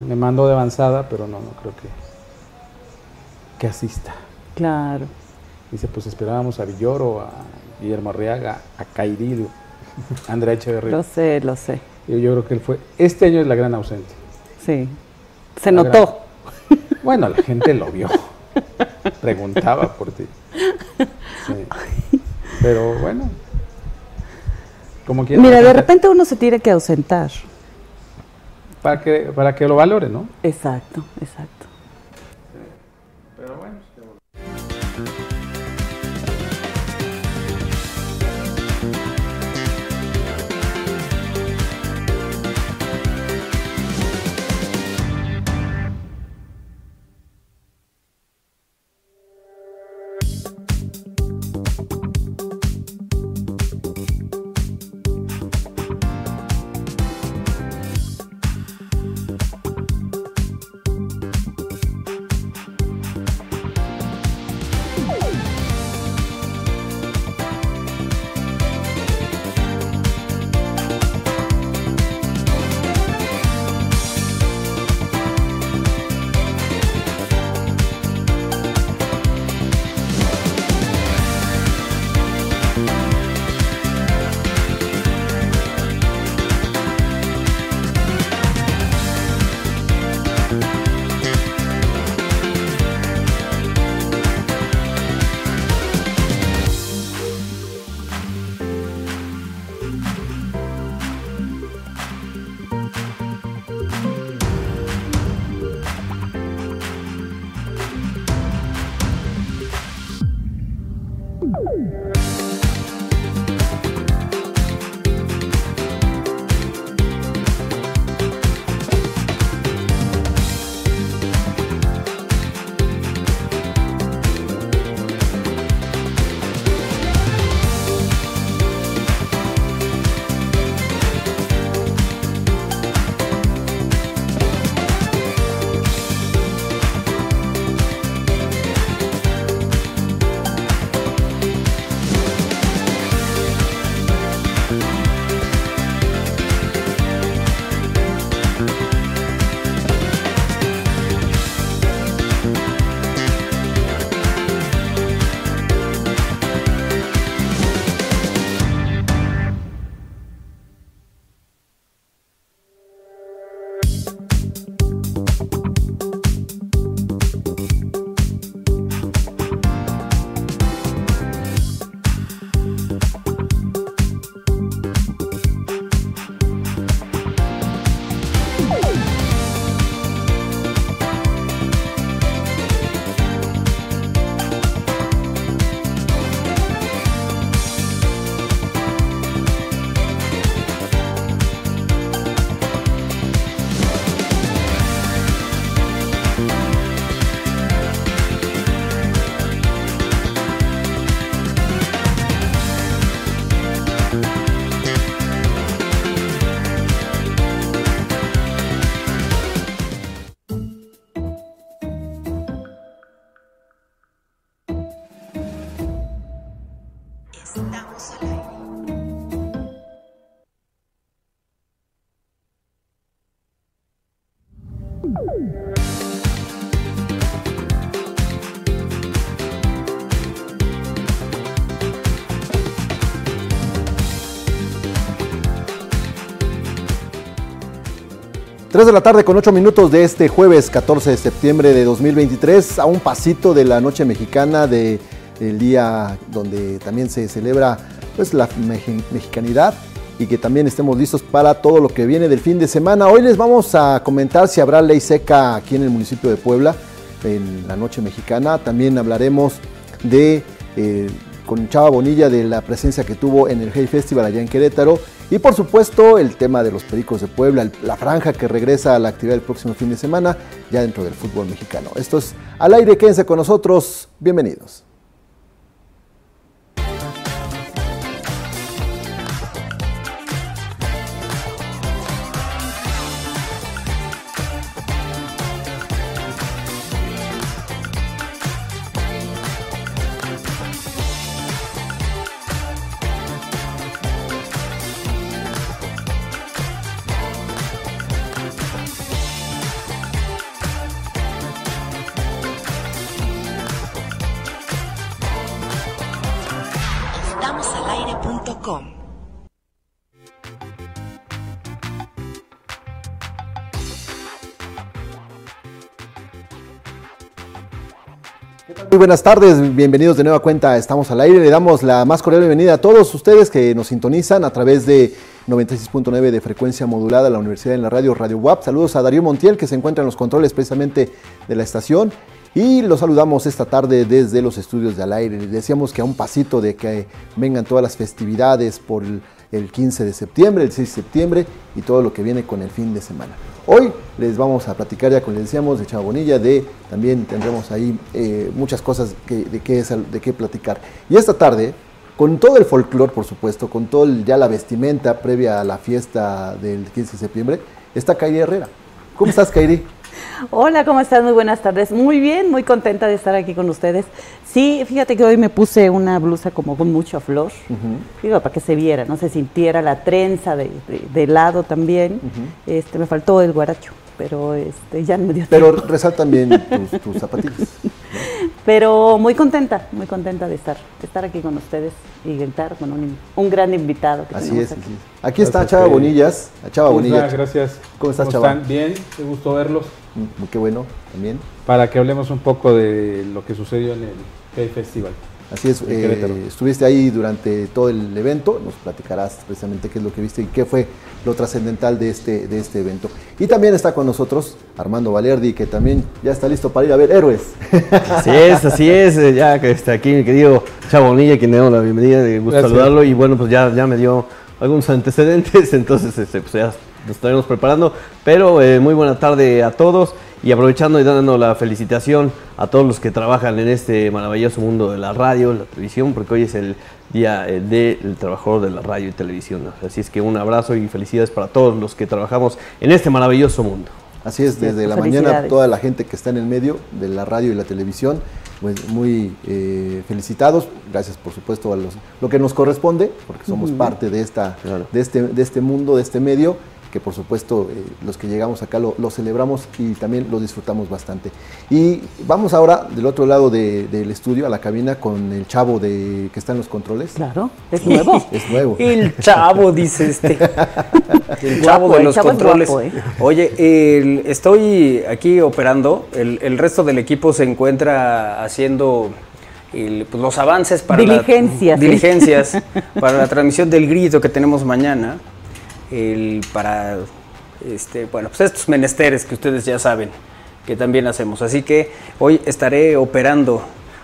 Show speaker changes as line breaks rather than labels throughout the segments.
Me mandó de avanzada, pero no, no creo que, que asista.
Claro.
Dice, pues esperábamos a Villoro, a Guillermo Arriaga, a Cairil, a Andrea Echeverría.
Lo sé, lo sé.
Yo, yo creo que él fue. Este año es la gran ausente.
Sí. Se
La
notó.
Bueno, la gente lo vio. Preguntaba por ti. Sí. Pero bueno. Como.
Mira, de repente uno se tiene que ausentar.
Para que, para que lo valore, ¿no?
Exacto, exacto.
Tres de la tarde con ocho minutos de este jueves 14 de septiembre de 2023, a un pasito de la noche mexicana, de, del día donde también se celebra pues, la mexicanidad y que también estemos listos para todo lo que viene del fin de semana. Hoy les vamos a comentar si habrá ley seca aquí en el municipio de Puebla en la noche mexicana. También hablaremos de eh, con Chava Bonilla de la presencia que tuvo en el Hey Festival allá en Querétaro. Y por supuesto el tema de los Pericos de Puebla, el- la franja que regresa a la actividad el próximo fin de semana, ya dentro del fútbol mexicano. Esto es al aire, quédense con nosotros, bienvenidos. Buenas tardes, bienvenidos de nueva cuenta, estamos al aire, le damos la más cordial bienvenida a todos ustedes que nos sintonizan a través de 96.9 de frecuencia modulada, la Universidad en la Radio, Radio WAP. Saludos a Darío Montiel que se encuentra en los controles precisamente de la estación y los saludamos esta tarde desde los estudios de al aire. Decíamos que a un pasito de que vengan todas las festividades por el, el 15 de septiembre, el 6 de septiembre y todo lo que viene con el fin de semana. Hoy les vamos a platicar, ya como les decíamos, de Chabonilla, de también tendremos ahí eh, muchas cosas que, de, qué, de qué platicar. Y esta tarde, con todo el folclore, por supuesto, con todo el, ya la vestimenta previa a la fiesta del 15 de septiembre, está Kairi Herrera. ¿Cómo estás, Kairi?
Hola, ¿cómo estás? Muy buenas tardes. Muy bien, muy contenta de estar aquí con ustedes. Sí, fíjate que hoy me puse una blusa como con mucha flor, digo, para que se viera, no se sintiera la trenza de, de- de lado también. este, me faltó el guaracho, pero este, ya no me dio
Pero
tiempo.
resaltan bien tus, tus zapatillas.
Pero muy contenta, muy contenta de estar, de estar aquí con ustedes y estar con un, un gran invitado que
Así es.
aquí.
así es. Aquí está Chava. Bonillas. a Chava
¿Cómo
Bonilla.
está? Gracias.
¿Cómo estás, Chava?
están? Bien, qué gusto verlos.
Mm, Qué bueno, también.
Para que hablemos un poco de lo que sucedió en el K Festival.
Así es, eh, estuviste ahí durante todo el evento, nos platicarás precisamente qué es lo que viste y qué fue lo trascendental de este, de este evento. Y también está con nosotros Armando Valerdi, que también ya está listo para ir a ver Héroes.
Así es, así es, eh, ya que está aquí mi querido Chabonilla, quien le damos la bienvenida, de gusto
Gracias.
saludarlo y bueno, pues ya, ya me dio algunos antecedentes, entonces este, pues ya nos estaremos preparando, pero eh, muy buena tarde a todos y aprovechando y dando la felicitación a todos los que trabajan en este maravilloso mundo de la radio, la televisión, porque hoy es el día eh, del trabajador de la radio y televisión, así es que un abrazo y felicidades para todos los que trabajamos en este maravilloso mundo.
Así es, desde la
Felicidades.
mañana toda la gente que está en el medio de la radio y la televisión, pues muy eh, felicitados. Gracias por supuesto a los, lo que nos corresponde, porque somos parte de, esta,
Claro.
de, este, de este mundo, de este medio, que por supuesto eh, los que llegamos acá lo, lo celebramos y también lo disfrutamos bastante. Y vamos ahora del otro lado de- del estudio, a la cabina, con el chavo de, que está en los controles.
Claro, es nuevo.
Es nuevo.
El chavo, dice este. El chavo
Guapo,
de los
chavo es
controles.
guapo, ¿eh?
Oye, el- estoy aquí operando. El, el resto del equipo se encuentra haciendo el- pues, los avances para
Diligencias,
la,
sí.
diligencias para la transmisión del grito que tenemos mañana. El, para este, bueno, pues estos menesteres que ustedes ya saben que también hacemos. Así que hoy estaré operando.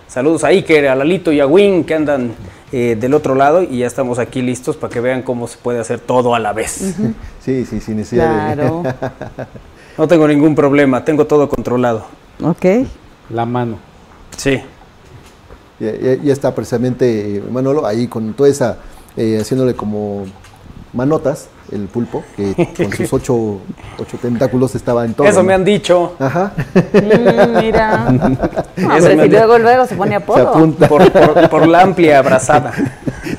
Saludos a Iker, a Lalito y a Win que andan eh, del otro lado y ya estamos aquí listos para que vean cómo se puede hacer todo a la vez.
Sí, sí, sin necesidad de-
Claro.
No tengo ningún problema, tengo todo controlado.
Ok.
La mano.
Sí.
Ya, ya- ya está precisamente Manolo ahí con toda esa, eh, haciéndole como manotas, el pulpo, que con sus ocho, ocho tentáculos estaba en todo.
Eso
¿no?
me han dicho.
Ajá.
Mm, mira. No,
Eso
si luego, luego se pone
Se
apodo.
apunta.
Por, por- por la amplia abrazada.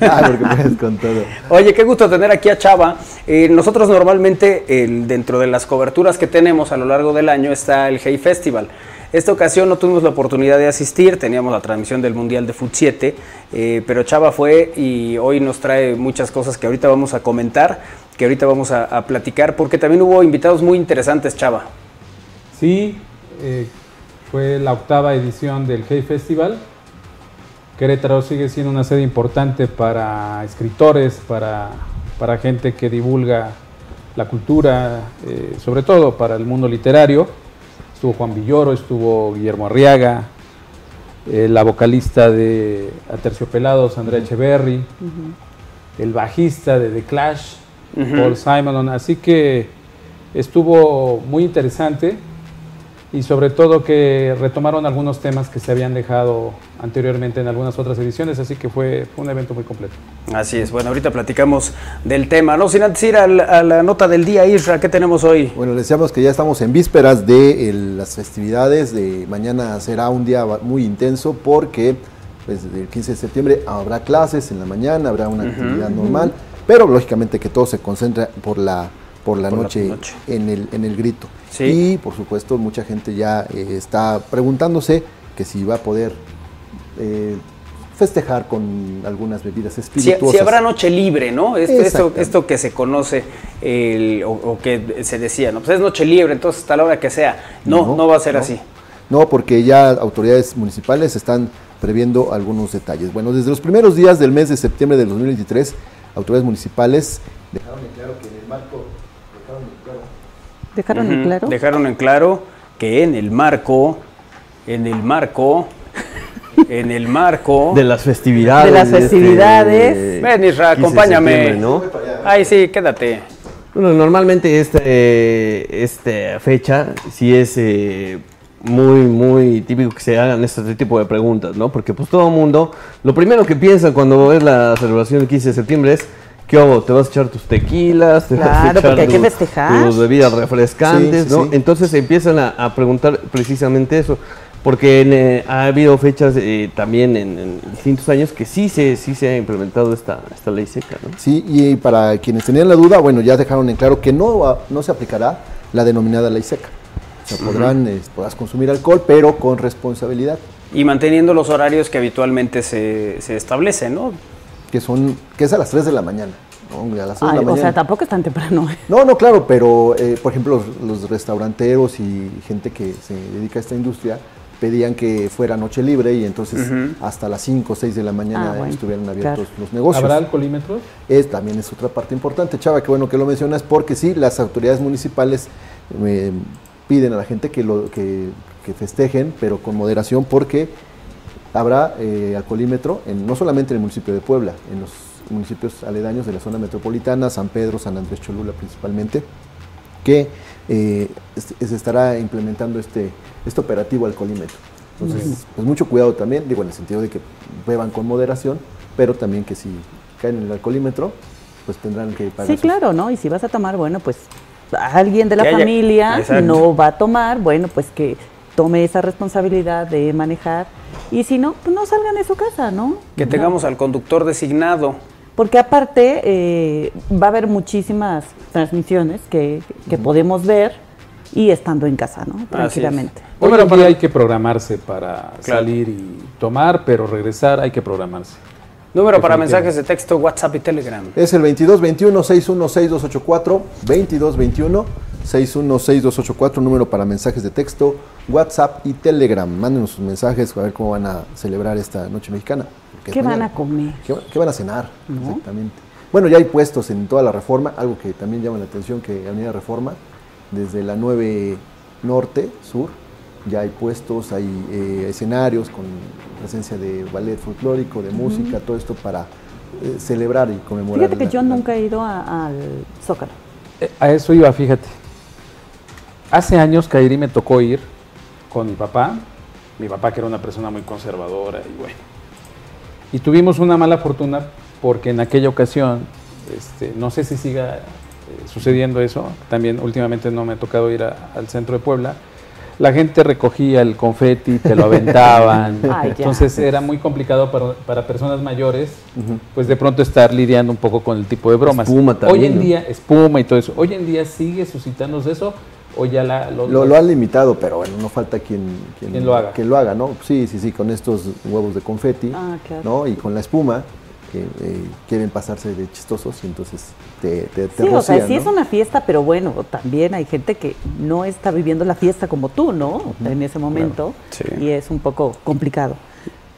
Ah, porque puedes con todo.
Oye, qué gusto tener aquí a Chava. Eh, nosotros normalmente, el- dentro de las coberturas que tenemos a lo largo del año, está el Hey Festival. Esta ocasión no tuvimos la oportunidad de asistir, teníamos la transmisión del Mundial de Foot 7, eh, pero Chava fue y hoy nos trae muchas cosas que ahorita vamos a comentar, que ahorita vamos a, platicar, porque también hubo invitados muy interesantes, Chava.
Sí, eh, fue la octava edición del Hey Festival. Querétaro sigue siendo una sede importante para escritores, para, para gente que divulga la cultura, eh, sobre todo para el mundo literario. Estuvo Juan Villoro, estuvo Guillermo Arriaga, eh, la vocalista de Aterciopelados, Andrea Echeverry, el bajista de The Clash. Paul Simon. Así que estuvo muy interesante y sobre todo que retomaron algunos temas que se habían dejado anteriormente en algunas otras ediciones, así que fue, fue un evento muy completo.
Así es, bueno, ahorita platicamos del tema, no sin antes ir a la, a la nota del día, Isra, ¿qué tenemos hoy?
Bueno, les decíamos que ya estamos en vísperas de el- las festividades. De mañana será un día muy intenso porque pues, desde el 15 de septiembre habrá clases en la mañana, habrá una actividad normal, pero lógicamente que todo se concentra por la, por la,
Por la
noche. En, el, en el grito.
Sí.
Y por supuesto mucha gente ya eh, está preguntándose que si va a poder eh, festejar con algunas bebidas espirituosas.
si habrá noche libre, ¿no? Esto, esto, esto que se conoce el- o, o que se decía, ¿no? Pues es noche libre, entonces hasta la hora que sea. No, no, va a ser
no.
así.
No, porque ya autoridades municipales están previendo algunos detalles. Bueno, desde los primeros días del mes de septiembre del 2023, autoridades municipales dejaron en claro que en el marco dejaron en claro
¿Dejaron en claro?
Dejaron en claro que en el marco, en el marco, en el marco.
De las festividades.
De las
este,
festividades.
Ven, Isra,
15 de
acompáñame.
¿no?
Ay, sí, quédate.
Bueno, normalmente este, esta fecha sí es eh, muy, muy típico que se hagan este tipo de preguntas, ¿no? Porque pues todo el mundo, lo primero que piensa cuando es la celebración del 15 de septiembre es, ¿qué hago? ¿Te vas a echar tus tequilas? ¿Te vas a
Claro,
echar
porque hay que festejar.
tus bebidas refrescantes,
Sí,
¿no?
sí.
Entonces empiezan a, a preguntar precisamente eso. Porque en, eh, ha habido fechas eh, también en, en distintos años que sí se, sí se ha implementado esta, esta ley seca, ¿no?
Sí, y para quienes tenían la duda, bueno, ya dejaron en claro que no, va- no se aplicará la denominada ley seca. O sea, podrán, eh, podrás consumir alcohol, pero con responsabilidad,
Y manteniendo los horarios que habitualmente se, se establecen, ¿no?
Que son, que es a las 3 de la mañana. ¿no? A las 3
Ay,
de la
o sea,
mañana.
tampoco es tan temprano. ¿eh?
No, no, claro, pero eh, por ejemplo los, los restauranteros y gente que se dedica a esta industria pedían que fuera noche libre y entonces hasta las 5 o 6 de la mañana
Ah, bueno,
estuvieran abiertos
claro.
los negocios.
¿Habrá alcoholímetros?
Es, también es otra parte importante, Chava, que bueno que lo mencionas, porque sí, las autoridades municipales eh, piden a la gente que, lo, que, que festejen, pero con moderación, porque habrá eh, alcoholímetro en, no solamente en el municipio de Puebla, en los municipios aledaños de la zona metropolitana, San Pedro, San Andrés Cholula principalmente, que eh, se estará implementando este, este operativo alcoholímetro. Entonces, pues mucho cuidado también, digo, en el sentido de que beban con moderación, pero también que si caen en el alcoholímetro, pues tendrán que pagar.
Sí,
sus-
claro, ¿no? Y si vas a tomar, bueno, pues alguien de la
haya-
familia
Exacto.
no va a tomar, bueno, pues que tome esa responsabilidad de manejar. Y si no, pues no salgan de su casa, ¿no?
Que tengamos al conductor designado.
Porque aparte eh, va a haber muchísimas transmisiones que, que podemos ver y estando en casa, ¿no? Tranquilamente.
Hoy en día hay que programarse para
Claro.
salir y tomar, pero regresar hay que programarse.
Número para mensajes de texto, WhatsApp y Telegram.
Es el 2221-616284, 2221-616284, número para mensajes de texto, WhatsApp y Telegram. Mándenos sus mensajes a ver cómo van a celebrar esta noche mexicana.
¿Qué van
mañana.
a comer?
¿Qué, qué van a cenar? Exactamente. Bueno, ya hay puestos en toda la reforma, algo que también llama la atención que Avenida Reforma, desde la 9 Norte, Sur, ya hay puestos, hay eh, escenarios con presencia de ballet folclórico, de música, todo esto para eh, celebrar y conmemorar.
Fíjate que
la-
yo
la-
nunca he ido a- al Zócalo.
Eh, A eso iba, fíjate. Hace años, Kairi me tocó ir con mi papá, mi papá que era una persona muy conservadora y bueno. Y tuvimos una mala fortuna porque en aquella ocasión, este, no sé si siga eh, sucediendo eso, también últimamente no me ha tocado ir a- al centro de Puebla, la gente recogía el confeti, te lo aventaban,
Ay,
entonces era muy complicado para, para personas mayores, pues de pronto estar lidiando un poco con el tipo de bromas.
Espuma
Hoy
también,
en
¿no?
día, espuma y todo eso, hoy en día sigue suscitándose eso o ya la, lo,
Lo, lo han limitado, pero bueno, no falta quien, quien,
Quien lo haga.
quien lo haga, ¿no? Sí, sí, sí, con estos huevos de confeti,
Ah, claro.
¿no? Y con la espuma, que eh, quieren pasarse de chistosos y entonces te, te, te
Sí, o sea, sí
¿no?
es una fiesta, pero bueno, también hay gente que no está viviendo la fiesta como tú, ¿no? En ese momento.
Sí.
Y es un poco complicado.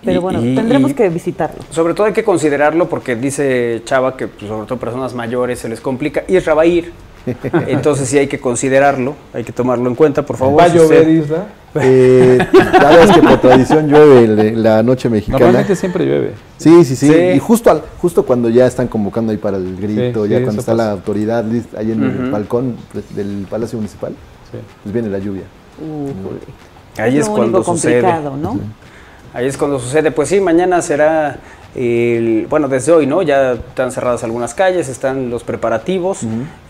Pero
Y-
bueno,
y-
tendremos
y-
que visitarlo.
Sobre todo hay que considerarlo porque dice Chava que pues, sobre todo personas mayores se les complica. Isra va a ir. Entonces sí hay que considerarlo, hay que tomarlo en cuenta, por favor.
¿Va a llover,
usted-
Isra?
Eh, ya ves que por tradición llueve la noche mexicana.
Normalmente siempre llueve.
Sí, sí, sí,
Sí.
Y justo, al- justo cuando ya están convocando ahí para el grito,
Sí,
ya
sí,
cuando está la autoridad lista ahí en el balcón del Palacio Municipal,
Sí.
pues viene la lluvia.
Ahí es
lo
cuando
único
sucede.
complicado, ¿no?
Ahí es cuando sucede. Pues sí, mañana será, el, bueno, desde hoy, ¿no? Ya están cerradas algunas calles, están los preparativos.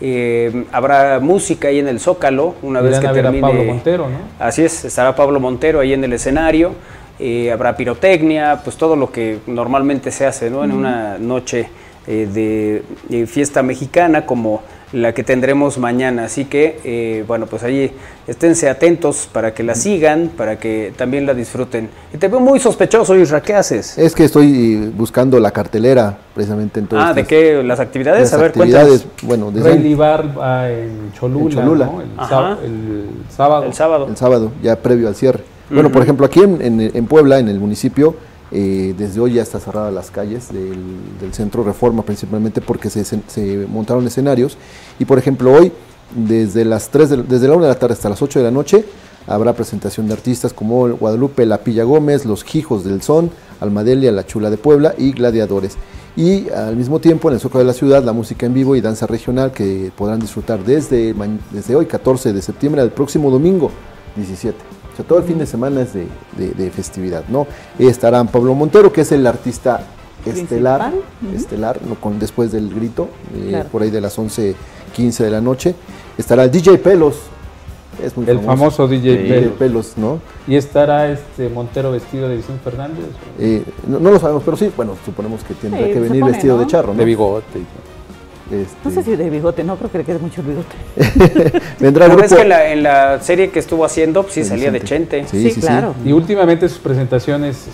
Eh, habrá música ahí en el Zócalo, una vez que
a
termine.
Pablo Montero, ¿no?
Así es, estará Pablo Montero ahí en el escenario. eh, habrá pirotecnia, pues todo lo que normalmente se hace, ¿no? En una noche eh, de, de fiesta mexicana, como la que tendremos mañana. Así que, eh, bueno, pues ahí esténse atentos para que la sigan, para que también la disfruten. Y te veo muy sospechoso, Isra, ¿qué haces?
Es que estoy buscando la cartelera, precisamente en
ah, ¿de qué? ¿Las actividades?
las
A ver,
actividades,
cuéntanos.
bueno, desde
Rey Libar va en Cholula,
En Cholula.
¿no? el,
Ajá.
sá- el sábado.
El sábado.
el sábado, ya previo al cierre. Bueno, por ejemplo, aquí en, en- en Puebla, en el municipio, eh, desde hoy ya está cerradas las calles del, centro Reforma, principalmente porque se, montaron escenarios. Y por ejemplo, hoy, desde las 3 de, desde la 1 de la tarde hasta las 8 de la noche, habrá presentación de artistas como Guadalupe La Pilla Gómez, Los Hijos del Son, Almadelia, La Chula de Puebla y Gladiadores. Y al mismo tiempo en el Zócalo de la ciudad, la música en vivo y danza regional que podrán disfrutar desde, desde hoy, 14 de septiembre, al próximo domingo, 17. Sea, todo el fin de semana es de, de- de festividad, ¿no? Estarán Pablo Montero, que es el artista estelar, estelar, ¿no? con, después del grito, eh,
Claro.
por ahí de las 11.15 de la noche. Estará el DJ Pelos, es muy
El famoso DJ
Sí.
DJ
Pelo.
Pelos, ¿no?
Y estará este Montero vestido de Vicente Fernández,
Eh, no, no lo sabemos, pero sí, bueno, suponemos que tendrá
Sí,
que venir
pone,
vestido
¿no?
de charro, ¿no?
de bigote. y todo.
Este,
No sé si de bigote, no creo que le quede mucho el bigote.
vendrá el
Pero ves que en la, en la serie que estuvo haciendo, pues sí salía de. Chente.
Sí,
Sí,
sí, sí.
claro.
Y últimamente sus presentaciones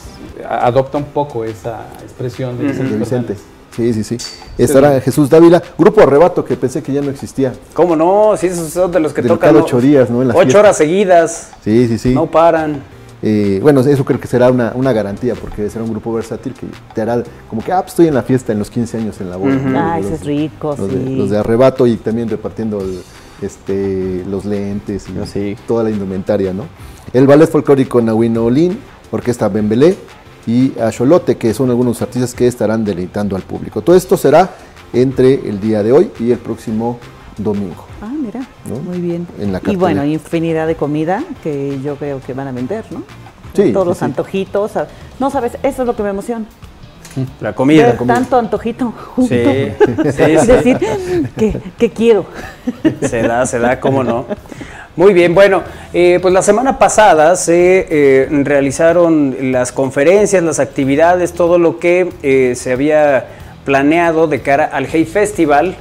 adopta un poco esa expresión de
Ujú.
Vicente.
de Vicente.
Fernández.
Sí, sí, sí. Estará Jesús Dávila, grupo Arrebato, que pensé que ya no existía.
¿Cómo no? Sí, esos son de los que
Del
tocan. ¿no?
ocho días, ¿no? En
Ocho horas seguidas.
Sí, sí, sí.
No paran.
Eh, bueno, eso creo que será una, una garantía, porque será un grupo versátil que te hará como que, ah, pues estoy en la fiesta en los 15 años en la boda.
Ah, ese es rico,
los,
sí.
de, los de Arrebato y también repartiendo el- este, los lentes y
Así.
toda la indumentaria, ¿no? El ballet folclórico Nahuino Olín, Orquesta Bembelé y Axolote, que son algunos artistas que estarán deleitando al público. Todo esto será entre el día de hoy y el próximo domingo.
Ah, mira,
¿No?
muy bien.
En la
y bueno, infinidad de comida que yo creo que van a vender, ¿no?
Sí,
Todos
sí,
los
sí.
antojitos. No, sabes, eso es lo que me emociona.
La comida.
Ver tanto antojito junto.
Sí, sí,
decir, ¿qué, qué quiero?
Se da, se da, cómo no. Muy bien, bueno, eh, pues la semana pasada se eh, realizaron las conferencias, las actividades, todo lo que eh, se había planeado de cara al Hey Festival,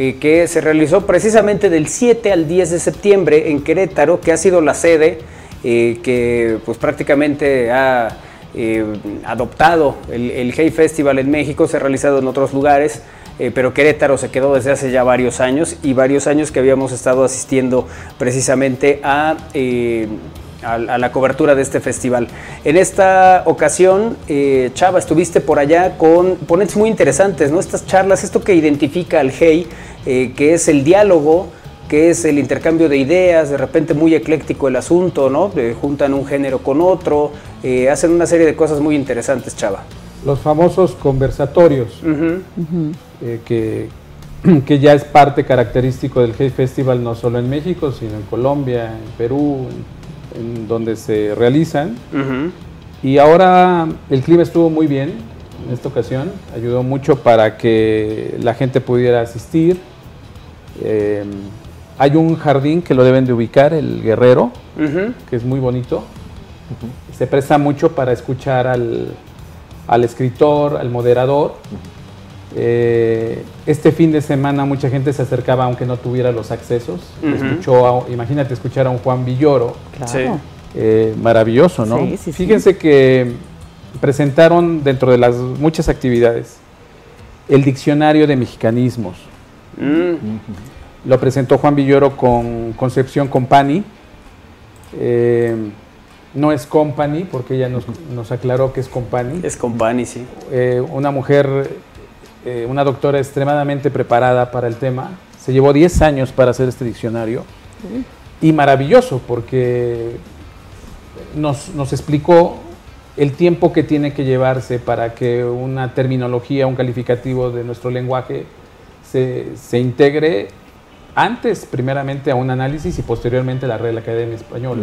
eh, que se realizó precisamente del 7 al 10 de septiembre en Querétaro, que ha sido la sede eh, que pues prácticamente ha eh, adoptado el, el Hey Festival en México, se ha realizado en otros lugares, pero Querétaro se quedó desde hace ya varios años y varios años que habíamos estado asistiendo precisamente a, a, a la cobertura de este festival. En esta ocasión, eh, Chava, estuviste por allá con ponentes muy interesantes, ¿no? Estas charlas, esto que identifica al Hey, eh, que es el diálogo, que es el intercambio de ideas, de repente muy ecléctico el asunto, ¿no? Eh, juntan un género con otro, eh, hacen una serie de cosas muy interesantes, Chava.
Los famosos conversatorios, eh, que, que ya es parte característico del Hey Festival, no solo en México, sino en Colombia, en Perú, en, en donde se realizan. Y ahora el clima estuvo muy bien en esta ocasión, ayudó mucho para que la gente pudiera asistir. Eh, hay un jardín que lo deben de ubicar, el Guerrero, que es muy bonito. Se presta mucho para escuchar al, al escritor, al moderador. Eh, este fin de semana mucha gente se acercaba aunque no tuviera los accesos. Escuchó a- imagínate escuchar a un Juan Villoro,
Claro.
Sí.
eh, maravilloso, ¿no?
Sí, sí, sí.
Fíjense que presentaron dentro de las muchas actividades el diccionario de mexicanismos.
Mm.
Lo presentó Juan Villoro con Concepción Company. Eh, no es Company, porque ella nos, nos aclaró que es Company.
Es company, sí.
Eh, una mujer, eh, una doctora extremadamente preparada para el tema. Se llevó 10 años para hacer este diccionario. Y maravilloso, porque nos, nos explicó el tiempo que tiene que llevarse para que una terminología, un calificativo de nuestro lenguaje se, se integre antes, primeramente, a un análisis y posteriormente a la Real Academia Española.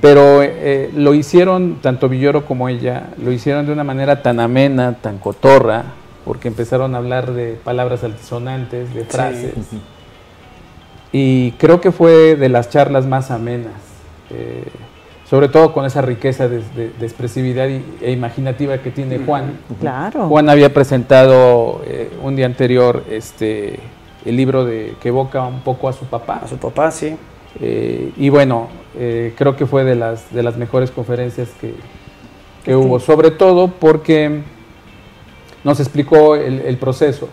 Pero eh, lo hicieron, tanto Villoro como ella, lo hicieron de una manera tan amena, tan cotorra, porque empezaron a hablar de palabras altisonantes, de frases. Y creo que fue de las charlas más amenas, eh, sobre todo con esa riqueza de, de- de expresividad y- e imaginativa que tiene Juan.
Claro.
Juan había presentado eh, un día anterior este, el libro de, que evoca un poco a su papá.
A su papá, sí.
Eh, y bueno, eh, creo que fue de las, de las mejores conferencias que, que hubo, sobre todo porque nos explicó el, el proceso.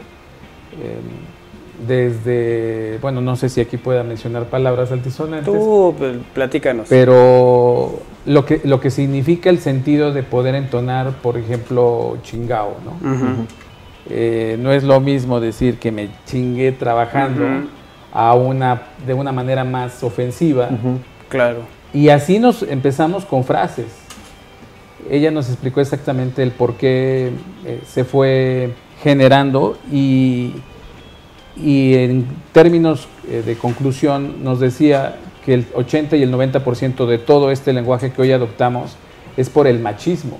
Eh, desde, bueno, no sé si aquí pueda mencionar palabras altisonantes,
Tú, pues, platícanos.
pero lo que, lo que significa el sentido de poder entonar, por ejemplo, chingao, ¿no? Eh, no es lo mismo decir que me chingué trabajando a una, de una manera más ofensiva.
Claro.
Y así nos empezamos con frases. Ella nos explicó exactamente el por qué eh, se fue generando y, y en términos eh, de conclusión nos decía que el 80 y el 90% de todo este lenguaje que hoy adoptamos es por el machismo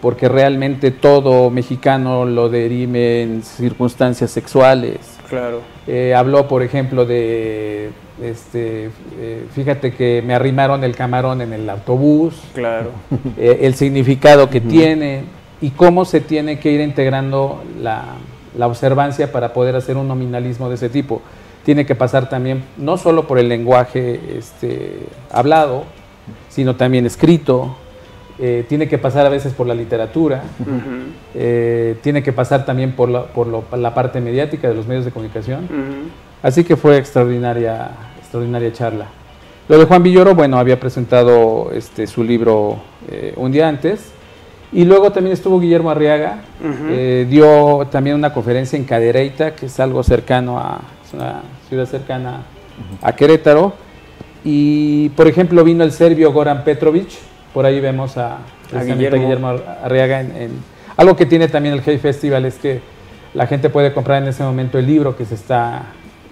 porque realmente todo mexicano lo derime en circunstancias sexuales.
Claro.
Eh, habló, por ejemplo, de, este, eh, fíjate que me arrimaron el camarón en el autobús,
Claro.
eh, el significado que tiene y cómo se tiene que ir integrando la, la observancia para poder hacer un nominalismo de ese tipo. Tiene que pasar también no solo por el lenguaje este, hablado, sino también escrito, eh, tiene que pasar a veces por la literatura, eh, tiene que pasar también por, la, por lo- la parte mediática de los medios de comunicación.
Ujú.
Así que fue extraordinaria, extraordinaria charla. Lo de Juan Villoro, bueno, había presentado este, su libro eh, un día antes. Y luego también estuvo Guillermo Arriaga, eh, dio también una conferencia en Cadereyta, que es algo cercano a, es una ciudad cercana a Querétaro. Y, por ejemplo, vino el serbio Goran Petrovic, por ahí vemos a, a
Guillermo.
Guillermo Arriaga. En, en- algo que tiene también el Hey Festival es que la gente puede comprar en ese momento el libro que se está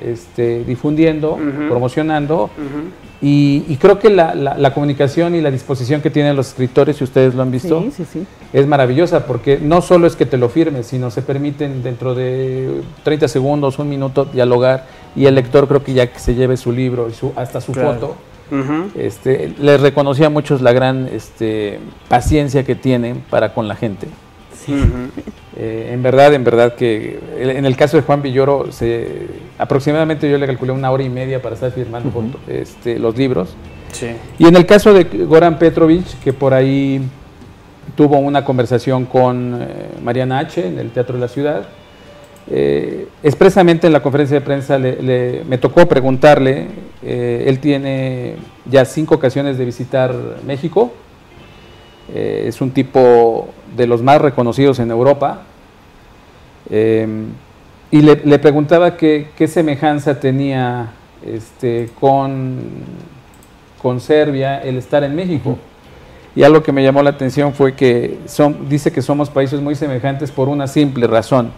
este, difundiendo,
Ujú.
promocionando.
Ujú.
Y, y creo que la, la- la comunicación y la disposición que tienen los escritores, si ustedes lo han visto,
Sí, sí, sí.
es maravillosa porque no solo es que te lo firmes, sino se permiten dentro de 30 segundos, un minuto, dialogar y el lector creo que ya que se lleve su libro y su, hasta su
Claro.
foto,
Ujú.
este, les reconocía a muchos la gran este, paciencia que tienen para con la gente.
Ujú.
Eh, en verdad, en verdad que en el caso de Juan Villoro, se, aproximadamente yo le calculé una hora y media para estar firmando este, los libros.
Sí.
Y en el caso de Goran Petrovic, que por ahí tuvo una conversación con eh, Mariana H. en el Teatro de la Ciudad, eh, expresamente en la conferencia de prensa le- le- me tocó preguntarle, él tiene ya cinco ocasiones de visitar México, eh, es un tipo de los más reconocidos en Europa, eh, y le, le preguntaba qué, qué semejanza tenía este, con, con Serbia el estar en México. Y algo que me llamó la atención fue que son, dice que somos países muy semejantes por una simple razón.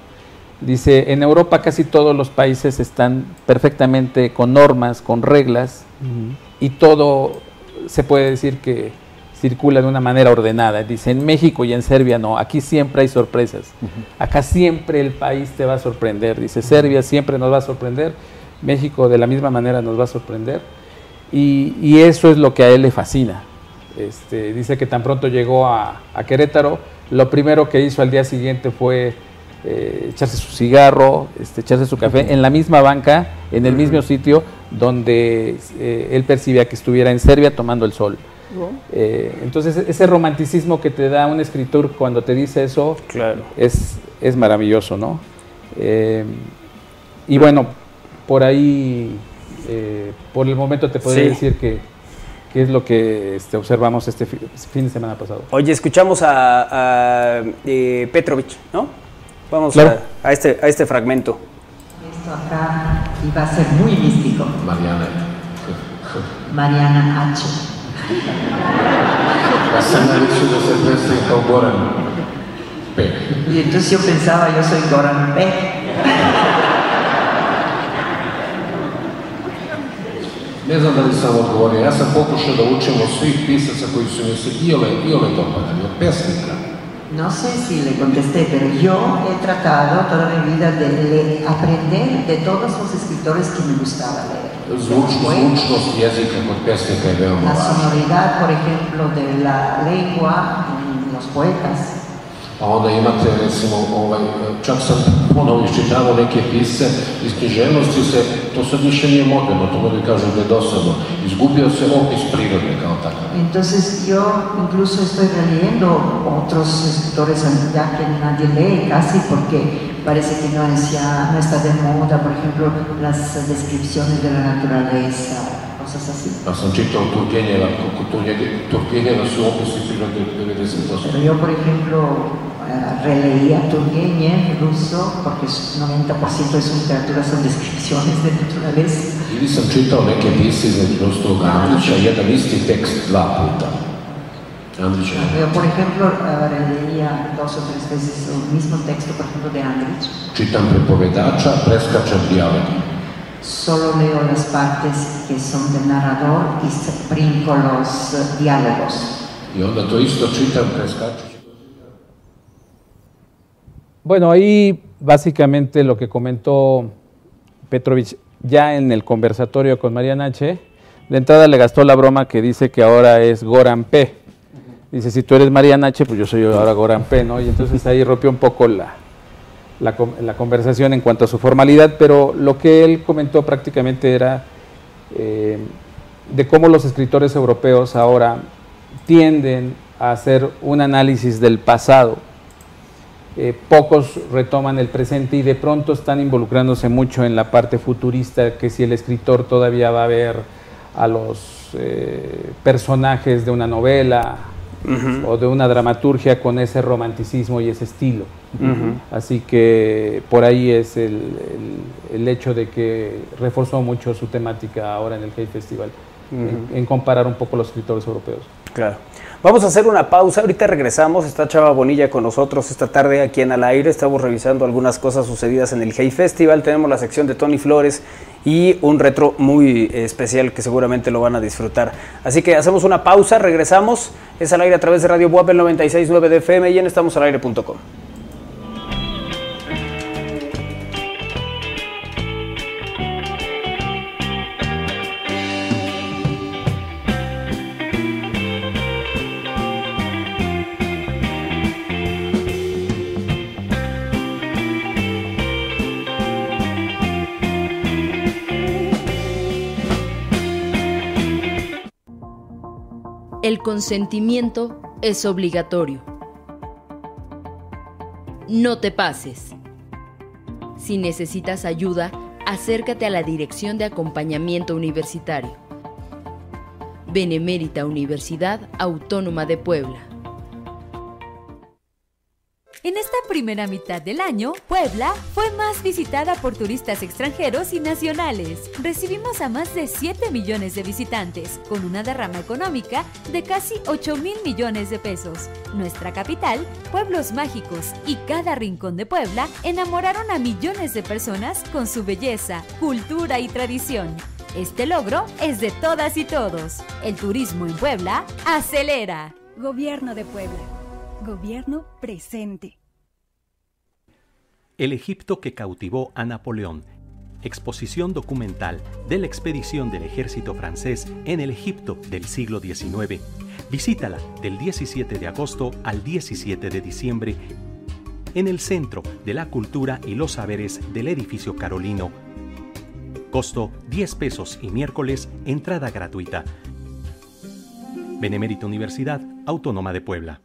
Dice, en Europa casi todos los países están perfectamente con normas, con reglas, y todo se puede decir que circula de una manera ordenada. Dice, en México y en Serbia no, aquí siempre hay sorpresas. Acá siempre el país te va a sorprender. Dice, Serbia siempre nos va a sorprender, México de la misma manera nos va a sorprender. Y, y eso es lo que a él le fascina. Este, dice que tan pronto llegó a, a Querétaro, lo primero que hizo al día siguiente fue eh, echarse su cigarro, este, echarse su café en la misma banca, en el mismo sitio donde eh, él percibía que estuviera en Serbia tomando el sol. Eh, entonces ese romanticismo que te da un escritor cuando te dice eso
Claro.
es, es maravilloso, ¿no? Eh, y bueno, por ahí, eh, por el momento te podría
Sí.
decir que, que es lo que este, observamos este fi- fin de semana pasado.
Oye, escuchamos a, a, eh, Petrovic, ¿no? Vamos
Claro.
a, a este, a este fragmento.
Esto acá iba a ser muy místico.
Marijana,
Mariana H. Y entonces yo pensaba, yo soy Goran P.
Ne znam da li sam odgovorio, ja sam pokušao da učim od svih pisaca koji su mi se iole, iole dopadali, od pesnika.
No sé si le contesté, pero yo he tratado toda mi vida de aprender de todos los escritores que me gustaba leer.
Zvučnost
sonoridad, por ejemplo, de la lengua, poetas.
Onda imate recimo.
Entonces yo incluso estoy releyendo otros escritores ya que nadie lee casi porque parece que no, es no está de moda, por ejemplo, las descripciones de la naturaleza, así.
Ja sam čitao Turgenjeva, Turgenjeva su opisi prirode 90%.
Pero yo, por ejemplo, eh, releía Turgenev ruso porque es 90% de su literatura son descripciones de naturaleza.
Ili sam čitao neke pise između Rostog Andrića, jedan isti tekst dva puta. Andrića.
Yo, por ejemplo, eh, releía dos o tres veces el mismo texto, por ejemplo, de Andrich.
Čitam prepovedača, preskačem dijalogi.
Solo leo las partes que son del narrador y se brinco los eh, diálogos.
I onda to isto čitam preskačući.
Bueno, ahí básicamente lo que comentó Petrovich ya en el conversatorio con María Nache, de entrada le gastó la broma que dice que ahora es Goran P. Dice, si tú eres María Nache, pues yo soy ahora Goran P, ¿no? Y entonces ahí rompió un poco la, la, con- la conversación en cuanto a su formalidad, pero lo que él comentó prácticamente era eh, de cómo los escritores europeos ahora tienden a hacer un análisis del pasado. Eh, pocos retoman el presente y de pronto están involucrándose mucho en la parte futurista, que si el escritor todavía va a ver a los eh, personajes de una novela o de una dramaturgia con ese romanticismo y ese estilo. Así que por ahí es el, el- el hecho de que reforzó mucho su temática ahora en el Hay Festival, en, en comparar un poco los escritores europeos.
Claro. Vamos a hacer una pausa, ahorita regresamos, está Chava Bonilla con nosotros esta tarde aquí en Al Aire, estamos revisando algunas cosas sucedidas en el Hey Festival, tenemos la sección de Tony Flores y un retro muy especial que seguramente lo van a disfrutar. Así que hacemos una pausa, regresamos, es Al Aire a través de Radio Buap el 96.9 de FM y en estamosalaire.com.
consentimiento es obligatorio. No te pases. Si necesitas ayuda, acércate a la Dirección de Acompañamiento Universitario. Benemérita Universidad Autónoma de Puebla.
En esta primera mitad del año, Puebla fue más visitada por turistas extranjeros y nacionales. Recibimos a más de 7 millones de visitantes, con una derrama económica de casi 8 mil millones de pesos. Nuestra capital, pueblos mágicos y cada rincón de Puebla enamoraron a millones de personas con su belleza, cultura y tradición. Este logro es de todas y todos. El turismo en Puebla acelera.
Gobierno de Puebla. Gobierno presente.
El Egipto que cautivó a Napoleón. Exposición documental de la expedición del ejército francés en el Egipto del siglo XIX. Visítala del 17 de agosto al 17 de diciembre en el Centro de la Cultura y los Saberes del Edificio Carolino. Costo 10 pesos y miércoles entrada gratuita. Benemérita Universidad Autónoma de Puebla.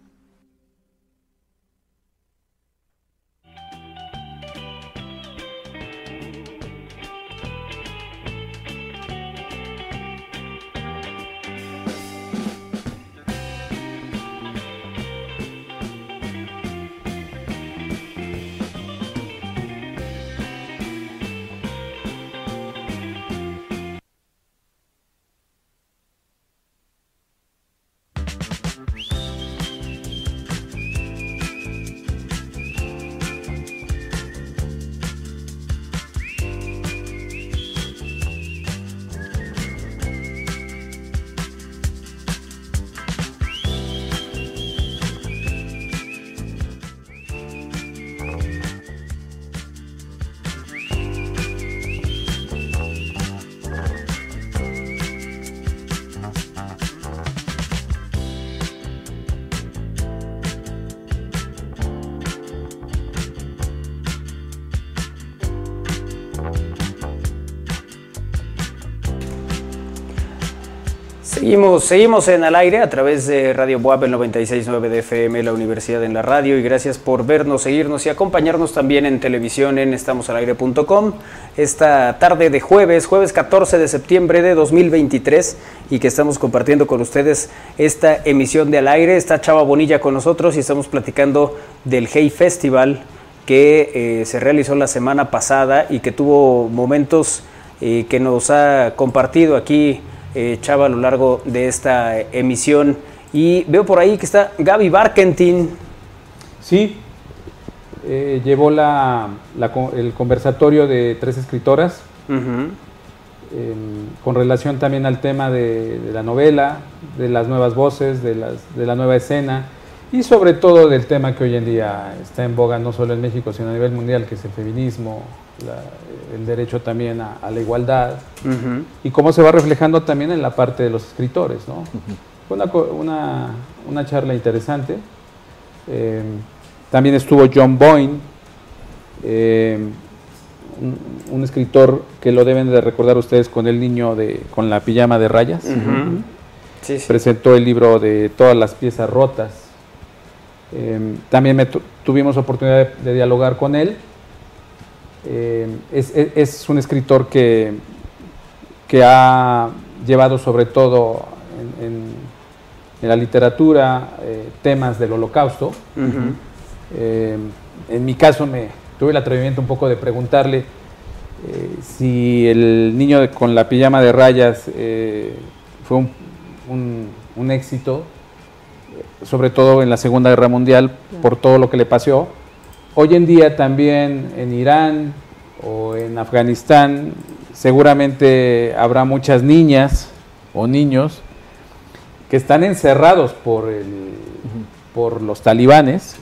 Seguimos, seguimos en al aire a través de Radio Buab, el 96.9 de FM, la Universidad en la Radio. Y gracias por vernos, seguirnos y acompañarnos también en televisión en estamosalaire.com. Esta tarde de jueves, jueves 14 de septiembre de 2023, y que estamos compartiendo con ustedes esta emisión de al aire. Está Chava Bonilla con nosotros y estamos platicando del Hey Festival que eh, se realizó la semana pasada y que tuvo momentos eh, que nos ha compartido aquí eh, Chava a lo largo de esta emisión. Y veo por ahí que está Gaby Barkentin.
Sí, eh, llevó la, la, el conversatorio de tres escritoras uh -huh. eh, con relación también al tema de, de, la novela, de las nuevas voces, de, las, de la nueva escena y sobre todo del tema que hoy en día está en boga no solo en México, sino a nivel mundial, que es el feminismo, la, el derecho también a, a la igualdad uh -huh. y cómo se va reflejando también en la parte de los escritores. ¿no? Uh -huh. Fue una, una, una, charla interesante. Eh, también estuvo John Boyne, eh, un, un, escritor que lo deben de recordar ustedes con el niño de, con la pijama de rayas. Uh -huh. sí, sí. Presentó el libro de todas las piezas rotas. Eh, también me tu tuvimos oportunidad de, de, dialogar con él. Eh, es, es, es, un escritor que, que ha llevado sobre todo en, en, en la literatura eh, temas del holocausto. Uh -huh. en mi caso me tuve el atrevimiento un poco de preguntarle eh, si el niño con la pijama de rayas eh, fue un, un, un éxito sobre todo en la Segunda Guerra Mundial, por todo lo que le pasó. Hoy en día también en Irán o en Afganistán seguramente habrá muchas niñas o niños que están encerrados por, el, por los talibanes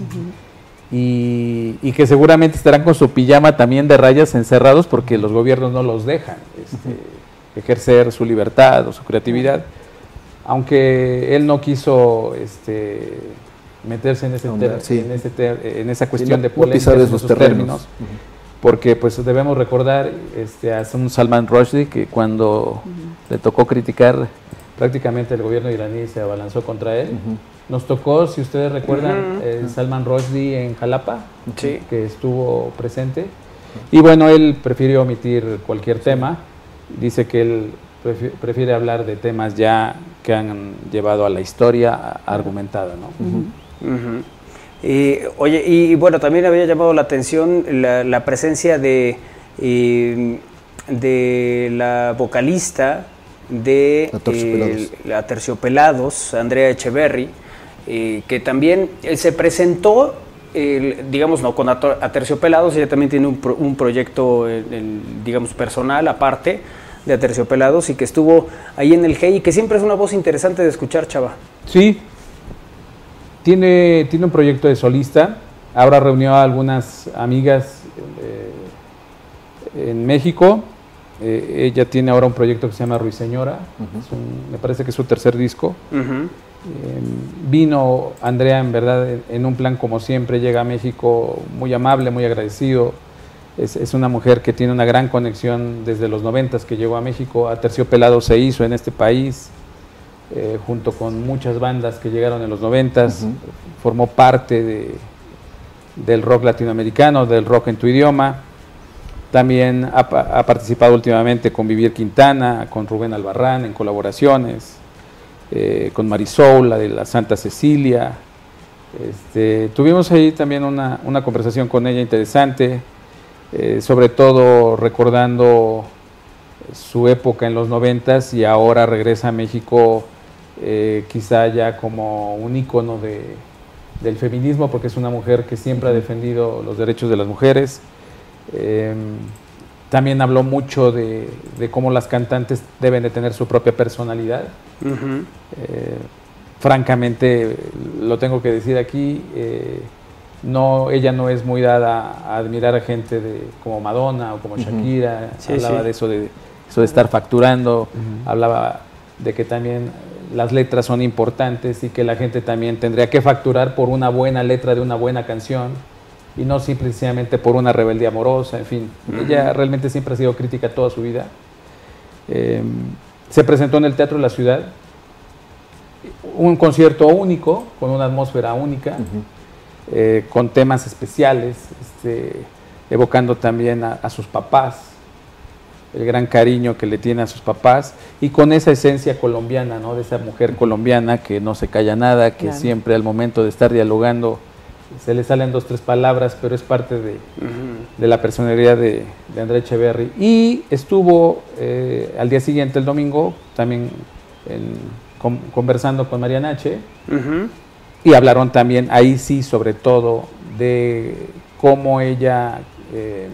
y, que seguramente estarán con su pijama también de rayas encerrados porque los gobiernos no los dejan este, ejercer su libertad o su creatividad. Aunque él no quiso este, meterse en, ese Hombre, sí. en, ese ter en, esa cuestión sí, de polémica
en esos términos, términos uh
-huh. porque pues debemos recordar este, a un Salman Rushdie que cuando uh -huh. le tocó criticar prácticamente el gobierno iraní se abalanzó contra él. Uh -huh. Nos tocó, si ustedes recuerdan, eh, Salman Rushdie en Jalapa,
sí.
que estuvo presente. Y bueno, él prefirió omitir cualquier tema. Dice que él prefiere hablar de temas ya que han llevado a la historia argumentada, ¿no?
Uh -huh. Y, oye, y bueno, también había llamado la atención la, la presencia de, eh, de la vocalista de
Aterciopelados,
eh, Aterciopelados Andrea Echeverry, eh, que también se presentó el, digamos, no con Aterciopelados, ella también tiene un, pro, un proyecto, el, el, digamos, personal aparte, de Aterciopelados y que estuvo ahí en el GEI y que siempre es una voz interesante de escuchar, Chava.
Sí, tiene, tiene un proyecto de solista, ahora reunió a algunas amigas eh, en México, eh, ella tiene ahora un proyecto que se llama Ruiseñora, uh -huh. un, me parece que es su tercer disco. Uh -huh. eh, vino Andrea en verdad en, en un plan como siempre, llega a México muy amable, muy agradecido, es, es, una mujer que tiene una gran conexión desde los noventas que llegó a México. A Terciopelado se hizo en este país, eh, junto con muchas bandas que llegaron en los noventas. Uh -huh. Formó parte de, del rock latinoamericano, del rock en tu idioma. También ha, ha, participado últimamente con Vivir Quintana, con Rubén Albarrán en colaboraciones, eh, con Marisol, la de la Santa Cecilia. Este, tuvimos ahí también una, una conversación con ella interesante eh, sobre todo recordando su época en los noventas y ahora regresa a México eh, quizá ya como un ícono de, del feminismo porque es una mujer que siempre ha defendido los derechos de las mujeres. Eh, también habló mucho de, de, cómo las cantantes deben de tener su propia personalidad. Uh -huh. francamente, lo tengo que decir aquí, no, ella no es muy dada a admirar a gente de, como Madonna o como Shakira, uh -huh. sí, hablaba sí. de eso de eso de estar facturando, uh -huh. hablaba de que también las letras son importantes y que la gente también tendría que facturar por una buena letra de una buena canción y no simplemente por una rebeldía amorosa, en fin, ella realmente siempre ha sido crítica toda su vida. Eh, se presentó en el Teatro de la Ciudad, un concierto único, con una atmósfera única, eh, con temas especiales, este, evocando también a, a sus papás, el gran cariño que le tiene a sus papás y con esa esencia colombiana, ¿no? De esa mujer colombiana que no se calla nada, que
Claro.
siempre al momento de estar dialogando se le salen dos, tres palabras, pero es parte de, de la personalidad de, de André Echeverry. Y estuvo eh, al día siguiente, el domingo, también en- con- conversando con Mariana H.
Ujú.
Y hablaron también, ahí sí, sobre todo, de cómo ella eh,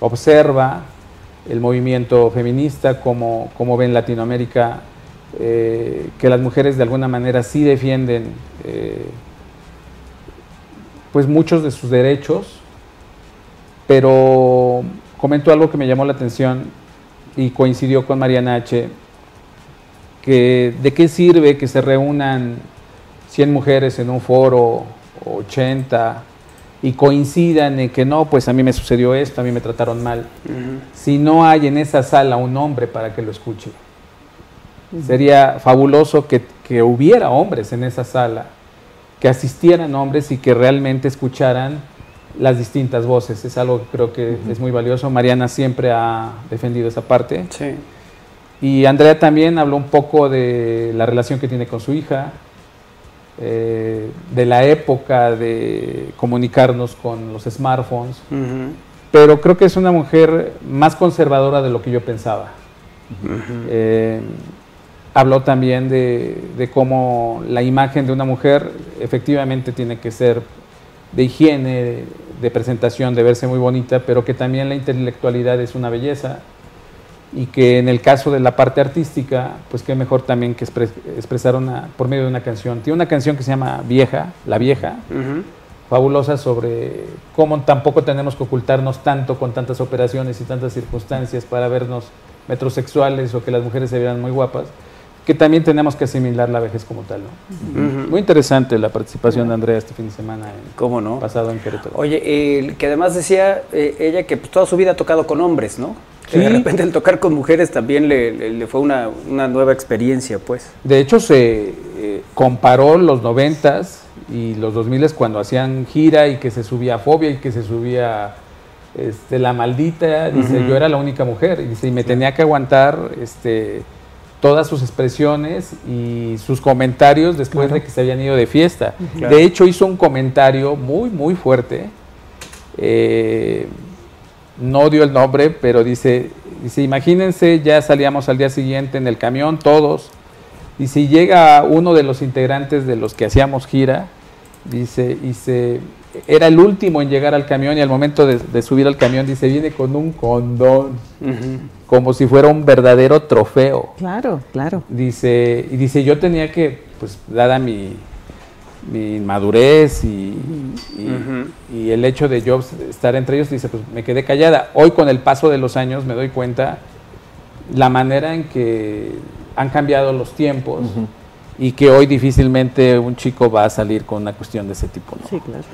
observa el movimiento feminista, cómo, cómo ve en Latinoamérica eh, que las mujeres de alguna manera sí defienden eh, pues muchos de sus derechos, pero comentó algo que me llamó la atención y coincidió con Mariana H., que de qué sirve que se reúnan 100 mujeres en un foro, o 80, y coincidan en que no, pues a mí me sucedió esto, a mí me trataron mal, si no hay en esa sala un hombre para que lo escuche. Sería fabuloso que, que hubiera hombres en esa sala, que asistieran hombres y que realmente escucharan las distintas voces. Es algo que creo que es muy valioso. Mariana siempre ha defendido esa parte.
Sí.
Y Andrea también habló un poco de la relación que tiene con su hija, eh, de la época de comunicarnos con los smartphones, pero creo que es una mujer más conservadora de lo que yo pensaba. Eh, habló también de, de cómo la imagen de una mujer efectivamente tiene que ser de higiene, de presentación, de verse muy bonita, pero que también la intelectualidad es una belleza y que en el caso de la parte artística, pues qué mejor también que expres- expresar una, por medio de una canción. Tiene una canción que se llama Vieja, La Vieja, fabulosa sobre cómo tampoco tenemos que ocultarnos tanto con tantas operaciones y tantas circunstancias para vernos metrosexuales o que las mujeres se vean muy guapas, que también tenemos que asimilar la vejez como tal. ¿no? Muy interesante la participación de Andrea este fin de semana en,
¿Cómo no?
pasado en Querétaro.
Oye, eh, que además decía eh, ella que pues, toda su vida ha tocado con hombres, ¿no? Que de
Sí.
repente el tocar con mujeres también le, le- le fue una, una nueva experiencia, pues.
De hecho, se eh, comparó los noventas y los 2000 cuando hacían gira y que se subía Fobia y que se subía este, La Maldita. Dice, yo era la única mujer. Y dice, y me tenía que aguantar este, todas sus expresiones y sus comentarios después de que se habían ido de fiesta.
Claro.
De hecho, hizo un comentario muy, muy fuerte. eh, no dio el nombre, pero dice, dice, imagínense, ya salíamos al día siguiente en el camión todos, y si llega uno de los integrantes de los que hacíamos gira, dice, y se, era el último en llegar al camión y al momento de, de subir al camión, dice, viene con un condón, como si fuera un verdadero trofeo.
Claro, claro.
Dice, y dice, yo tenía que, pues, dada mi, mi madurez y, y- y el hecho de yo estar entre ellos, dice, pues me quedé callada. Hoy con el paso de los años me doy cuenta la manera en que han cambiado los tiempos y que hoy difícilmente un chico va a salir con una cuestión de ese tipo. ¿no?
Sí, claro.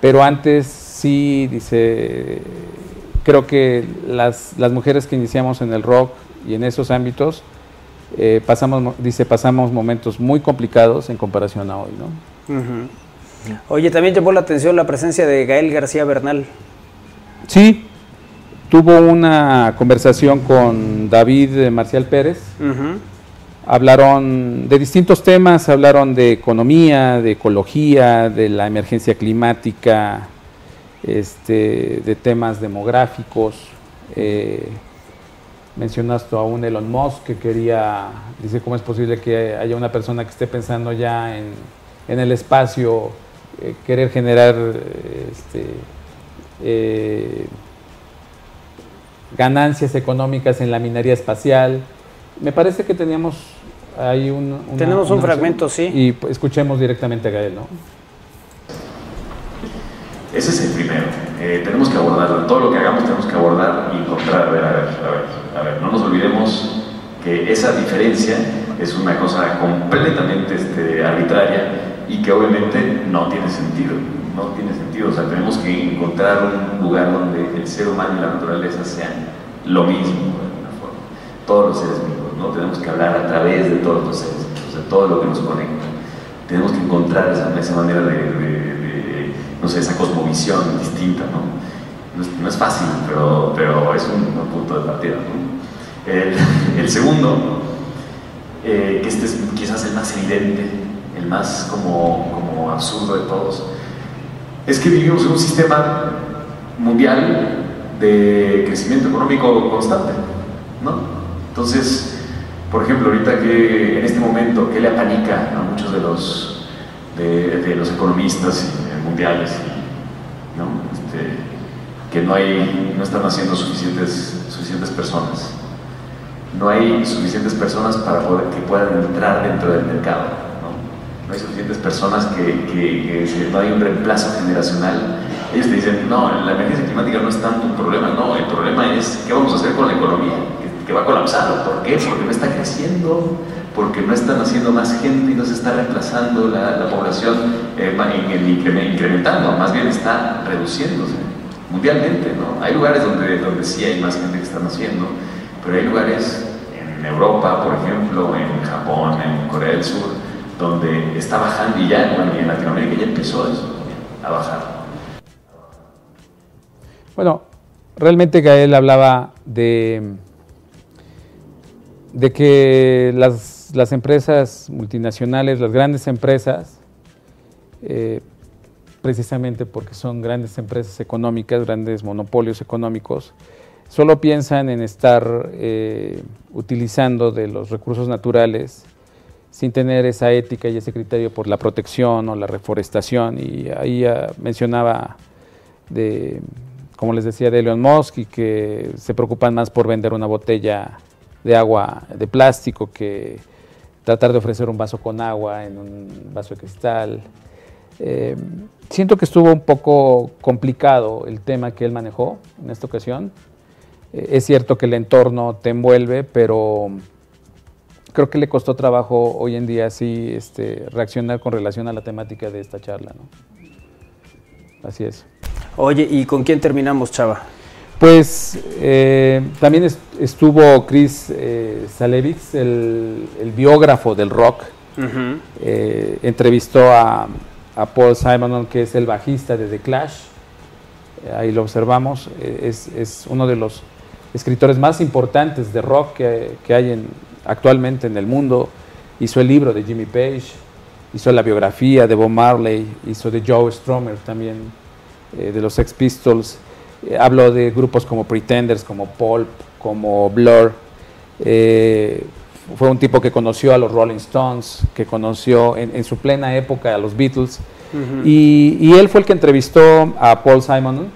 Pero antes sí, dice, creo que las, las mujeres que iniciamos en el rock y en esos ámbitos, eh, pasamos, mo- dice, pasamos momentos muy complicados en comparación a hoy, ¿no?
Oye, también llamó la atención la presencia de Gael García Bernal.
Sí, tuvo una conversación con David eh, Marcial Pérez.
Ujú.
Hablaron de distintos temas, hablaron de economía, de ecología, de la emergencia climática, este, de temas demográficos. Eh, mencionaste a un Elon Musk que quería, dice, ¿cómo es posible que haya una persona que esté pensando ya en, en el espacio, eh, querer generar este, eh, ganancias económicas en la minería espacial? Me parece que teníamos ahí un... una-
Tenemos un
una-
fragmento, sí.
Y pues, escuchemos directamente a Gael, ¿no?
Ese es el primero. Eh, tenemos que abordarlo. Todo lo que hagamos tenemos que abordar y encontrar. A ver, a ver, a ver, a ver. No nos olvidemos que esa diferencia es una cosa completamente este, arbitraria y que obviamente no tiene sentido. No tiene sentido. O sea, tenemos que encontrar un lugar donde el ser humano y la naturaleza sean lo mismo, de alguna forma. Todos los seres vivos, ¿no? Tenemos que hablar a través de todos los. O sea, todo lo que nos conecta. Tenemos que encontrar esa, esa manera de, de, no sé, esa cosmovisión distinta, ¿no? No es, fácil, pero, pero es un, un punto de partida, ¿no? El, el segundo, eh, que este es quizás el más evidente, el más como, como absurdo de todos, es que vivimos en un sistema mundial de crecimiento económico constante, ¿no? Entonces, por ejemplo, ahorita que en este momento, ¿qué le apanica a muchos de los, economistas mundiales? ¿no? Este, que no, hay, no están haciendo suficientes, suficientes personas. No hay suficientes personas para poder, que puedan entrar dentro del mercado. No, hay suficientes personas que, que, que, no hay un reemplazo generacional. Ellos te dicen, no, la emergencia climática no es tanto un problema, no, el problema es qué vamos a hacer con la economía, que, va a colapsar. ¿Por qué? Porque no está creciendo, porque no están haciendo más gente y no se está reemplazando la, la población, eh, incrementando, más bien está reduciéndose mundialmente. ¿no? Hay lugares donde, donde sí hay más gente que están haciendo, pero hay lugares en Europa, por ejemplo, en Japón, en Corea del Sur, donde está bajando y ya, bueno, y en Latinoamérica ya empezó eso a bajar.
Bueno, realmente Gael hablaba de, de que las, las empresas multinacionales, las grandes empresas, eh, precisamente porque son grandes empresas económicas, grandes monopolios económicos, solo piensan en estar eh, utilizando de los recursos naturales sin tener esa ética y ese criterio por la protección o la reforestación. Y ahí mencionaba de, como les decía, de Elon Musk y que se preocupan más por vender una botella de agua de plástico que tratar de ofrecer un vaso con agua en un vaso de cristal. Eh, siento que estuvo un poco complicado el tema que él manejó en esta ocasión. Eh, es cierto que el entorno te envuelve, pero creo que le costó trabajo hoy en día sí este, reaccionar con relación a la temática de esta charla. ¿no? Así es.
Oye, ¿y con quién terminamos, Chava?
Pues eh, también est estuvo Chris eh, Salevitz, el, el, biógrafo del rock. Uh -huh. eh, entrevistó a, a, Paul Simon, que es el bajista de The Clash. Eh, ahí lo observamos. Es, es, uno de los escritores más importantes de rock que, que hay en, actualmente en el mundo. Hizo el libro de Jimmy Page, hizo la biografía de Bob Marley, hizo de Joe Strummer también, eh, de los Sex Pistols. Eh, hablo de grupos como Pretenders, como Pulp, como Blur. Eh, fue un tipo que conoció a los Rolling Stones, que conoció en, en su plena época a los Beatles. Uh -huh. y, y, él fue el que entrevistó a Paul Simon.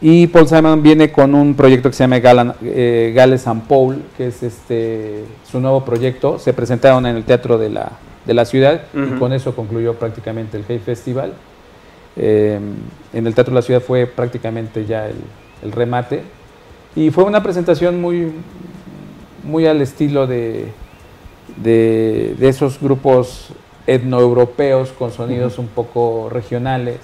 Y Paul Simon viene con un proyecto que se llama Galan, eh, Gales and Paul, que es este, su nuevo proyecto. Se presentaron en el Teatro de la, de la Ciudad uh -huh. y con eso concluyó prácticamente el Hey Festival. Eh, en el Teatro de la Ciudad fue prácticamente ya el, el, remate y fue una presentación muy, muy al estilo de, de, de esos grupos etnoeuropeos con sonidos uh -huh. un poco regionales.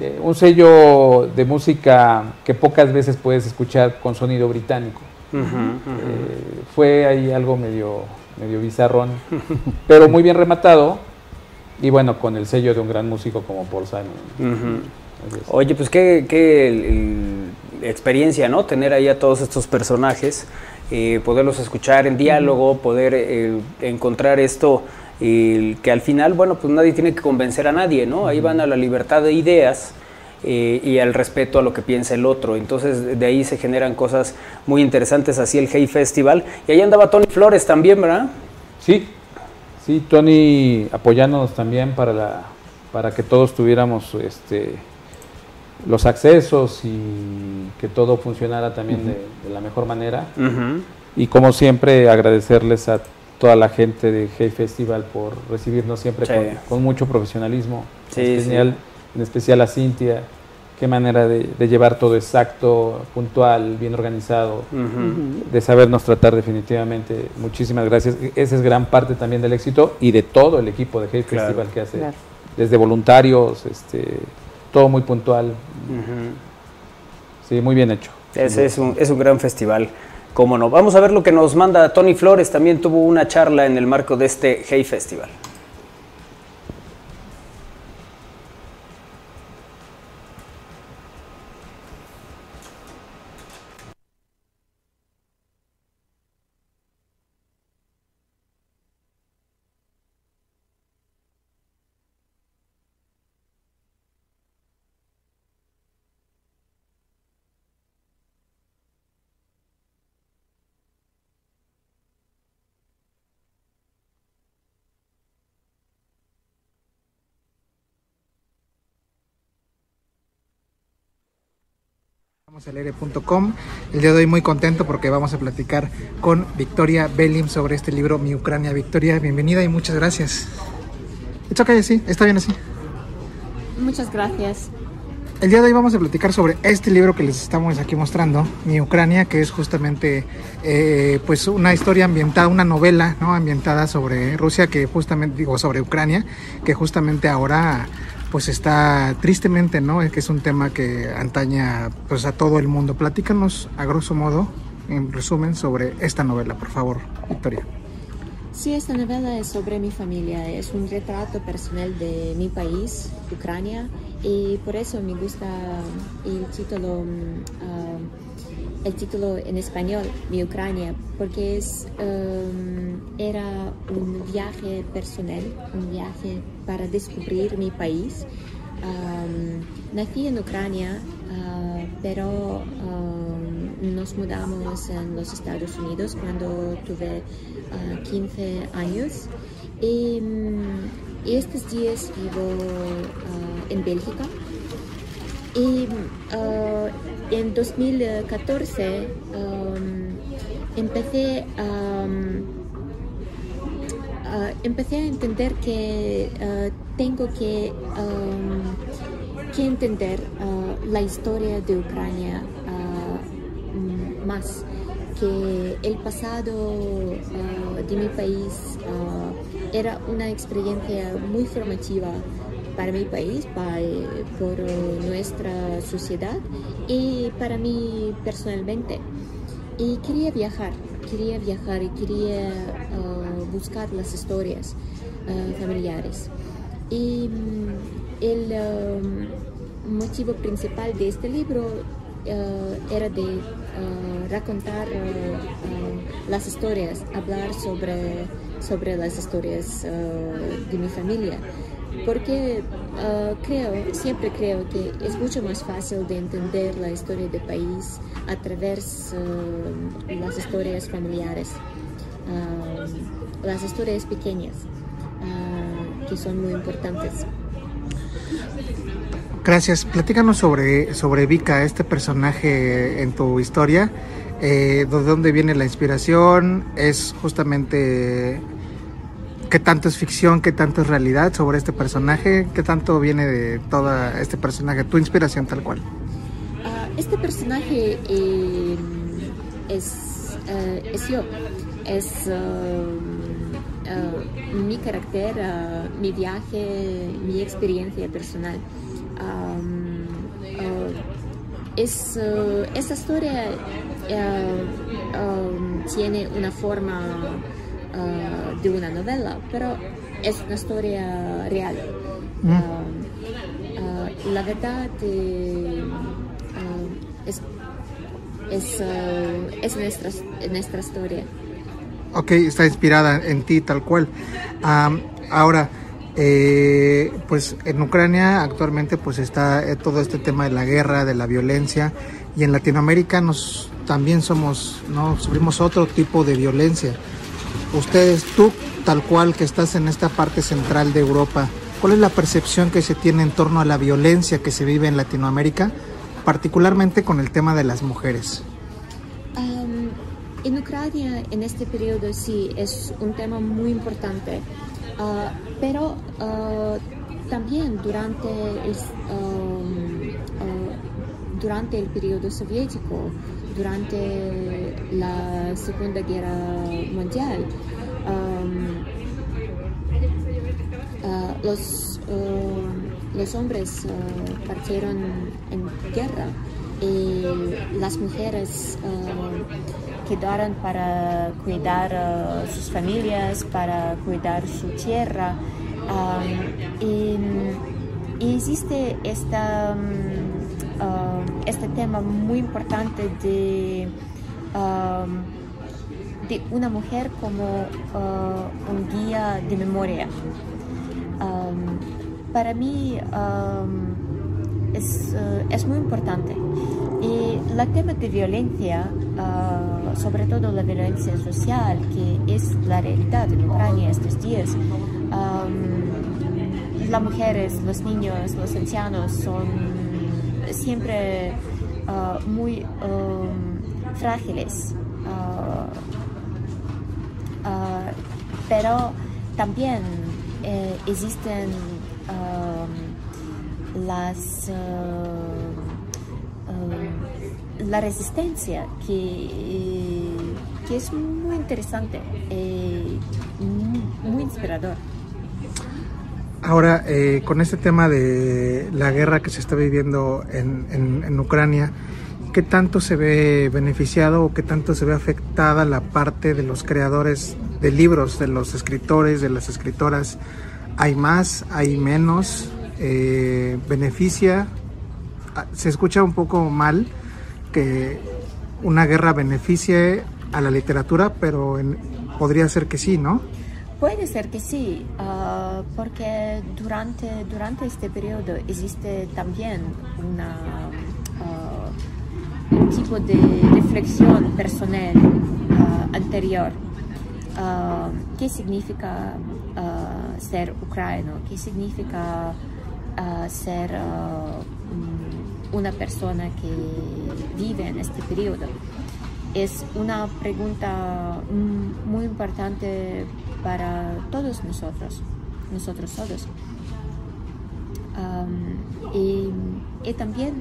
Eh, un sello de música que pocas veces puedes escuchar con sonido británico. Uh -huh, eh, fue ahí algo medio, medio bizarrón, pero muy bien rematado y bueno, con el sello de un gran músico como Paul Simon.
Uh -huh. Oye, pues qué, qué el, el experiencia, ¿no? Tener ahí a todos estos personajes, eh, poderlos escuchar en diálogo, poder eh, encontrar esto que al final, bueno, pues nadie tiene que convencer a nadie, ¿no? Ahí van a la libertad de ideas. Eh, y al respeto a lo que piensa el otro. Entonces de ahí se generan cosas muy interesantes, así el Hey Festival. Y ahí andaba Tony Flores también, ¿verdad?
Sí, Sí, Tony apoyándonos también para, la, para que todos tuviéramos este, los accesos y que todo funcionara también uh -huh. de, de, la mejor manera. Uh -huh. Y como siempre, agradecerles a toda la gente de Hey Festival por recibirnos siempre sí. con, con, mucho profesionalismo.
Sí,
genial,
sí.
en especial a Cintia. Qué manera de, de, llevar todo exacto, puntual, bien organizado, uh -huh. de sabernos tratar definitivamente. Muchísimas gracias. Esa es gran parte también del éxito y de todo el equipo de Hey claro. Festival que hace. Claro. Desde voluntarios, este, todo muy puntual. Uh -huh. Sí, muy bien hecho.
Ese es un, es un gran festival. Cómo no. Vamos a ver lo que nos manda Tony Flores. También tuvo una charla en el marco de este Hey Festival.
El día de hoy muy contento porque vamos a platicar con Victoria Belim sobre este libro Mi Ucrania. Victoria, bienvenida y muchas gracias. It's okay, sí, está bien así.
Muchas gracias.
El día de hoy vamos a platicar sobre este libro que les estamos aquí mostrando, Mi Ucrania, que es justamente eh, pues una historia ambientada, una novela ¿no? ambientada sobre Rusia, que justamente, digo, sobre Ucrania, que justamente ahora pues está tristemente, ¿no? Es que es un tema que antaña pues a todo el mundo. Platícanos a grosso modo, en resumen, sobre esta novela, por favor, Victoria.
Sí, esta novela es sobre mi familia, es un retrato personal de mi país, Ucrania, y por eso me gusta el título. Uh, el título en español, Mi Ucrania, porque es, um, era un viaje personal, un viaje para descubrir mi país. Um, nací en Ucrania, uh, pero um, nos mudamos en los Estados Unidos cuando tuve 15 uh, años. Y, estos días vivo uh, en Bélgica. Y en 2014 um, empecé a, um, empecé a entender que uh, tengo que, um, que entender uh, la historia de Ucrania uh, más que el pasado de mi país era una experiencia muy formativa para mi país, para, por nuestra sociedad y para mí personalmente. Y quería viajar, quería viajar y quería uh, buscar las historias uh, familiares. Y mm, el um, motivo principal de este libro era de racontar las historias, hablar sobre, sobre las historias de mi familia porque uh, creo, siempre creo que es mucho más fácil de entender la historia del país a través de uh, las historias familiares, uh, las historias pequeñas, que son muy importantes.
Gracias. Platícanos sobre, sobre Vika, este personaje en tu historia. Eh, ¿De dónde viene la inspiración? ¿Es justamente qué tanto es ficción, qué tanto es realidad sobre este personaje, qué tanto viene de todo este personaje, tu inspiración tal cual.
Ah, este personaje eh, es, eh, es, yo, es uh, mi carácter, uh, mi viaje, mi experiencia personal. Um, es, esa historia um, tiene una forma uh, de una novela, pero es una historia real. Mm. Uh, uh, la verdad es, es, es nuestra, nuestra historia.
Ok, está inspirada en ti tal cual. Um, ahora, eh, pues en Ucrania actualmente pues está eh, todo este tema de la guerra, de la violencia y en Latinoamérica nos también somos, no sufrimos otro tipo de violencia ustedes, tú tal cual que estás en esta parte central de Europa, ¿cuál es la percepción que se tiene en torno a la violencia que se vive en Latinoamérica, particularmente con el tema de las mujeres?
en Ucrania en este periodo sí es un tema muy importante, ah, pero ah, también durante ah, durante el periodo soviético durante la Segunda Guerra Mundial, um, uh, los, uh, los hombres uh, partieron en guerra y las mujeres quedaron para cuidar sus familias, para cuidar su tierra. Um, y, y, existe esta, um, uh, este tema muy importante de, um, de una mujer como un guía de memoria. para mí es, es muy importante. Y el tema de violencia, uh, sobre todo la violencia social, que es la realidad en Ucrania estos días, um, las mujeres, los niños, los ancianos son siempre uh, muy um, frágiles. Uh, pero también eh, existen um, las la resistencia que, que, es muy interesante, eh, muy inspirador.
Ahora, eh, con este tema de la guerra que se está viviendo en, en, Ucrania, ¿qué tanto se ve beneficiado o qué tanto se ve afectada la parte de los creadores de libros, de los escritores, de las escritoras? ¿Hay más? ¿Hay menos? Eh, ¿Beneficia? Ah, se escucha un poco mal, que una guerra beneficie a la literatura, pero podría ser que sí, ¿no?
Puede ser que sí, ah, porque durante, durante este periodo existe también una, uh, un tipo de reflexión personal uh, anterior. ¿Qué significa ser ucraniano? ¿Qué significa ser una persona que vive en este periodo. Es una pregunta mm, muy importante para todos nosotros, nosotros todos. y, también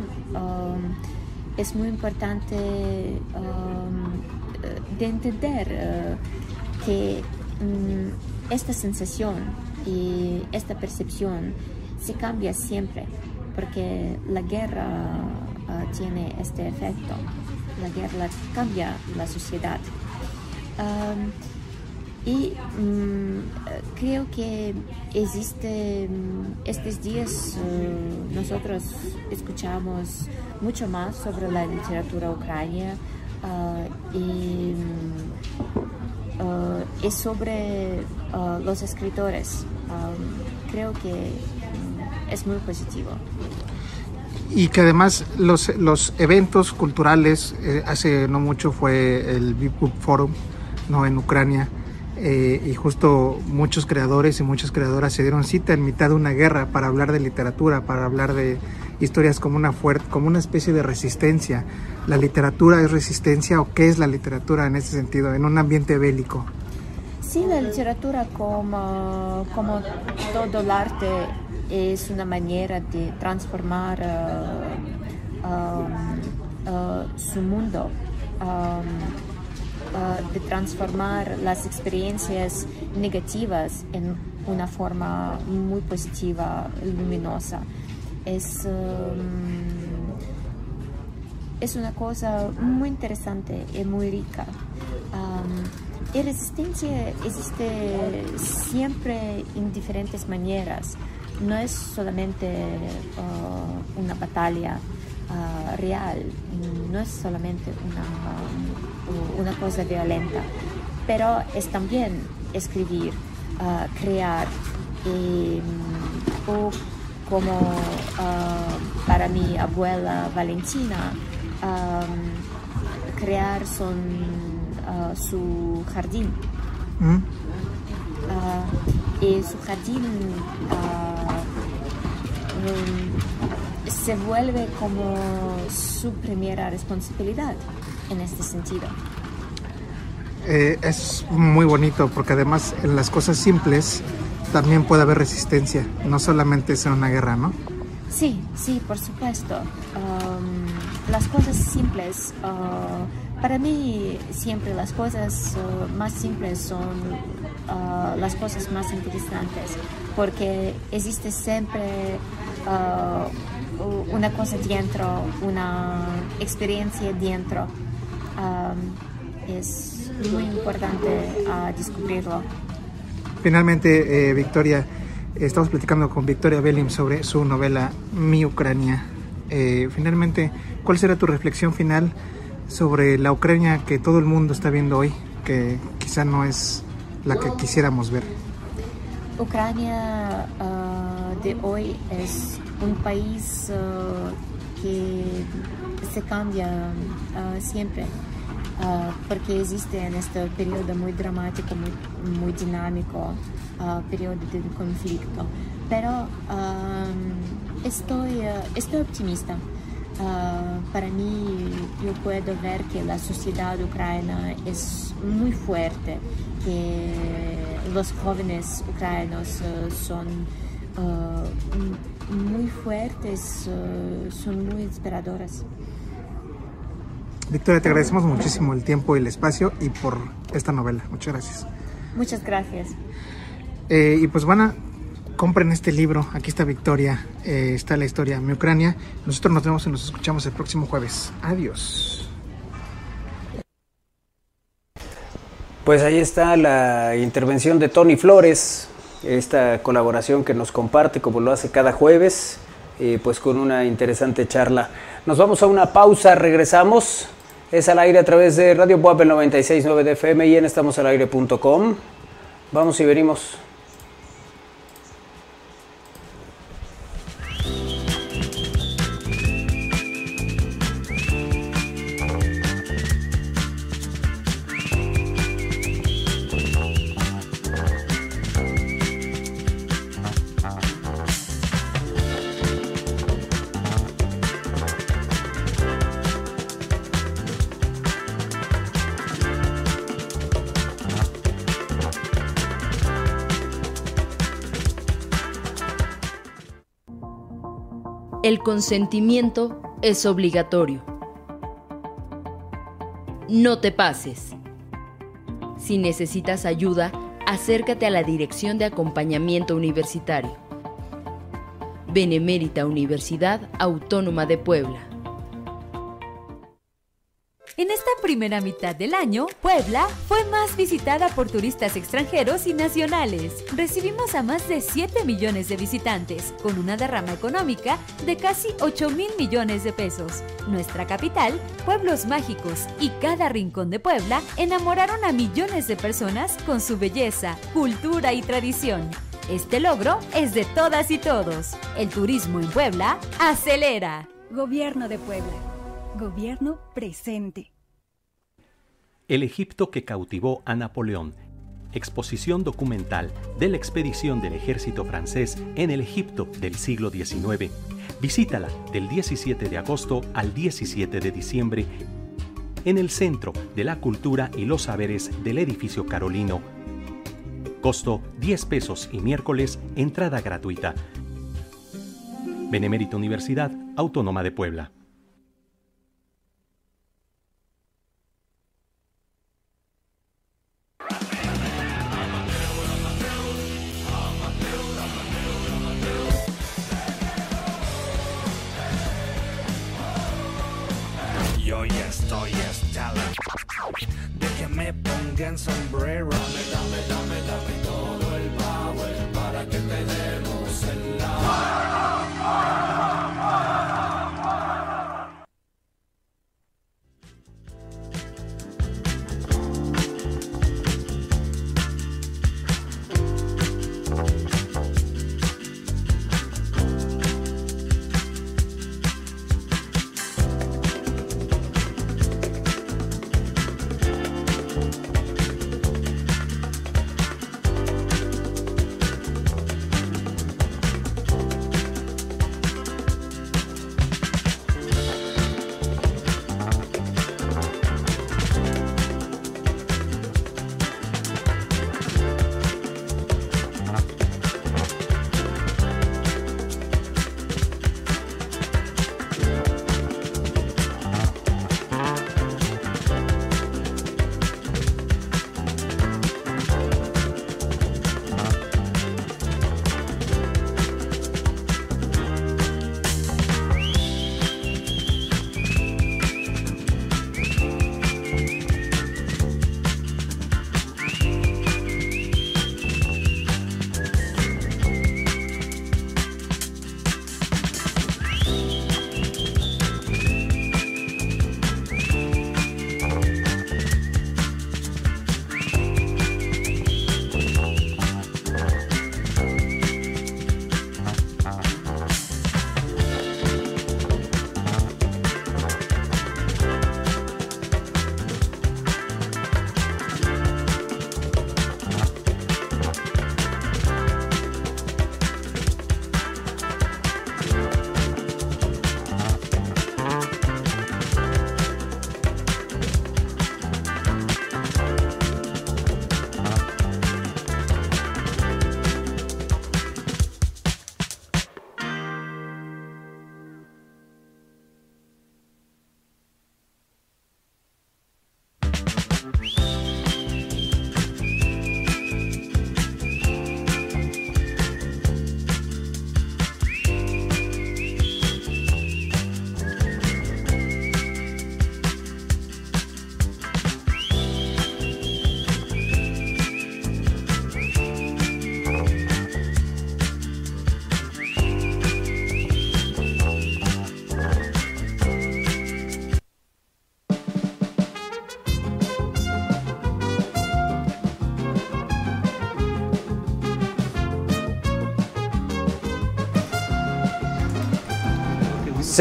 es muy importante de entender eh, que mm, esta sensación y esta percepción se cambia siempre porque la guerra ah, tiene este efecto. La guerra cambia la sociedad. Y mm, creo que existe, mm, estos días uh, nosotros escuchamos mucho más sobre la literatura ucraniana uh, y, uh, sobre los escritores. creo que es muy positivo.
Y que además los, los eventos culturales, eh, hace no mucho fue el Big Book Forum ¿no? en Ucrania, eh, y justo muchos creadores y muchas creadoras se dieron cita en mitad de una guerra para hablar de literatura, para hablar de historias como una, fuerte, como una especie de resistencia. ¿La literatura es resistencia o qué es la literatura en ese sentido, en un ambiente bélico?
Sí, la literatura como, como todo el arte es una manera de transformar uh, um, uh, su mundo, um, uh, de transformar las experiencias negativas en una forma muy positiva, luminosa. Es, um, es una cosa muy interesante y muy rica. y resistencia existe siempre en diferentes maneras no es solamente uh, una batalla uh, real, no es solamente una, una, cosa violenta, pero es también escribir, crear, y, o como para mi abuela Valentina, um, crear son, su jardín. ¿Mm? y su jardín se vuelve como su primera responsabilidad en este sentido.
Eh, es muy bonito porque además en las cosas simples también puede haber resistencia, no solamente es en una guerra, ¿no?
Sí, sí, por supuesto. Um, las cosas simples, uh, para mí siempre las cosas uh, más simples son uh, las cosas más interesantes porque existe siempre uh, una cosa dentro, una experiencia dentro. Um, es muy importante ah, descubrirlo.
Finalmente, eh, Victoria, estamos platicando con Victoria Belim sobre su novela Mi Ucrania. Eh, finalmente, ¿cuál será tu reflexión final sobre la Ucrania que todo el mundo está viendo hoy, que quizá no es la que quisiéramos ver?
Ucrania ah, de hoy es un país ah, que se cambia ah, siempre ah, porque existe en este periodo muy dramático, muy, dinámico, ah, periodo de conflicto. Pero ah, estoy, estoy optimista. Para mí yo puedo ver que la sociedad ucraniana es muy fuerte, que los jóvenes ucranianos son muy fuertes, son muy inspiradoras.
Victoria, te agradecemos muchísimo el tiempo y el espacio y por esta novela. Muchas gracias.
Muchas gracias.
Eh, y pues van a compren este libro. Aquí está Victoria. eh, está la historia Mi Ucrania. Nosotros nos vemos y nos escuchamos el próximo jueves. Adiós.
Pues ahí está la intervención de Tony Flores, esta colaboración que nos comparte como lo hace cada jueves, eh, pues con una interesante charla. Nos vamos a una pausa, regresamos. Es al aire a través de Radio el 96.9 de FM y en estamosalaire.com. Vamos y venimos.
El consentimiento es obligatorio. No te pases. Si necesitas ayuda, acércate a la Dirección de Acompañamiento Universitario. Benemérita Universidad Autónoma de Puebla.
En esta primera mitad del año, Puebla fue más visitada por turistas extranjeros y nacionales. Recibimos a más de 7 millones de visitantes, con una derrama económica de casi 8 mil millones de pesos. Nuestra capital, pueblos mágicos y cada rincón de Puebla enamoraron a millones de personas con su belleza, cultura y tradición. Este logro es de todas y todos. El turismo en Puebla acelera.
Gobierno de Puebla. Gobierno presente.
El Egipto que cautivó a Napoleón. Exposición documental de la expedición del ejército francés en el Egipto del siglo XIX. Visítala del 17 de agosto al 17 de diciembre en el Centro de la Cultura y los Saberes del Edificio Carolino. Costo 10 pesos y miércoles entrada gratuita. Benemérita Universidad Autónoma de Puebla.
Me pongan sombrero.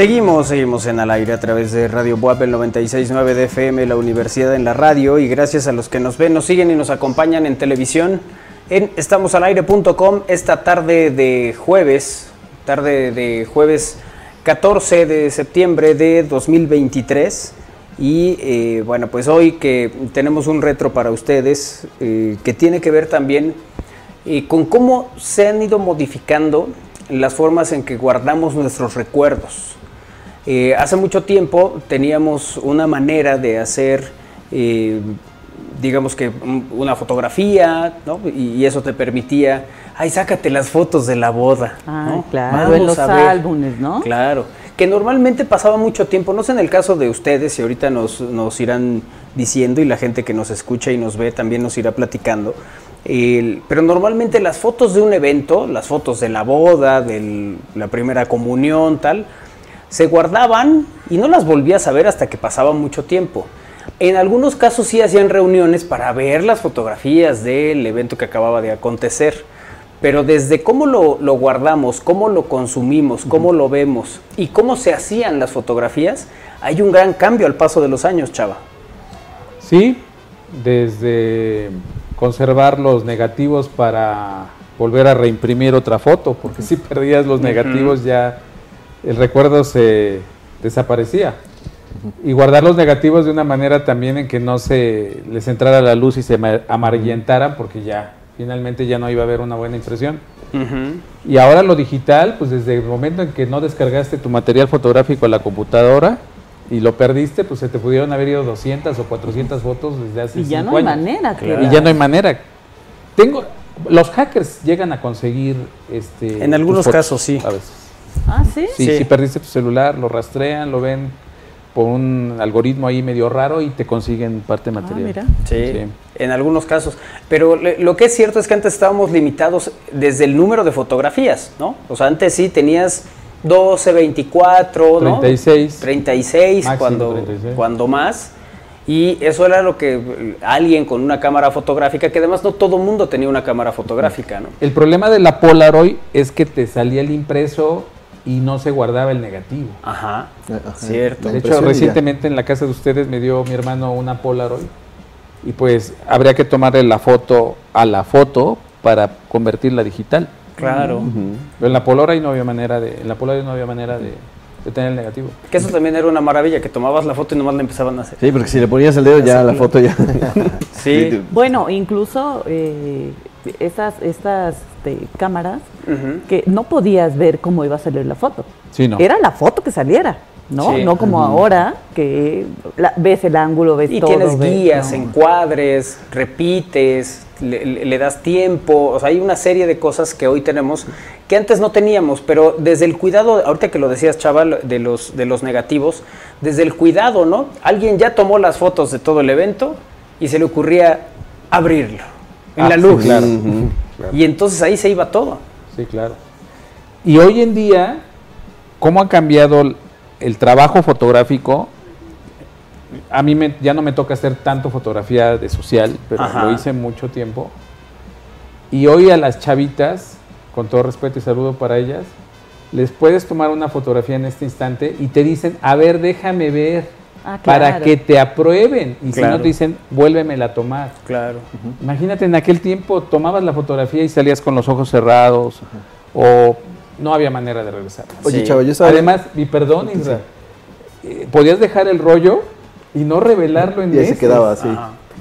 Seguimos, seguimos en al aire a través de Radio Buap, el 96.9 de FM, la Universidad en la Radio, y gracias a los que nos ven, nos siguen y nos acompañan en televisión en estamosalaire.com esta tarde de jueves, tarde de jueves 14 de septiembre de 2023. Y eh, bueno, pues hoy que tenemos un retro para ustedes eh, que tiene que ver también eh, con cómo se han ido modificando las formas en que guardamos nuestros recuerdos. Eh, hace mucho tiempo teníamos una manera de hacer, eh, digamos que un- una fotografía, ¿no? y, y eso te permitía, ay, sácate las fotos de la boda.
Ah,
¿no?
claro,
Vamos
en los
a ver".
álbumes, ¿no?
Claro, que normalmente pasaba mucho tiempo, no sé en el caso de ustedes, y ahorita nos, nos irán diciendo y la gente que nos escucha y nos ve también nos irá platicando. El- pero normalmente las fotos de un evento, las fotos de la boda, de la primera comunión, tal, se guardaban y no las volvías a ver hasta que pasaba mucho tiempo. En algunos casos sí hacían reuniones para ver las fotografías del evento que acababa de acontecer. Pero desde cómo lo, lo guardamos, cómo lo consumimos, cómo lo vemos y cómo se hacían las fotografías, hay un gran cambio al paso de los años, chava.
Sí, desde conservar los negativos para volver a reimprimir otra foto, porque si perdías los negativos ya el recuerdo se desaparecía. Y guardar los negativos de una manera también en que no se les entrara la luz y se ama- amarillentaran, porque ya finalmente ya no iba a haber una buena impresión. Y ahora lo digital, pues desde el momento en que no descargaste tu material fotográfico a la computadora y lo perdiste, pues se te pudieron haber ido 200 o 400 fotos desde hace
Y ya no hay
años.
manera, que
Y ya no hay manera. Tengo, los hackers llegan a conseguir este.
En algunos
fotos
casos, sí.
A veces.
Ah, sí.
Sí, si perdiste tu celular, lo rastrean, lo ven por un algoritmo ahí medio raro y te consiguen parte material.
mira.
Sí, en algunos casos. Pero le- lo que es cierto es que antes estábamos limitados desde el número de fotografías, ¿no? O sea, antes sí tenías 12, 24, ¿no?
36.
36,
Máximo
cuando,
36.
cuando más. Y eso era lo que alguien con una cámara fotográfica, que además no todo mundo tenía una cámara fotográfica, ¿no?
El problema de la Polaroid es que te salía el impreso y no se guardaba el negativo.
Ajá,
Ajá.
cierto.
De hecho, recientemente en la casa de ustedes me dio mi hermano una Polaroid y pues habría que tomarle la foto a la foto para convertirla digital.
Claro.
Pero en la Polaroid no había manera de, en la Polaroid no había manera de, de tener el negativo.
Que eso también era una maravilla, que tomabas la foto y nomás la empezaban a hacer.
Sí, porque si le ponías el dedo ya la foto ya.
Sí.
Bueno, incluso eh, esas, estas este, cámaras que no podías ver cómo iba a salir la foto.
Sí, no.
Era la foto que saliera, ¿no?
Sí.
No como ahora que la- ves el ángulo, ves
Y
todo.
tienes
ves-
guías,
no.
encuadres, repites, le, le- le das tiempo, o sea, hay una serie de cosas que hoy tenemos que antes no teníamos, pero desde el cuidado, ahorita que lo decías, chaval, de los, de los negativos, desde el cuidado, ¿no? Alguien ya tomó las fotos de todo el evento y se le ocurría abrirlo en
Ah,
la
sí,
luz.
claro.
Y entonces ahí se iba todo.
Sí, claro. Y hoy en día, ¿cómo ha cambiado el, el trabajo fotográfico? A mí me- ya no me toca hacer tanto fotografía de social, pero
Ajá.
lo hice mucho tiempo. Y hoy a las chavitas, con todo respeto y saludo para ellas, les puedes tomar una fotografía en este instante y te dicen, a ver, déjame ver,
Ah,
para que te aprueben. Y si no te dicen, vuélvemela a tomar.
Claro.
Imagínate, en aquel tiempo tomabas la fotografía y salías con los ojos cerrados o no había manera de regresar.
Oye, chavo, yo estaba-
Además, y perdón, Isra, eh, podías dejar el rollo y no revelarlo en
Y ahí se quedaba así.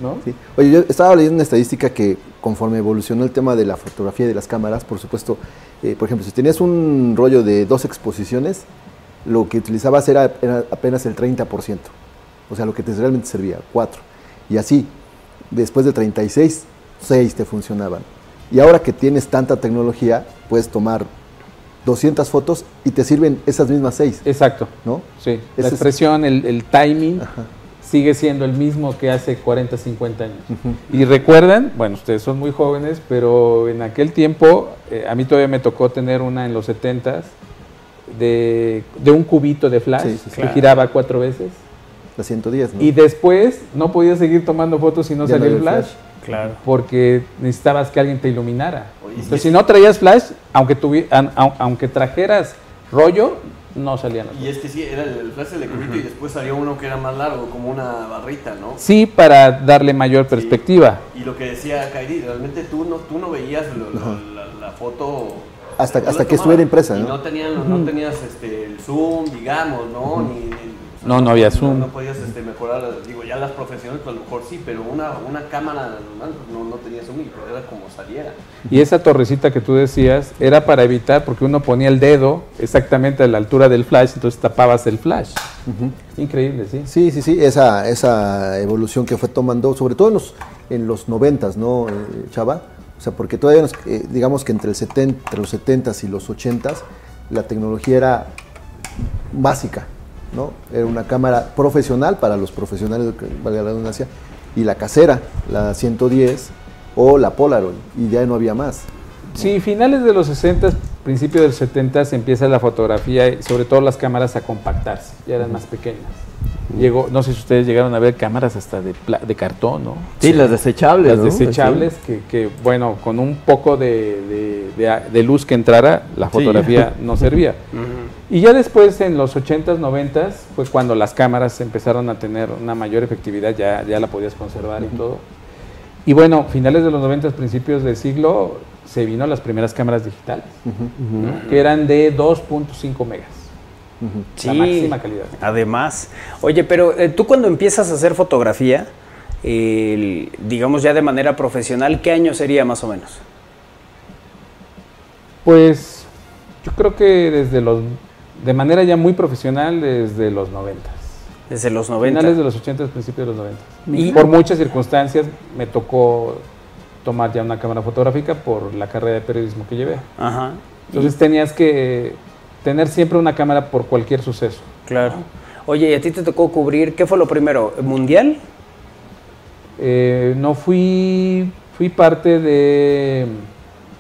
¿no?
Sí. Oye, yo estaba leyendo una estadística que conforme evolucionó el tema de la fotografía y de las cámaras, por supuesto, eh, por ejemplo, si tenías un rollo de dos exposiciones, lo que utilizabas era, era apenas el 30%. O sea, lo que te realmente servía, 4. Y así, después de 36, 6 te funcionaban. Y ahora que tienes tanta tecnología, puedes tomar 200 fotos y te sirven esas mismas 6.
Exacto.
¿No?
Sí,
Ese
la
es-
expresión, el, el timing sigue siendo el mismo que hace 40, 50 años. Y recuerdan, bueno, ustedes son muy jóvenes, pero en aquel tiempo, eh, a mí todavía me tocó tener una en los 70s de, de un cubito de flash
Sí, sí, sí.
que
Claro.
giraba cuatro veces.
La 110, ¿no?
Y después no podías seguir tomando fotos si no
Ya no
salía el flash.
flash.
Claro.
Porque necesitabas que alguien te iluminara. Entonces, si no traías flash, aunque, tuvi- an- aunque trajeras rollo, no salían las
Y es que sí, era el, el flash de cubito y después salió uno que era más largo, como una barrita, ¿no?
Sí, para darle mayor perspectiva.
Y lo que decía Kairi, realmente tú no, tú no veías lo- la, la foto.
Hasta- hasta que estuviera impresa,
y
¿no?
no, tenían, no tenías este, el zoom, digamos, ¿no? Ni, ni- o sea,
No, no había zoom.
No, podías este, mejorar, digo, ya las profesionales pues, a lo mejor sí, pero una, una cámara normal pues, no, no tenía zoom y pues, era como saliera.
Y esa torrecita que tú decías era para evitar, porque uno ponía el dedo exactamente a la altura del flash, entonces tapabas el flash. Increíble, sí.
Sí, sí, sí, esa, esa evolución que fue tomando, sobre todo en los, en los 90, ¿no, eh, Chava? O sea, porque todavía, nos- eh, digamos que entre, el 70, entre los 70s y los 80s, la tecnología era básica, ¿no? Era una cámara profesional para los profesionales, valga la redundancia, y la casera, la 110 o la Polaroid, y ya no había más.
Sí, finales de los 60, principios de los 70 empieza la fotografía sobre todo las cámaras a compactarse, ya eran más pequeñas. Llegó, no sé si ustedes llegaron a ver cámaras hasta de, pla- de cartón, ¿no?
Sí, las desechables,
Las
¿no?
desechables, que, que, bueno, con un poco de, de- de a- de luz que entrara, la
Sí.
fotografía no servía. Y ya después, en los 80s, 90s, fue cuando las cámaras empezaron a tener una mayor efectividad, ya, ya la podías conservar y todo. Y bueno, finales de los 90s, principios del siglo, se vino las primeras cámaras digitales, ¿no? que eran de 2.5 megas. La máxima calidad.
Además, oye, pero eh, tú cuando empiezas a hacer fotografía, digamos ya de manera profesional, ¿qué año sería más o menos?
Pues yo creo que desde los, de manera ya muy profesional, desde los 90.
Desde los 90.
Finales de los 80, principios de los 90.
Y-
por muchas circunstancias me tocó tomar ya una cámara fotográfica por la carrera de periodismo que llevé.
Ajá.
Entonces tenías que tener siempre una cámara por cualquier suceso.
Claro. Oye, ¿y a ti te tocó cubrir, qué fue lo primero? ¿Mundial?
Eh, no fui, fui parte de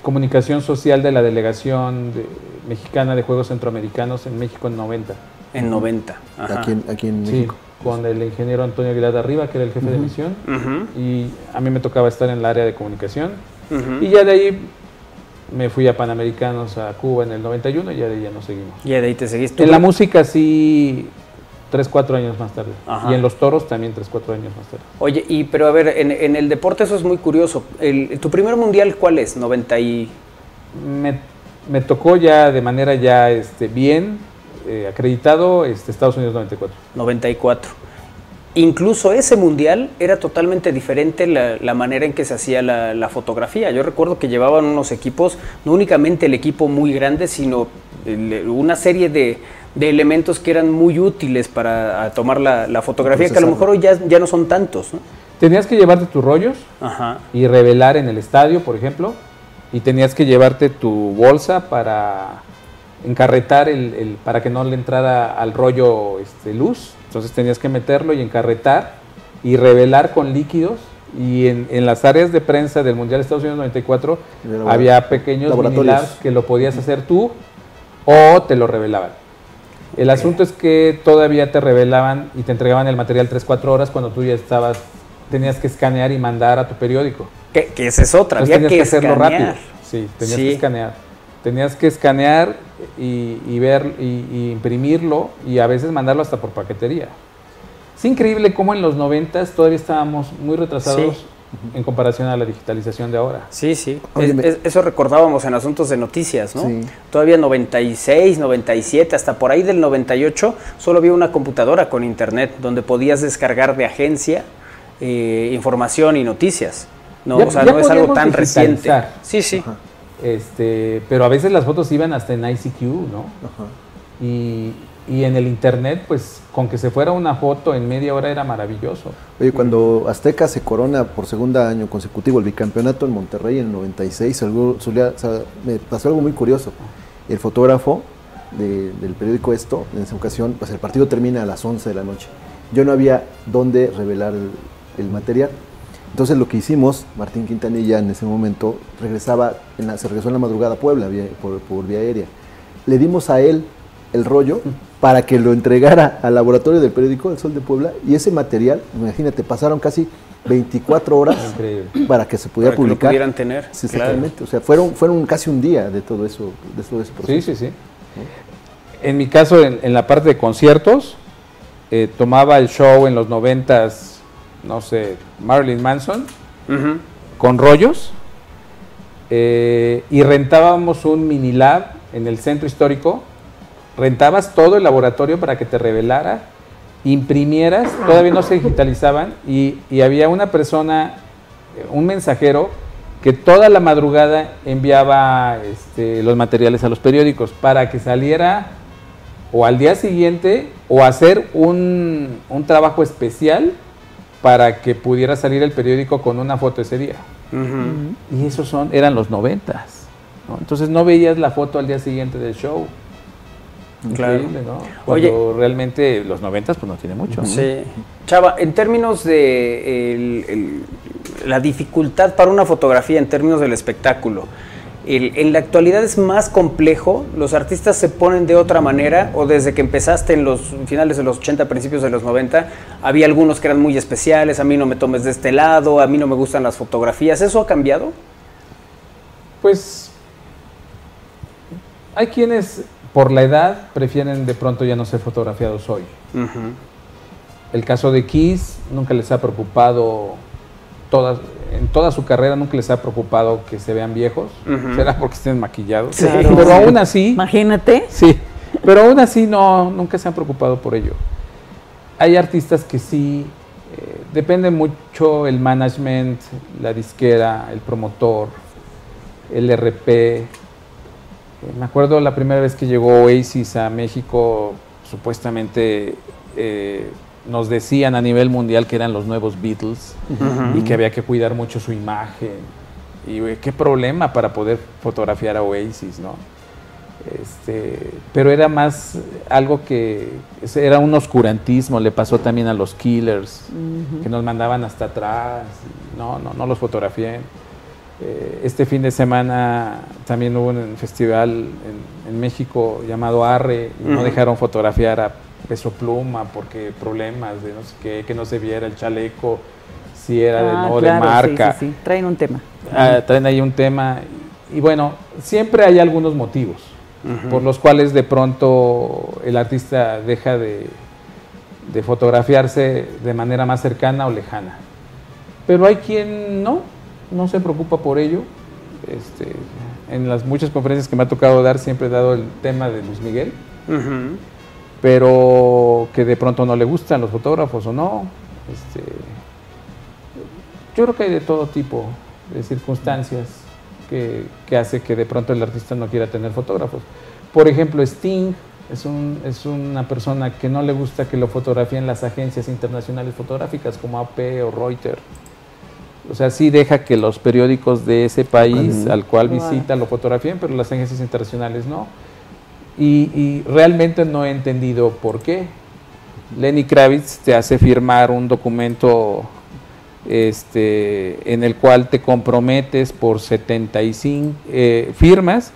comunicación social de la delegación de- mexicana de Juegos Centroamericanos en México en 90.
En 90. Ajá.
Aquí en, aquí en
Sí,
México.
con el ingeniero Antonio Aguilar de Arriba, que era el jefe de misión, y a mí me tocaba estar en el área de comunicación. Y ya de ahí me fui a Panamericanos a Cuba en el 91 y ya de ahí ya no seguimos.
Y de ahí te seguiste.
En la música sí, 3, 4 años más tarde.
Ajá.
Y en los toros también 3, 4 años más tarde.
Oye, y pero a ver, en, en el deporte eso es muy curioso. El- ¿Tu primer mundial cuál es? 90 y...
Me, me tocó ya de manera ya este, bien eh, acreditado este, Estados Unidos 94.
94. Incluso ese mundial era totalmente diferente la, la manera en que se hacía la, la fotografía. Yo recuerdo que llevaban unos equipos, no únicamente el equipo muy grande, sino una serie de, de elementos que eran muy útiles para tomar la, la fotografía, que a lo mejor hoy ya, ya no son tantos. ¿no?
Tenías que llevarte tus rollos
Ajá.
y revelar en el estadio, por ejemplo, y tenías que llevarte tu bolsa para encarretar el, el- para que no le entrara al rollo este, luz. Entonces tenías que meterlo y encarretar y revelar con líquidos. Y en, en las áreas de prensa del Mundial de Estados Unidos 94
De labora-
había pequeños
laboratorios.
minilabs que lo podías hacer tú o te lo revelaban. El asunto es que todavía te revelaban y te entregaban el material 3-4 horas cuando tú ya estabas, tenías que escanear y mandar a tu periódico.
Que, que esa es otra,
Entonces
había
tenías
que,
que hacerlo
escanear.
rápido. Sí, tenías
Sí.
que escanear. Tenías que escanear y, y ver y, y imprimirlo y a veces mandarlo hasta por paquetería. Es increíble cómo en los 90 todavía estábamos muy retrasados
Sí.
en comparación a la digitalización de ahora.
Sí, sí. Es- es- eso recordábamos en asuntos de noticias, ¿no?
Sí.
Todavía 96, 97, hasta por ahí del 98, solo había una computadora con internet donde podías descargar de agencia eh, información y noticias. No,
Ya-
o sea, no es algo tan reciente. Sí, sí.
Este, pero a veces las fotos iban hasta en ICQ, ¿no? Y, y en el internet, pues con que se fuera una foto en media hora era maravilloso.
Oye, cuando Azteca se corona por segundo año consecutivo el bicampeonato en Monterrey en el 96, algo, solía- o sea, me pasó algo muy curioso. El fotógrafo de- del periódico Esto, en esa ocasión, pues el partido termina a las 11 de la noche. Yo no había dónde revelar el, el material. Entonces lo que hicimos, Martín Quintanilla en ese momento regresaba, en la- se regresó en la madrugada a Puebla vía- por, por vía aérea. Le dimos a él el rollo para que lo entregara al laboratorio del periódico El Sol de Puebla y ese material, imagínate, pasaron casi 24 horas
Increíble.
para que se pudiera
Para que lo
publicar.
pudieran tener,
Sí,
claro.
exactamente. O sea, fueron, fueron casi un día de todo eso, de todo ese proceso.
Sí, sí, sí. En mi caso, en, en la parte de conciertos, eh, tomaba el show en los noventas, no sé, Marilyn Manson, con rollos, eh, y rentábamos un mini lab en el centro histórico, rentabas todo el laboratorio para que te revelara, imprimieras, todavía no se digitalizaban, y, y había una persona, eh, un mensajero, que toda la madrugada enviaba este, los materiales a los periódicos para que saliera o al día siguiente o hacer un, un trabajo especial para que pudiera salir el periódico con una foto ese día. Y esos son, eran los noventas. ¿no? Entonces no veías la foto al día siguiente del show.
Claro.
Increíble, ¿no?
Oye.
Cuando realmente los noventas pues no tiene mucho. ¿no?
Sí. Chava, en términos de el- el- la dificultad para una fotografía en términos del espectáculo, el- en la actualidad es más complejo, los artistas se ponen de otra manera o desde que empezaste en los finales de los 80, principios de los 90, había algunos que eran muy especiales, a mí no me tomes de este lado, a mí no me gustan las fotografías, ¿eso ha cambiado?
Pues hay quienes por la edad prefieren de pronto ya no ser fotografiados hoy. El caso de Kiss nunca les ha preocupado, todas, en toda su carrera nunca les ha preocupado que se vean viejos. Será porque estén maquillados.
Sí. Claro.
Pero aún así.
Imagínate.
Sí, pero aún así no, nunca se han preocupado por ello. Hay artistas que sí, eh, depende mucho el management, la disquera, el promotor, el RP. Eh, me acuerdo la primera vez que llegó Oasis a México, supuestamente eh, nos decían a nivel mundial que eran los nuevos Beatles y que había que cuidar mucho su imagen. Y qué problema para poder fotografiar a Oasis, ¿no? Este, pero era más algo que era un oscurantismo, le pasó también a los Killers, que nos mandaban hasta atrás, no, no, no los fotografié. Eh, este fin de semana también hubo un festival en, en México llamado Arre y no dejaron fotografiar a Peso Pluma porque problemas de no sé qué, que no se viera el chaleco, si era de
Ah,
no
claro,
de marca.
Sí, sí, sí. Traen un tema.
Ah, traen ahí un tema. Y, bueno, siempre hay algunos motivos
Ujú.
por los cuales de pronto el artista deja de, de fotografiarse de manera más cercana o lejana. Pero hay quien no, no se preocupa por ello. Este, en las muchas conferencias que me ha tocado dar siempre he dado el tema de Luis Miguel, pero que de pronto no le gustan los fotógrafos o no. Este, yo creo que hay de todo tipo de circunstancias que, que hace que de pronto el artista no quiera tener fotógrafos. Por ejemplo, Sting es, un, es una persona que no le gusta que lo fotografíen las agencias internacionales fotográficas como AP o Reuters. O sea, sí deja que los periódicos de ese país al cual visita lo fotografíen, pero las agencias internacionales no. Y, realmente no he entendido por qué. Lenny Kravitz te hace firmar un documento este, en el cual te comprometes por 75 eh, firmas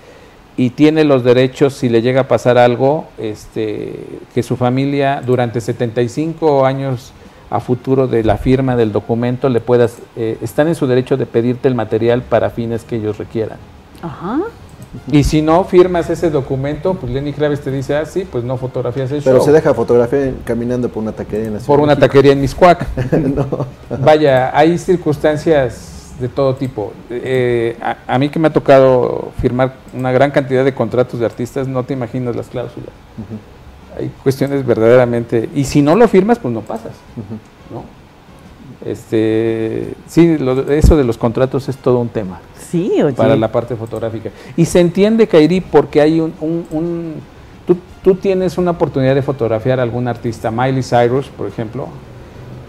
y tiene los derechos, si le llega a pasar algo, este, que su familia durante 75 años a futuro de la firma del documento le puedas, eh, están en su derecho de pedirte el material para fines que ellos requieran.
Ajá.
Y si no firmas ese documento, pues Lenny Kravitz te dice, ah, sí, pues no fotografías el
Pero
show.
se deja fotografiar caminando por una taquería en la Ciudad
por una taquería en Miscuac.
No.
Vaya, hay circunstancias de todo tipo. Eh, a, a mí que me ha tocado firmar una gran cantidad de contratos de artistas, no te imaginas las cláusulas. Hay cuestiones verdaderamente... Y si no lo firmas, pues no pasas. ¿no? Este, sí, lo- eso de los contratos es todo un tema.
Sí, oye.
Para la parte fotográfica. Y se entiende, Kairi, porque hay un... un- un- tú, tú tienes una oportunidad de fotografiar a algún artista, Miley Cyrus, por ejemplo,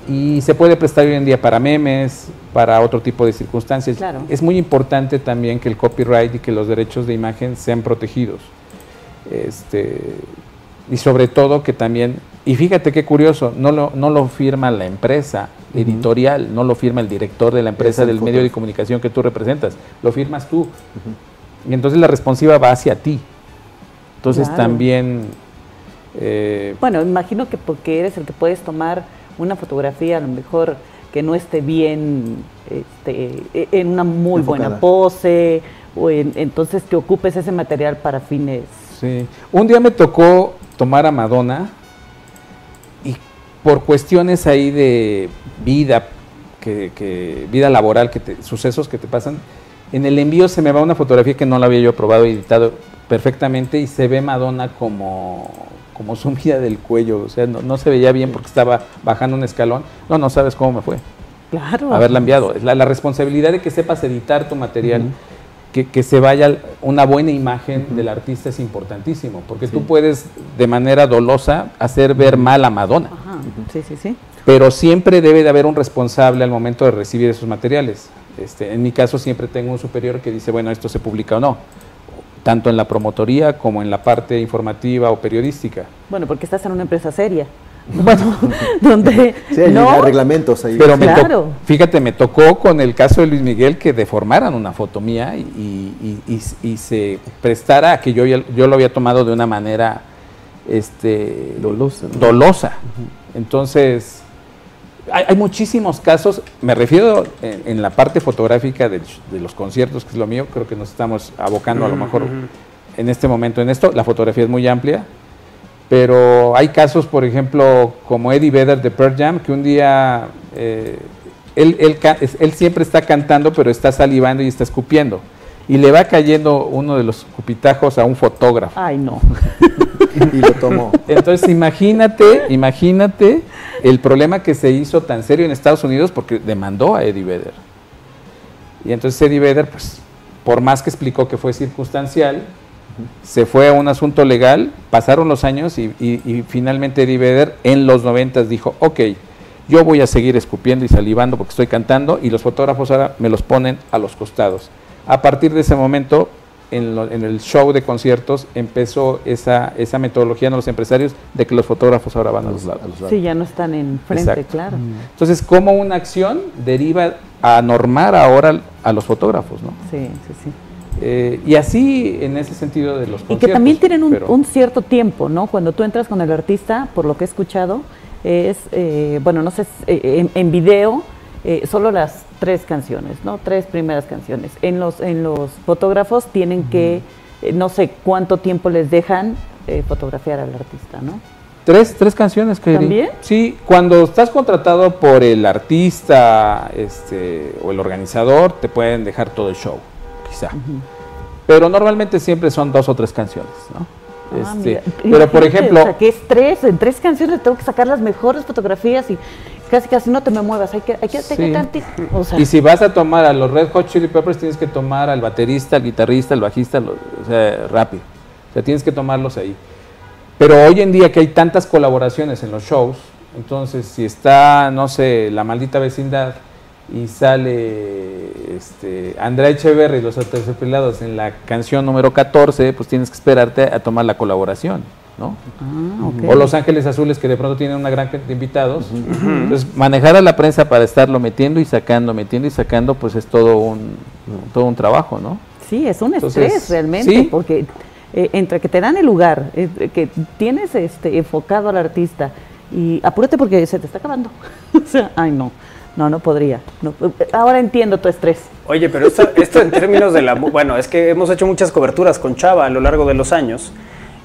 y se puede prestar hoy en día para memes, para otro tipo de circunstancias.
Claro.
Es muy importante también que el copyright y que los derechos de imagen sean protegidos. Este, y sobre todo que también, y fíjate qué curioso, no lo, no lo firma la empresa editorial, no lo firma el director de la empresa
el
del medio de comunicación que tú representas, lo firmas tú. Y entonces la responsiva va hacia ti. Entonces
Claro.
también... eh,
Bueno, imagino que porque eres el que puedes tomar una fotografía a lo mejor que no esté bien este, e- en una muy buena pose, o en- entonces que ocupes ese material para fines
Sí. Un día me tocó tomar a Madonna por cuestiones ahí de vida, que, que- vida laboral, que te- sucesos que te pasan, en el envío se me va una fotografía que no la había yo probado y editado perfectamente y se ve Madonna como, como sumida del cuello, o sea, no, no se veía bien porque estaba bajando un escalón. No, no sabes cómo me fue
Claro.
haberla enviado. La, la responsabilidad de que sepas editar tu material, que, que se vaya una buena imagen del artista es importantísimo, porque tú puedes de manera dolosa hacer ver mal a Madonna,
Ajá. Sí, sí, sí.
pero siempre debe de haber un responsable al momento de recibir esos materiales. Este, en mi caso siempre tengo un superior que dice, bueno, esto se publica o no, tanto en la promotoría como en la parte informativa o periodística.
Bueno, porque estás en una empresa seria. Bueno, donde
Sí, hay
no,
reglamentos ahí.
Pero me
Claro.
fíjate, me tocó con el caso de Luis Miguel que deformaran una foto mía y, y- y- y se prestara a que yo, yo lo había tomado de una manera este,
Dolosa, ¿no?
dolosa. Entonces, hay, hay muchísimos casos, me refiero en, en la parte fotográfica de, los conciertos, que es lo mío, creo que nos estamos abocando a lo mejor en este momento en esto, la fotografía es muy amplia, pero hay casos, por ejemplo, como Eddie Vedder de Pearl Jam, que un día eh, él, él siempre está cantando, pero está salivando y está escupiendo. Y le va cayendo uno de los cupitajos a un fotógrafo.
Ay, no.
Y lo tomó.
Entonces, imagínate, imagínate el problema que se hizo tan serio en Estados Unidos porque demandó a Eddie Vedder. Y entonces Eddie Vedder, pues, por más que explicó que fue circunstancial, se fue a un asunto legal, pasaron los años y, y- y finalmente Eddie Vedder en los noventas dijo, ok, yo voy a seguir escupiendo y salivando porque estoy cantando y los fotógrafos ahora me los ponen a los costados. A partir de ese momento, en, lo- en el show de conciertos, empezó esa, esa metodología en los empresarios de que los fotógrafos ahora van a los lados.
Sí, ya no están enfrente,
Exacto.
claro.
Entonces, ¿cómo una acción deriva a normar ahora a los fotógrafos? ¿no?
Sí, sí, sí.
Eh, y así, en ese sentido de los
Y que
conciertos,
también tienen un,
pero-
un cierto tiempo, ¿no? Cuando tú entras con el artista, por lo que he escuchado, es, eh, bueno, no sé, eh, en, en video, eh, solo las tres canciones, ¿no? Tres primeras canciones. En los, en los fotógrafos tienen que, eh, no sé cuánto tiempo les dejan fotografiar al artista, ¿no?
Tres, tres canciones, Kairi.
¿También?
Sí, cuando estás contratado por el artista este, o el organizador, te pueden dejar todo el show, quizá. Pero normalmente siempre son dos o tres canciones, ¿no?
Ah,
Este, pero por ejemplo,
O sea, que es tres, en tres canciones tengo que sacar las mejores fotografías y casi casi no te me muevas, hay que, hay que, que
Sí.
tantito. O sea,
y si vas a tomar a los Red Hot Chili Peppers, tienes que tomar al baterista, al guitarrista, al bajista, o sea, rápido. O sea, tienes que tomarlos ahí. Pero hoy en día que hay tantas colaboraciones en los shows, entonces si está, no sé, la maldita vecindad y sale este, Andrea Echeverry y los Aterciopelados en la canción número 14, pues tienes que esperarte a tomar la colaboración, ¿no?
Ah.
O Los Ángeles Azules que de pronto tienen una gran cantidad de invitados. Entonces, manejar a la prensa para estarlo metiendo y sacando, metiendo y sacando, pues es todo un, todo un trabajo, ¿no?
Sí, es un
Entonces,
estrés realmente,
sí.
porque eh, entre que te dan el lugar, eh, que tienes este enfocado al artista y apúrate porque se te está acabando. o sea, ay no, no, no podría. ahora entiendo tu estrés.
Oye, pero esto, en términos de la... Bueno, es que hemos hecho muchas coberturas con Chava a lo largo de los años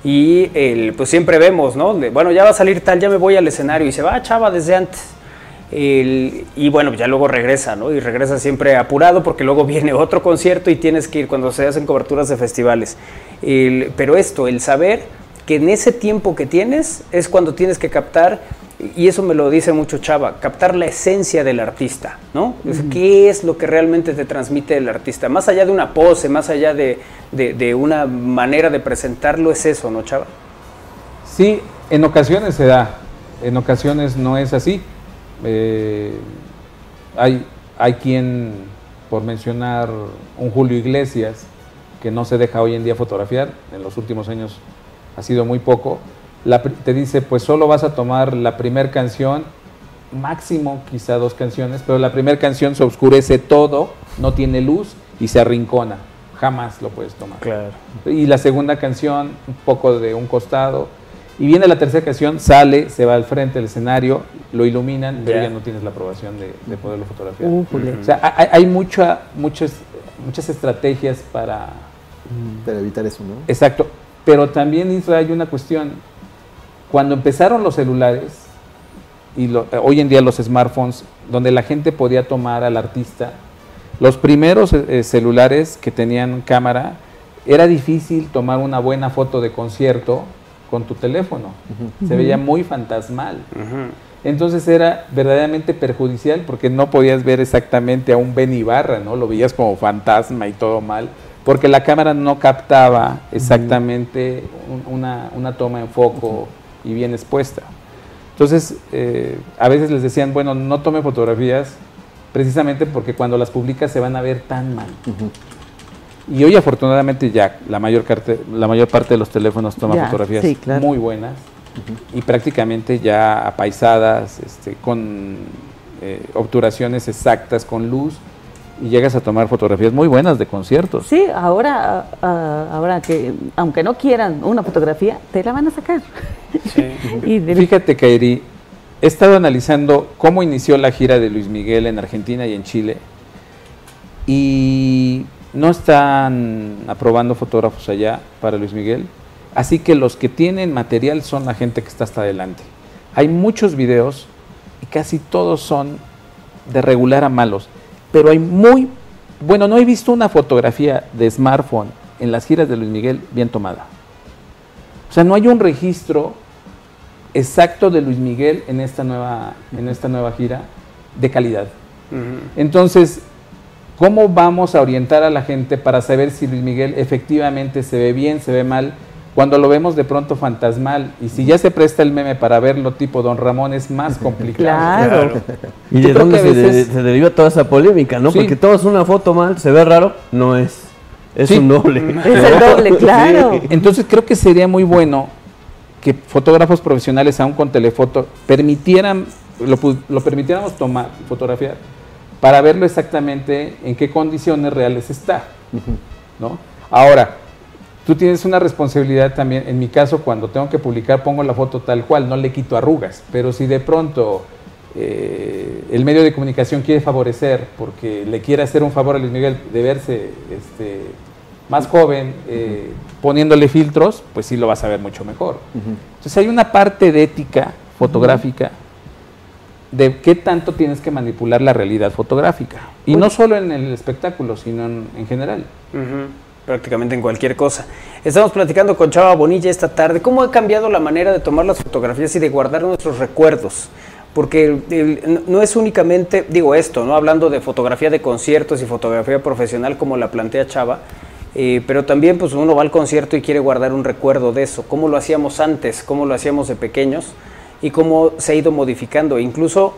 y el, pues siempre vemos, ¿no? Bueno, ya va a salir tal, ya me voy al escenario y se va Chava desde antes. Y bueno, ya luego regresa, ¿no? Y regresa siempre apurado porque luego viene otro concierto y tienes que ir cuando se hacen coberturas de festivales. Pero esto, el saber que en ese tiempo que tienes es cuando tienes que captar, y eso me lo dice mucho Chava, captar la esencia del artista, ¿no? ¿Qué es lo que realmente te transmite el artista? Más allá de una pose, más allá de, de- de una manera de presentarlo, es eso, ¿no, Chava?
Sí, en ocasiones se da, en ocasiones no es así. Eh, hay, hay quien, por mencionar un Julio Iglesias, que no se deja hoy en día fotografiar, en los últimos años ha sido muy poco, la te dice, pues solo vas a tomar la primera canción, máximo quizá dos canciones, pero la primera canción se oscurece todo, no tiene luz y se arrincona, jamás lo puedes tomar.
Claro.
Y la segunda canción, un poco de un costado. Y viene la tercera canción, sale, se va al frente del escenario, lo iluminan, pero
Ya.
ya no tienes la aprobación de, de poderlo fotografiar.
Újule.
O sea, hay, hay mucha, muchas, muchas estrategias para...
Para evitar eso, ¿no?
Exacto. Pero también Israel, hay una cuestión. Cuando empezaron los celulares, y lo- eh, hoy en día los smartphones, donde la gente podía tomar al artista, los primeros eh, eh, celulares que tenían cámara, era difícil tomar una buena foto de concierto con tu teléfono. Se veía muy fantasmal. Entonces era verdaderamente perjudicial porque no podías ver exactamente a un Ben Ibarra, ¿no? Lo veías como fantasma y todo mal, porque la cámara no captaba exactamente un- una, una toma en foco y bien expuesta. Entonces, eh, a veces les decían, bueno, no tome fotografías precisamente porque cuando las publicas se van a ver tan mal. Y hoy afortunadamente ya la mayor, carte- la mayor parte de los teléfonos toman
Ya,
fotografías
sí, claro.
muy buenas y prácticamente ya apaisadas, este, con eh, obturaciones exactas, con luz, y llegas a tomar fotografías muy buenas de conciertos.
Sí, ahora, ah, ahora que, aunque no quieran una fotografía, te la van a sacar. Y de-
Fíjate, Kairi, he estado analizando cómo inició la gira de Luis Miguel en Argentina y en Chile y no están aprobando fotógrafos allá para Luis Miguel, así que los que tienen material son la gente que está hasta adelante. Hay muchos videos y casi todos son de regular a malos, pero hay muy, bueno, no he visto una fotografía de smartphone en las giras de Luis Miguel bien tomada. O sea, no hay un registro exacto de Luis Miguel en esta nueva, en esta nueva gira de calidad. Entonces, ¿cómo vamos a orientar a la gente para saber si Luis Miguel efectivamente se ve bien, se ve mal? Cuando lo vemos de pronto fantasmal y si ya se presta el meme para verlo tipo Don Ramón es más complicado.
¿Y
Yo
de dónde se,
veces-
de- se deriva toda esa polémica, no?
Sí.
Porque tomas una foto mal, se ve raro, no es. Es
Sí.
un doble. Sí.
Entonces creo que sería muy bueno que fotógrafos profesionales, aún con telefoto, permitieran, lo, pu- lo permitiéramos tomar, fotografiar, para verlo exactamente en qué condiciones reales está. ¿no? Ahora, tú tienes una responsabilidad también, en mi caso, cuando tengo que publicar, pongo la foto tal cual, no le quito arrugas, pero si de pronto eh, el medio de comunicación quiere favorecer, porque le quiere hacer un favor a Luis Miguel de verse este, más joven, eh, poniéndole filtros, pues sí lo vas a ver mucho mejor. Entonces hay una parte de ética fotográfica de qué tanto tienes que manipular la realidad fotográfica. Y no solo en el espectáculo, sino en, en general.
Prácticamente en cualquier cosa. Estamos platicando con Chava Bonilla esta tarde. ¿Cómo ha cambiado la manera de tomar las fotografías y de guardar nuestros recuerdos? Porque no es únicamente, digo esto, no hablando de fotografía de conciertos y fotografía profesional como la plantea Chava, eh, pero también pues uno va al concierto y quiere guardar un recuerdo de eso. ¿Cómo lo hacíamos antes? ¿Cómo lo hacíamos de pequeños? Y cómo se ha ido modificando. Incluso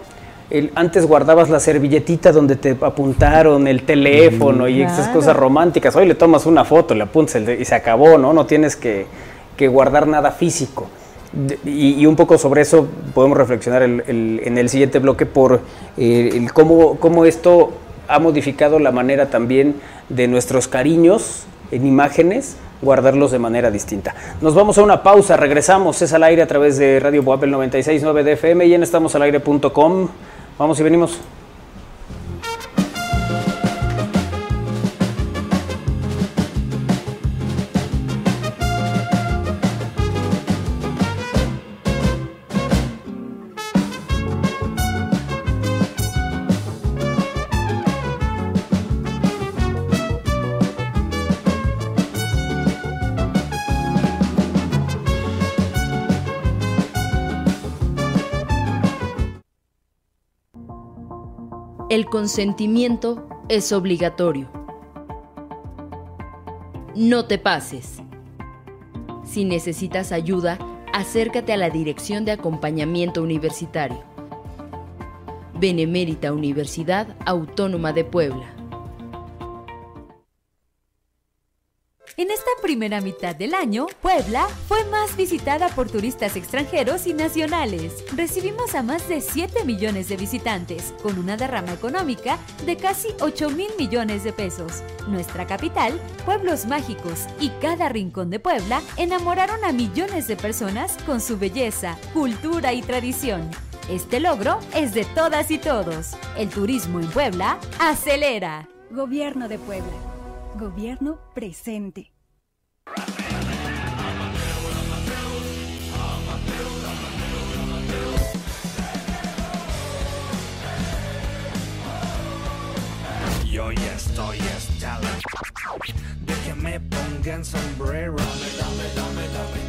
el- antes guardabas la servilletita donde te apuntaron el teléfono y esas
Claro.
cosas románticas. Hoy le tomas una foto, le apuntas el y se acabó, ¿no? No tienes que, que guardar nada físico. Y, y un poco sobre eso podemos reflexionar el- el- en el siguiente bloque por eh, el cómo, cómo esto ha modificado la manera también de nuestros cariños en imágenes, guardarlos de manera distinta. Nos vamos a una pausa, regresamos, es al aire a través de Radio Boab el 96.9 de FM y en estamosalaire.com. Vamos y venimos.
El consentimiento es obligatorio. No te pases. Si necesitas ayuda, acércate a la Dirección de Acompañamiento Universitario. Benemérita Universidad Autónoma de Puebla.
En esta primera mitad del año, Puebla fue más visitada por turistas extranjeros y nacionales. Recibimos a más de 7 millones de visitantes, con una derrama económica de casi 8 mil millones de pesos. Nuestra capital, pueblos mágicos y cada rincón de Puebla enamoraron a millones de personas con su belleza, cultura y tradición. Este logro es de todas y todos. El turismo en Puebla acelera.
Gobierno de Puebla. Gobierno presente.
Yo ya estoy hasta. De que me pongan sombrero. Dame, dame, dame,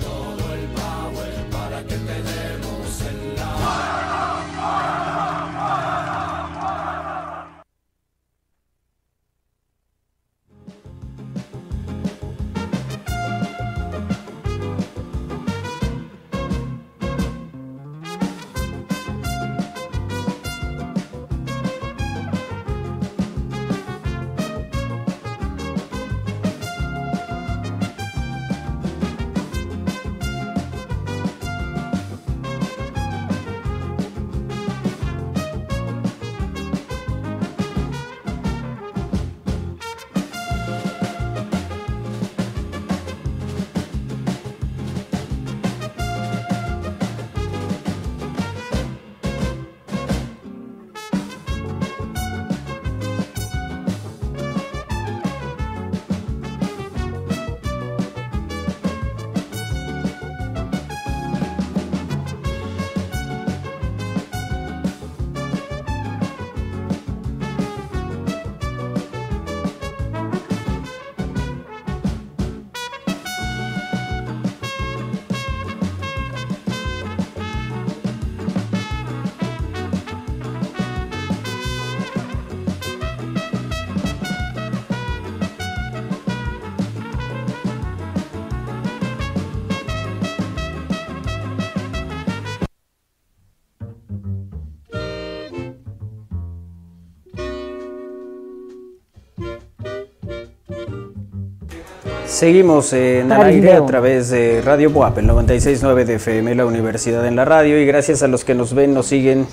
Seguimos en al aire a través de Radio Boap, el 96.9 de FM, la Universidad en la Radio, y gracias a los que nos ven, nos siguen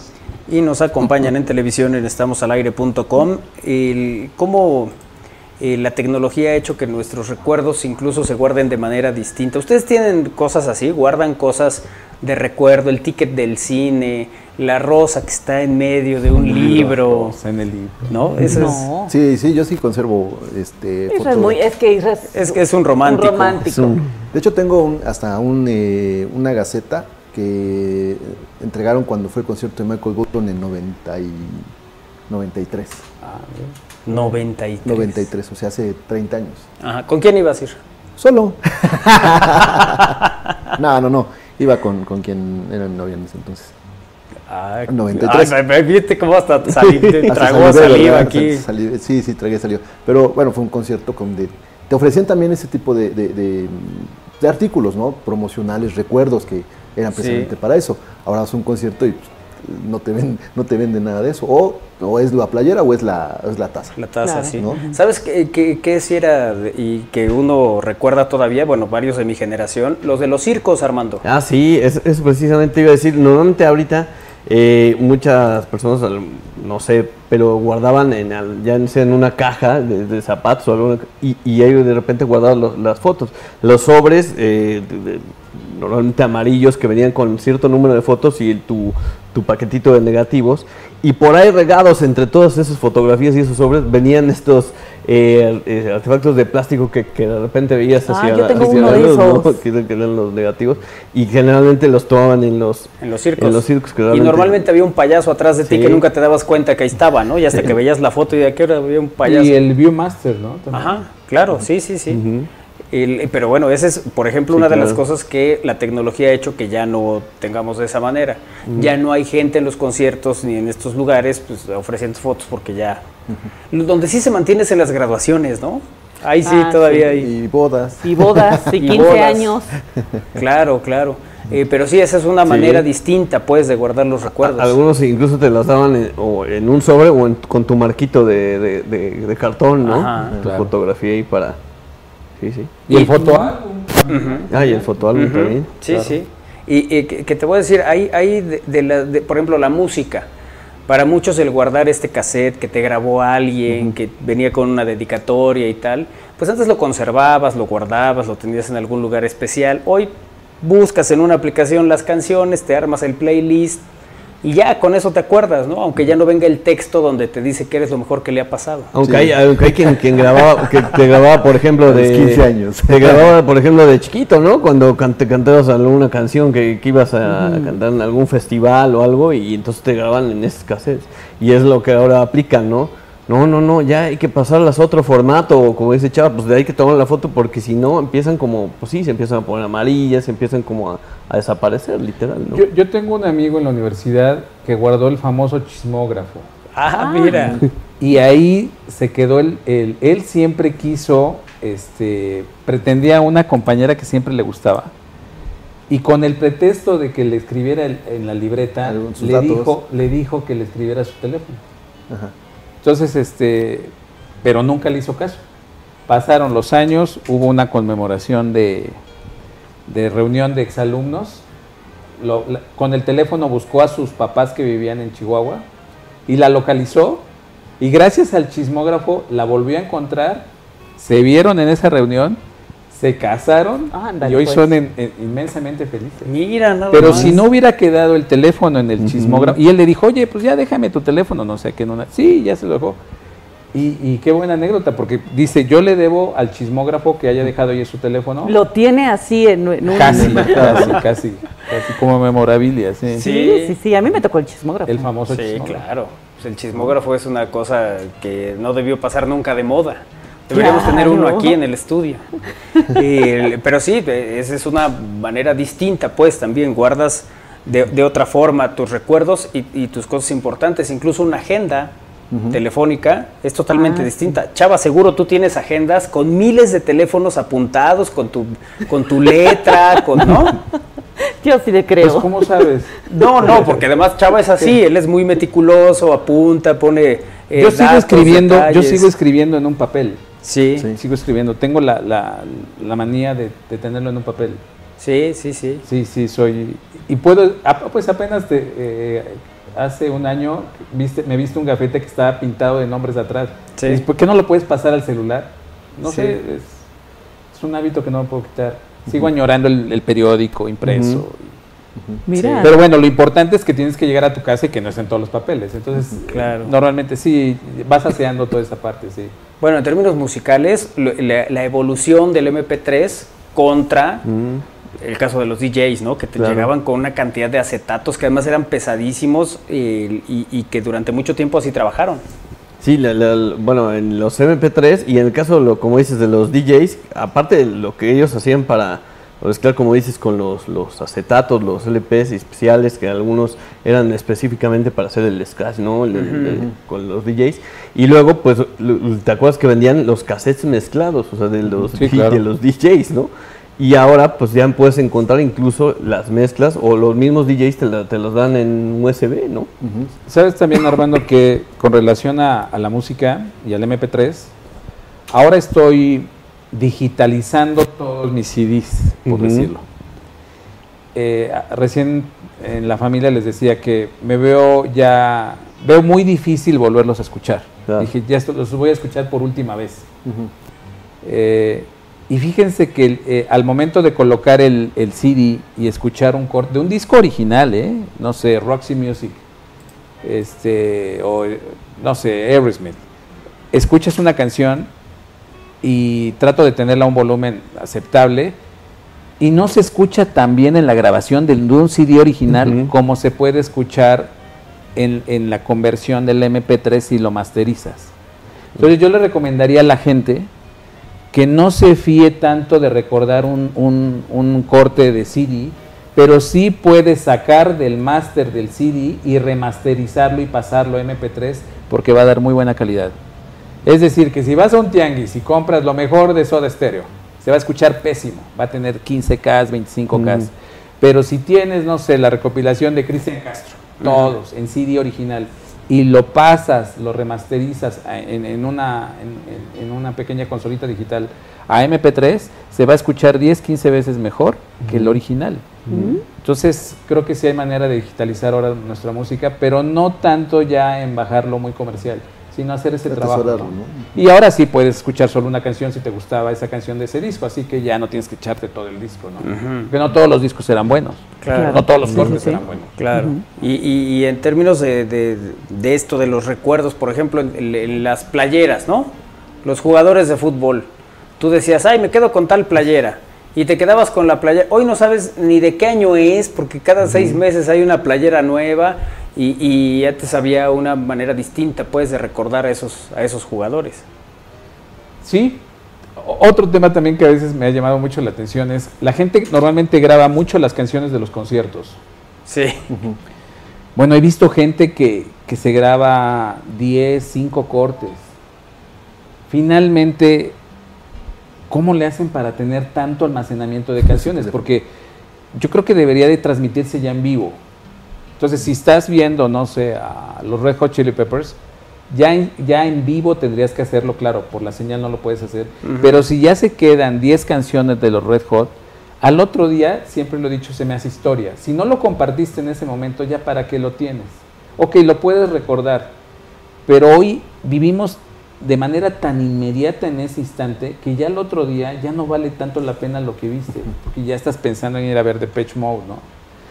y nos acompañan en televisión en estamosalaire.com. ¿Cómo eh, la tecnología ha hecho que nuestros recuerdos incluso se guarden de manera distinta? ¿Ustedes tienen cosas así? ¿Guardan cosas de recuerdo? El ticket del cine, la rosa que está en medio de un libro.
en el libro.
¿No? Eso
Es, sí, sí, yo sí conservo este.
Eso es muy, es que
es, que es un romántico.
de hecho, tengo hasta un, eh, una gaceta que entregaron cuando fue el concierto de Michael Bolton en 90 y 93.
Ah, 93.
93, o sea, hace 30 años.
Ajá. ¿Con quién ibas a ir?
Solo. no, no, no. Iba con, con quien era mi novia en ese entonces.
Ah, 93. Ay, ¿Viste cómo hasta salí, tragó saliva aquí?
sí, sí, tragué saliva. Pero bueno, fue un concierto con de, te ofrecían también ese tipo de, de, de, artículos, ¿no? Promocionales, recuerdos que eran precisamente para eso. Ahora es un concierto y no te, ven, no te venden nada de eso. O, o es la playera o es la, es la taza.
La taza, sí. ¿Sabes qué, qué, qué si era y que uno recuerda todavía? Bueno, varios de mi generación, los de los circos, Armando.
Ah, sí, eso es precisamente iba a decir. Normalmente ahorita eh, muchas personas, no sé, pero guardaban en, ya sea en una caja de, zapatos o alguna, y, y ellos de repente guardaban las fotos. Los sobres, eh, normalmente amarillos, que venían con cierto número de fotos y tu, tu paquetito de negativos, y por ahí regados entre todas esas fotografías y esos sobres venían estos eh, eh, artefactos de plástico que, de repente veías
ah, hacia, los,
que, eran los negativos y generalmente los tomaban en los,
en los circos.
En los circos
y normalmente había un payaso atrás de ti que nunca te dabas cuenta que ahí estaba, ¿no? Y hasta que veías la foto y de qué hora había un payaso.
Y el Viewmaster, ¿no?
Ajá, claro, sí, sí, sí pero bueno, esa es, por ejemplo, una de las cosas que la tecnología ha hecho que ya no tengamos de esa manera. Ya no hay gente en los conciertos ni en estos lugares pues, ofreciendo fotos porque ya... Donde sí se mantiene es en las graduaciones, ¿no? Ahí sí ah, todavía hay...
Y bodas.
Y bodas, y 15 años.
Claro, claro. Eh, pero sí, esa es una manera distinta, pues, de guardar los recuerdos.
Algunos incluso te las daban en, o en un sobre o con tu marquito de, de, cartón, ¿no? tu fotografía ahí para Sí, sí.
¿Y, el fotoálbum?
Ah, y el fotoálbum también.
Sí, sí. Y, que, te voy a decir, hay, hay de, la, por ejemplo, la música. Para muchos el guardar este cassette que te grabó alguien, que venía con una dedicatoria y tal, pues antes lo conservabas, lo guardabas, lo tenías en algún lugar especial. Hoy buscas en una aplicación las canciones, te armas el playlist, y ya con eso te acuerdas, ¿no? Aunque ya no venga el texto donde te dice que eres lo mejor que le ha pasado.
Aunque hay, aunque hay quien, quien grababa, que te grababa, por ejemplo, de
15 años.
Te grababa, por ejemplo, de chiquito, ¿no? Cuando te cantabas alguna canción que, que ibas a cantar en algún festival o algo y entonces te grababan en esas cassettes. Y es lo que ahora aplican, ¿no? No, no, no, ya hay que pasarlas a otro formato, o como dice Chava, pues de ahí que tomar la foto porque si no empiezan como, pues sí, se empiezan a poner amarillas, se empiezan como a, desaparecer, literal. ¿no?
Yo, yo, tengo un amigo en la universidad que guardó el famoso chismógrafo.
Ah, mira.
Y ahí se quedó el, el, él siempre quiso, este, pretendía una compañera que siempre le gustaba. Y con el pretexto de que le escribiera en la libreta, le dijo, le dijo que le escribiera su teléfono. Ajá. Entonces, este, pero nunca le hizo caso. Pasaron los años, hubo una conmemoración de, de reunión de exalumnos. con el teléfono buscó a sus papás que vivían en Chihuahua y la localizó. Y gracias al chismógrafo la volvió a encontrar. Se vieron en esa reunión se casaron y hoy pues. son inmensamente felices.
Mira, nada
Pero si no hubiera quedado el teléfono en el chismógrafo, y él le dijo, oye, pues ya déjame tu teléfono, no sé qué, no, sí, ya se lo dejó. Y, qué buena anécdota, porque dice, yo le debo al chismógrafo que haya dejado ahí su teléfono.
Lo tiene así en, un...
Casi, casi, casi, casi como memorabilia,
sí. sí. Sí, a mí me tocó el chismógrafo.
El famoso
sí, claro. Pues el chismógrafo es una cosa que no debió pasar nunca de moda. Deberíamos tener uno aquí en el estudio. pero sí, esa es una manera distinta, pues también guardas de, otra forma tus recuerdos y, tus cosas importantes, incluso una agenda telefónica es totalmente ah, distinta. Chava, seguro tú tienes agendas con miles de teléfonos apuntados, con tu, con tu letra, con, ¿no?
Yo sí le creo.
Pues, ¿cómo sabes?
No, no, porque además Chava es así, él es muy meticuloso, apunta, pone...
Eh, yo sigo escribiendo, yo sigo escribiendo en un papel.
Sí.
Sigo escribiendo. Tengo la, la- la manía de, de tenerlo en un papel.
Sí, sí, sí.
Sí, sí, soy. Y puedo. Pues apenas de, eh, hace un año viste, me viste un gafete que estaba pintado de nombres atrás.
Sí.
Y dices, ¿Por qué no lo puedes pasar al celular? No
Sí.
sé, es, es un hábito que no me puedo quitar. Sigo añorando el, el periódico impreso.
Mira.
Pero bueno, lo importante es que tienes que llegar a tu casa y que no estén todos los papeles. Entonces,
Claro.
normalmente sí, vas aseando toda esa parte, sí.
Bueno, en términos musicales, la, la evolución del MP3 contra el caso de los DJs, ¿no? Que te
Claro.
llegaban con una cantidad de acetatos que además eran pesadísimos eh, y, y que durante mucho tiempo así trabajaron.
Sí, la- la- bueno, en los MP3 y en el caso, lo, como dices, de los DJs, aparte de lo que ellos hacían para mezclar, como dices, con los, los acetatos, los LPs especiales, que algunos eran específicamente para hacer el scratch, ¿no? El- el- el-
Ujú.
con los DJs. Y luego, pues, ¿te acuerdas que vendían los cassettes mezclados? O sea, de los,
Sí, claro.
de los DJs, ¿no? Y ahora, pues, ya puedes encontrar incluso las mezclas o los mismos DJs te, la- te los dan en USB, ¿no?
Sabes también, Armando, que con relación a, a la música y al MP3, ahora estoy digitalizando todos mis CDs, por decirlo. Eh, recién en la familia les decía que me veo ya, veo muy difícil volverlos a escuchar.
Claro.
Dije, ya esto- los voy a escuchar por última vez. Eh, y fíjense que eh, al momento de colocar el, el CD y escuchar un corte de un disco original, ¿eh? no sé, Roxy Music, este, o no sé, Aerosmith, escuchas una canción y trato de tenerla a un volumen aceptable y no se escucha tan bien en la grabación del- de un CD original como se puede escuchar en, en la conversión del MP3 si lo masterizas. Entonces yo le recomendaría a la gente que no se fíe tanto de recordar un, un- un corte de CD, pero sí puede sacar del máster del CD y remasterizarlo y pasarlo a MP3 porque va a dar muy buena calidad. Es decir, que si vas a un tianguis y compras lo mejor de Soda Stereo, se va a escuchar pésimo, va a tener 15K, 25K.
Mm.
Pero si tienes, no sé, la recopilación de Cristian Castro, todos en CD original, y lo pasas, lo remasterizas en, en una, en, en- en una pequeña consolita digital a MP3, se va a escuchar 10, 15 veces mejor que el original. Entonces, creo que sí hay manera de digitalizar ahora nuestra música, pero no tanto ya en bajarlo muy comercial, sino hacer ese trabajo.
Atesorarlo,
¿no?
¿no?
Y ahora sí puedes escuchar solo una canción si te gustaba esa canción de ese disco, así que ya no tienes que echarte todo el disco, ¿no? Porque no todos los discos eran buenos.
Claro.
No todos los
Sí,
cortes
sí.
eran buenos.
Claro. y, y- y en términos de, de- de esto, de los recuerdos, por ejemplo, en, en- en las playeras, ¿no? Los jugadores de fútbol. Tú decías, ay, me quedo con tal playera. Y te quedabas con la playera. Hoy no sabes ni de qué año es, porque cada seis meses hay una playera nueva. Y, y antes había una manera distinta, pues, de recordar a esos, a esos jugadores.
Sí. Otro tema también que a veces me ha llamado mucho la atención es, la gente normalmente graba mucho las canciones de los conciertos.
Sí.
Bueno, he visto gente que, que se graba 10, 5 cortes. Finalmente, ¿cómo le hacen para tener tanto almacenamiento de canciones? Porque yo creo que debería de transmitirse ya en vivo. Entonces, si estás viendo, no sé, a los Red Hot Chili Peppers, ya en, ya en vivo tendrías que hacerlo, claro, por la señal no lo puedes hacer. Pero si ya se quedan 10 canciones de los Red Hot, al otro día, siempre lo he dicho, se me hace historia. Si no lo compartiste en ese momento, ya para qué lo tienes. Ok, lo puedes recordar, pero hoy vivimos de manera tan inmediata en ese instante que ya el otro día ya no vale tanto la pena lo que viste, porque ya estás pensando en ir a ver Depeche Mode, ¿no?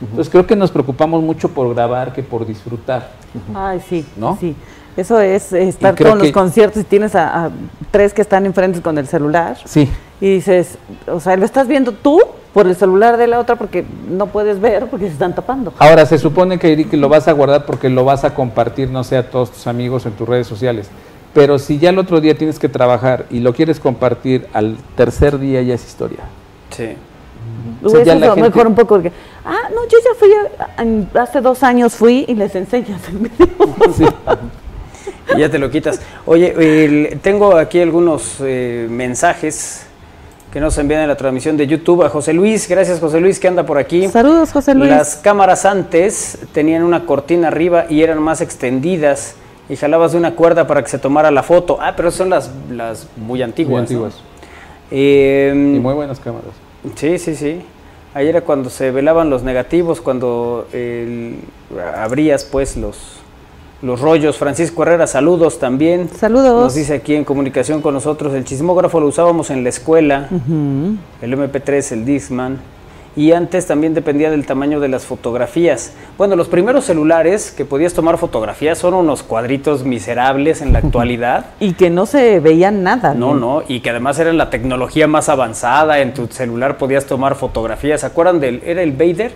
Entonces creo que nos preocupamos mucho por grabar que por disfrutar.
Ay, sí,
¿No?
sí. Eso es estar con los conciertos y tienes a, a tres que están enfrente con el celular.
Sí.
Y dices, o sea, lo estás viendo tú por el celular de la otra porque no puedes ver porque se están tapando.
Ahora, se supone que, que lo vas a guardar porque lo vas a compartir, no sé, a todos tus amigos en tus redes sociales. Pero si ya el otro día tienes que trabajar y lo quieres compartir al tercer día, ya es historia.
Sí.
O sea, ya
Eso
la gente-
mejor un poco porque, ah, no, yo ya fui, a- hace dos años fui y les enseñas el video.
Y ya te lo quitas. Oye, tengo aquí algunos eh, mensajes que nos envían en la transmisión de YouTube a José Luis. Gracias, José Luis, que anda por aquí.
Saludos, José Luis.
Las cámaras antes tenían una cortina arriba y eran más extendidas y jalabas de una cuerda para que se tomara la foto. Ah, pero son las, las muy antiguas.
Muy
¿no?
antiguas.
Eh,
Y muy buenas cámaras.
Sí, sí, sí. Ahí era cuando se velaban los negativos, cuando abrías pues los, los rollos. Francisco Herrera, saludos también.
Saludos.
Nos dice aquí en comunicación con nosotros, el chismógrafo lo usábamos en la escuela, el MP3, el Discman. Y antes también dependía del tamaño de las fotografías. Bueno, los primeros celulares que podías tomar fotografías son unos cuadritos miserables en la actualidad.
Y que no se veían nada.
No, no, y que además era la tecnología más avanzada. En tu celular podías tomar fotografías. ¿Se acuerdan del era el Vader?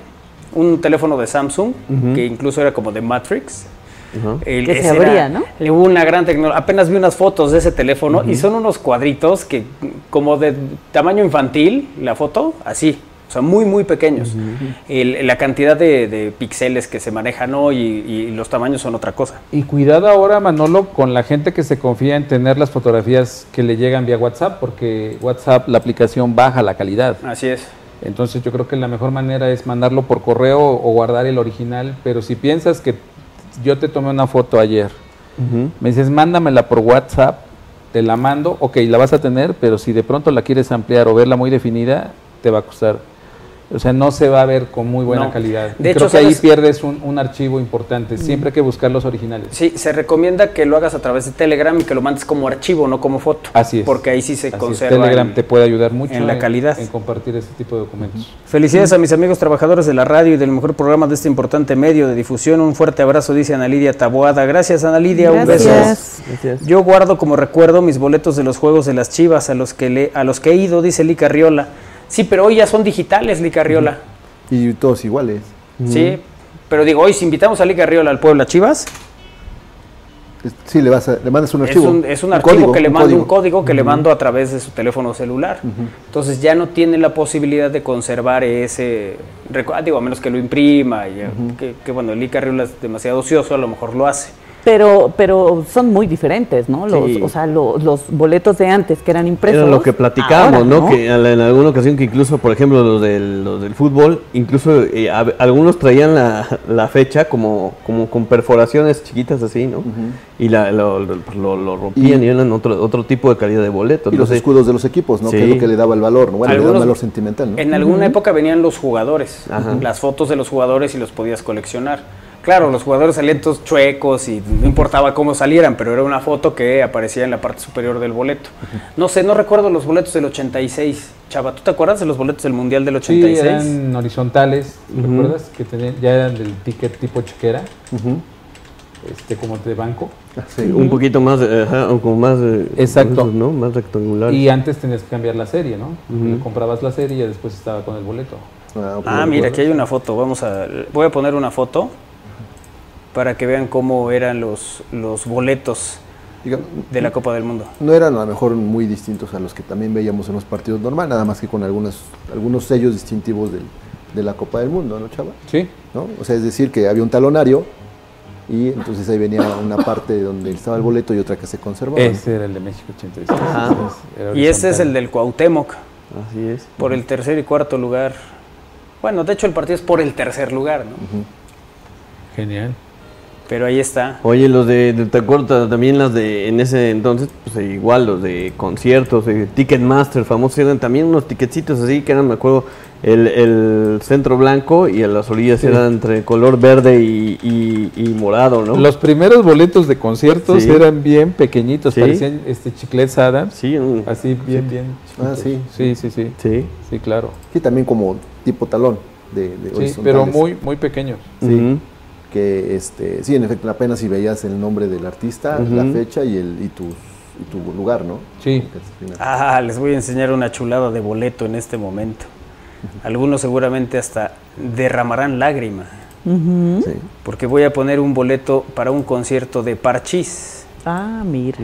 Un teléfono de Samsung que incluso era como de Matrix. El-
Que se abría,
era-
¿no?
Hubo una gran tecnología. Apenas vi unas fotos de ese teléfono y son unos cuadritos que como de tamaño infantil, la foto, así. O sea, muy, muy pequeños. El- la cantidad de, de píxeles que se manejan hoy y, y los tamaños son otra cosa.
Y cuidado ahora, Manolo, con la gente que se confía en tener las fotografías que le llegan vía WhatsApp, porque WhatsApp, la aplicación, baja la calidad.
Así es.
Entonces yo creo que la mejor manera es mandarlo por correo o guardar el original, pero si piensas que yo te tomé una foto ayer, me dices, mándamela por WhatsApp, te la mando, ok, la vas a tener, pero si de pronto la quieres ampliar o verla muy definida, te va a costar. O sea, no se va a ver con muy buena
No.
calidad.
De
Y
hecho,
creo que ahí pierdes un, un archivo importante. Siempre hay que buscar los originales.
Sí, se recomienda que lo hagas a través de Telegram y que lo mandes como archivo, no como foto.
Así es.
Porque ahí sí se
Así es.
conserva.
Telegram
en-
te puede ayudar mucho
en la calidad.
en compartir este tipo de documentos.
Felicidades a mis amigos trabajadores de la radio y del mejor programa de este importante medio de difusión. Un fuerte abrazo, dice Ana Lidia Taboada. Gracias, Ana Lidia. Un beso.
Gracias.
Yo guardo como recuerdo mis boletos de los juegos de las Chivas a los que le, a los que he ido, dice Lica Riola. Sí, pero hoy ya son digitales, Lica Riola.
Y todos iguales.
Sí, pero digo, hoy si invitamos a Lica Riola al Puebla Chivas,
Sí, le, vas a- le mandas un
es
archivo.
un, es un archivo
código,
que le mando,
código.
un código que le mando a través de su teléfono celular. Entonces ya no tiene la posibilidad de conservar ese recu- ah, digo, a menos que lo imprima, y, que, que, bueno, el Ica Riola es demasiado ocioso, a lo mejor lo hace.
Pero, pero son muy diferentes, ¿no? Los,
Sí.
O sea, lo- los boletos de antes que eran impresos.
Era lo que platicábamos,
ahora,
¿no? Que en alguna ocasión que incluso, por ejemplo, los del, los del fútbol, incluso eh, a- algunos traían la, la fecha como, como con perforaciones chiquitas así, ¿no? Y la, lo, lo- lo- lo rompían y,
Y-
eran otro, otro tipo de calidad de boleto.
Y los escudos de los equipos, ¿no?
Sí.
Que es lo que le daba el valor, ¿no? Bueno, le da un
Algunos-
valor sentimental, ¿no?
En alguna época venían los jugadores,
Ajá.
las fotos de los jugadores y los podías coleccionar. Claro, los jugadores salían todos chuecos y no importaba cómo salieran, pero era una foto que aparecía en la parte superior del boleto. No sé, no recuerdo los boletos del 86. Chava, ¿tú te acuerdas de los boletos del Mundial del
Sí,
86?
eran horizontales. ¿recuerdas? Que tenían, ya eran del ticket tipo chequera, este como de banco.
sí, un poquito más, ajá, o como más,
Exacto.
¿no? Más rectangular.
Y antes tenías que cambiar la serie, ¿no? Comprabas la serie y después estaba con el boleto.
Ah, mira, aquí hay una foto. Vamos a, voy a poner una foto para que vean cómo eran los, los boletos de la Copa del Mundo.
No eran a lo mejor muy distintos a los que también veíamos en los partidos normal, nada más que con algunos, algunos sellos distintivos del- de la Copa del Mundo, ¿no, Chava?
Sí.
¿No? O sea, es decir, que había un talonario y entonces ahí venía una parte donde estaba el boleto y otra que se conservaba.
Ese era el de México 86.
Ajá.
Entonces, era
Y este es el del Cuauhtémoc.
Así es.
Por el tercer y cuarto lugar. Bueno, de hecho el partido es por el tercer lugar, ¿no?
Genial.
Pero ahí está.
Oye, los de, de- ¿te acuerdas también las de, en ese entonces, pues eh, igual los de conciertos, eh, Ticketmaster, famosos, eran también unos ticketcitos así que eran, me acuerdo, el, el centro blanco y a las orillas
Sí.
eran entre color verde y, y- y morado, ¿no?
Los primeros boletos de conciertos
Sí.
eran bien pequeñitos,
Sí.
parecían este chiclets Adams.
Sí, un-
así bien,
sí.
bien.
Ah, sí.
Sí, sí, sí.
Sí.
Sí, claro.
Sí, también como tipo talón de, de
Sí, pero muy, muy pequeños.
Sí. Que este, sí, en efecto, apenas si veías el nombre del artista, la fecha y, el, y, tu, y tu lugar, ¿no?
Sí.
Ah, les voy a enseñar una chulada de boleto en este momento. Algunos seguramente hasta derramarán lágrima.
Sí.
Porque voy a poner un boleto para un concierto de Parchís.
Ah, mira.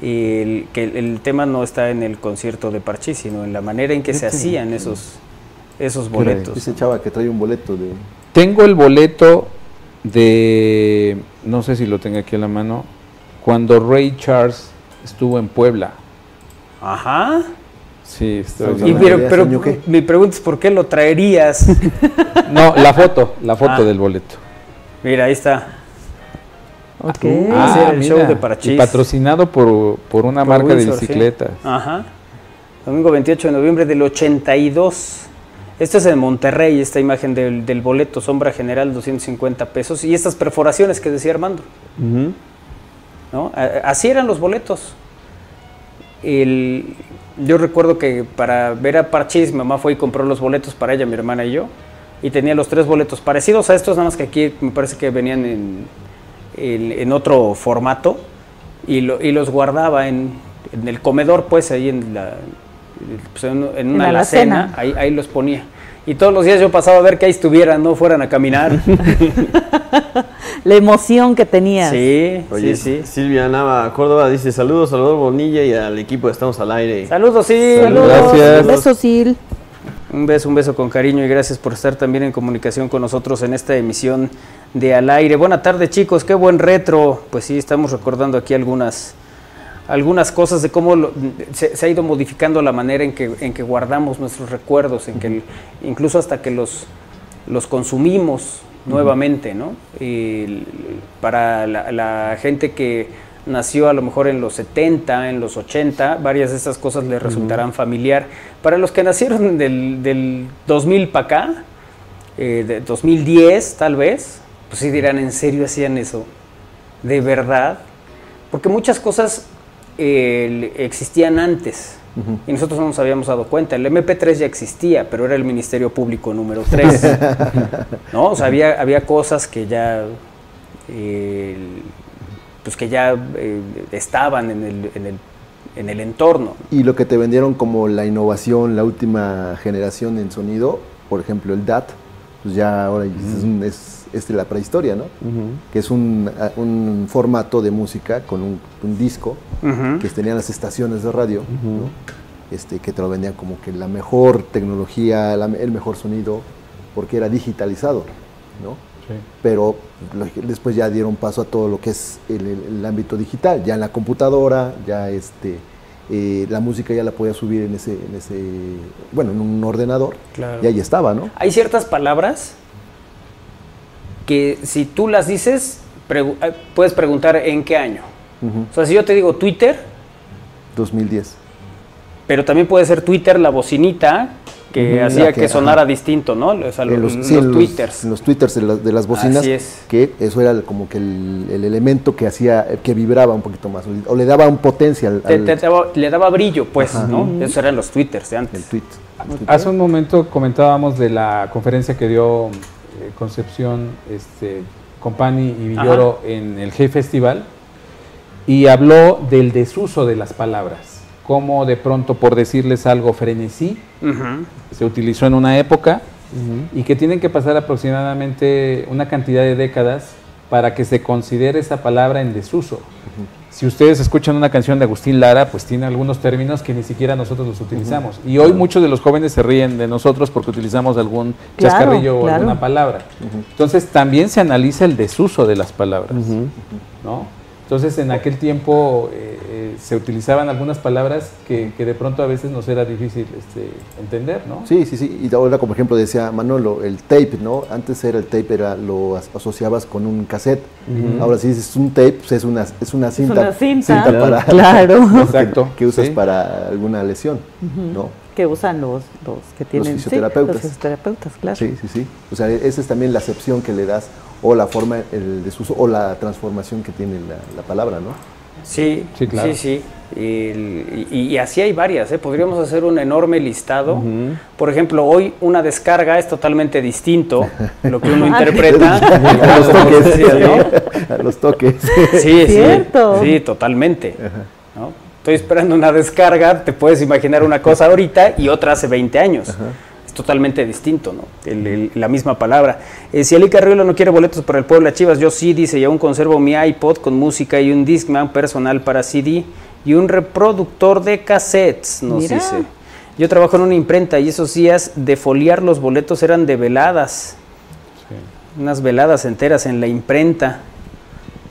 El, que el, el tema no está en el concierto de Parchís, sino en la manera en que se hacían esos, esos boletos.
Dice Chava que trae un boleto de...
Tengo el boleto de, no sé si lo tengo aquí a la mano, cuando Ray Charles estuvo en Puebla.
Ajá.
Sí, estoy
Y pero,
¿de
pero mi pregunta es por qué lo traerías.
No, la foto, la foto
Ah.
del boleto.
Mira, ahí está.
Ok.
Ah, sí, el
mira,
show de Parachís.
y patrocinado por, por una
Por
marca de
sí.
bicicletas.
Ajá. Domingo 28 de noviembre del 82. Esto es en Monterrey, esta imagen del, del boleto, sombra general, 250 pesos. Y estas perforaciones que decía Armando. ¿no? Así eran los boletos. El- yo recuerdo que para ver a Parchís, mi mamá fue y compró los boletos para ella, mi hermana y yo. Y tenía los tres boletos parecidos a estos, nada más que aquí me parece que venían en, en- en otro formato. Y, lo- y los guardaba en, en el comedor, pues ahí en la pues, en, en
En
una
la
alacena,
alacena.
ahí, ahí los ponía. Y todos los días yo pasaba a ver que ahí estuvieran, no fueran a caminar.
La emoción que tenías.
sí,
Oye,
sí, sí.
Silvia Nava Córdoba dice saludos, Salvador Bonilla y al equipo de Estamos al Aire.
Saludos, sí.
Saludos.
Gracias.
Besos, Sil.
Un beso, un beso con cariño y gracias por estar también en comunicación con nosotros en esta emisión de Al Aire. Buena tarde chicos, qué buen retro. Pues sí, estamos recordando aquí algunas, algunas cosas de cómo lo- se, se ha ido modificando la manera en que, en que guardamos nuestros recuerdos, en que el- incluso hasta que los, los consumimos nuevamente, ¿no? Y para la, la gente que nació a lo mejor en los 70, en los 80, varias de estas cosas les resultarán familiar. Para los que nacieron del, del 2000 para acá, eh, de 2010 tal vez, pues sí dirán, ¿en serio hacían eso? ¿De verdad? Porque muchas cosas eh, existían antes y nosotros no nos habíamos dado cuenta. El MP3 ya existía, pero era el Ministerio Público número 3. ¿no? O sea, había, había cosas que ya, eh, pues que ya eh, estaban en el, en, el, en el entorno.
Y lo que te vendieron como la innovación, la última generación en sonido, por ejemplo el DAT, pues ya ahora es, un- es- es la prehistoria, ¿no? Que es un, un formato de música con un, un disco que tenían las estaciones de radio, ¿no? este, que te lo vendían como que la mejor tecnología, la- el mejor sonido, porque era digitalizado, ¿no? Pero lo- después ya dieron paso a todo lo que es el, el- el ámbito digital, ya en la computadora, ya este, eh, la música ya la podía subir en ese, en ese, bueno, en un ordenador,
Claro.
y ahí estaba, ¿no?
Hay ciertas palabras que si tú las dices, pregu- eh, puedes preguntar en qué año. O sea, si yo te digo Twitter,
2010.
pero también puede ser Twitter la bocinita que hacía que,
que-
sonara
ajá.
distinto, ¿no? O sea,
En
los,
sí,
los
en
twitters.
en los twitters de, la- de las bocinas,
Así es.
que eso era el- como que el, el elemento que hacía, que vibraba un poquito más, o le daba un potencia al,
Te-
al-
te daba- le daba brillo, pues,
Ajá.
¿no?
Ujú.
Esos eran los twitters de antes.
el tweet.
Hace un momento comentábamos de la conferencia que dio eh, Concepción, este, Compani y Villoro en el Hey Festival y habló del desuso de las palabras, cómo de pronto por decirles algo frenesí
Ujú.
se utilizó en una época y que tienen que pasar aproximadamente una cantidad de décadas para que se considere esa palabra en desuso. Si ustedes escuchan una canción de Agustín Lara, pues tiene algunos términos que ni siquiera nosotros los utilizamos. Y hoy muchos de los jóvenes se ríen de nosotros porque utilizamos algún
Claro,
chascarrillo o
claro.
alguna palabra. Entonces también se analiza el desuso de las palabras. ¿no? Entonces en aquel tiempo eh, se utilizaban algunas palabras que, que de pronto a veces nos era difícil este, entender, ¿no?
Sí, sí, sí. Y ahora, como ejemplo, decía Manolo, el tape, ¿no? Antes era el tape, era, lo as- asociabas con un cassette. Ahora, si dices un tape, pues es una, es una cinta.
una cinta.
para,
Claro.
que-
Exacto,
Que, usas
sí.
para alguna lesión. ¿no?
Que usan los, los que tienen. sí,
fisioterapeutas.
los fisioterapeutas, claro.
Sí, sí, sí. O sea, esa es también la acepción que le das, o la forma, el desuso, o la transformación que tiene la, la palabra, ¿no?
Sí,
Sí, claro.
sí, sí. Y, el- y- y así hay varias, ¿eh? Podríamos hacer un enorme listado. Por ejemplo, hoy una descarga es totalmente distinto lo que uno interpreta.
A los toques,
Sí,
¿no? A los toques.
Sí, sí,
Cierto.
sí, totalmente. ¿no? Estoy esperando una descarga, te puedes imaginar una cosa ahorita y otra hace 20 años. Totalmente distinto, ¿no? El- el- la misma palabra. Eh, si Ali Carriolo no quiere boletos para el Puebla Chivas, yo sí, dice, y aún conservo mi iPod con música y un Discman personal para CD y un reproductor de cassettes, nos
Mira.
dice. Yo trabajo en una imprenta y esos días de foliar los boletos eran de veladas. Unas veladas enteras en la imprenta.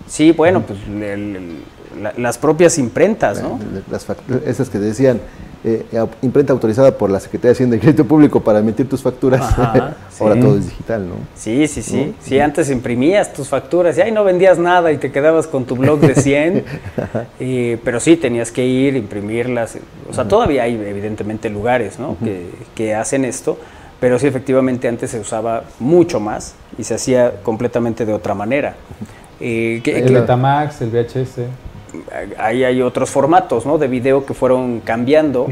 Sí, bueno, pues el- el- la- las propias imprentas, ¿no?
Las esas que decían, eh, au- imprenta autorizada por la Secretaría de Hacienda y Crédito Público para emitir tus facturas.
Ajá,
Ahora todo es digital, ¿no?
Sí, sí, sí.
¿No?
Sí, antes imprimías tus facturas y ahí no vendías nada y te quedabas con tu blog de 100. y- pero sí, tenías que ir, imprimirlas. O sea, todavía hay evidentemente lugares ¿no? que, que hacen esto, pero sí, efectivamente antes se usaba mucho más y se hacía completamente de otra manera. Eh, que-
El Betamax, el VHS.
Ahí hay otros formatos ¿no? de video que fueron cambiando.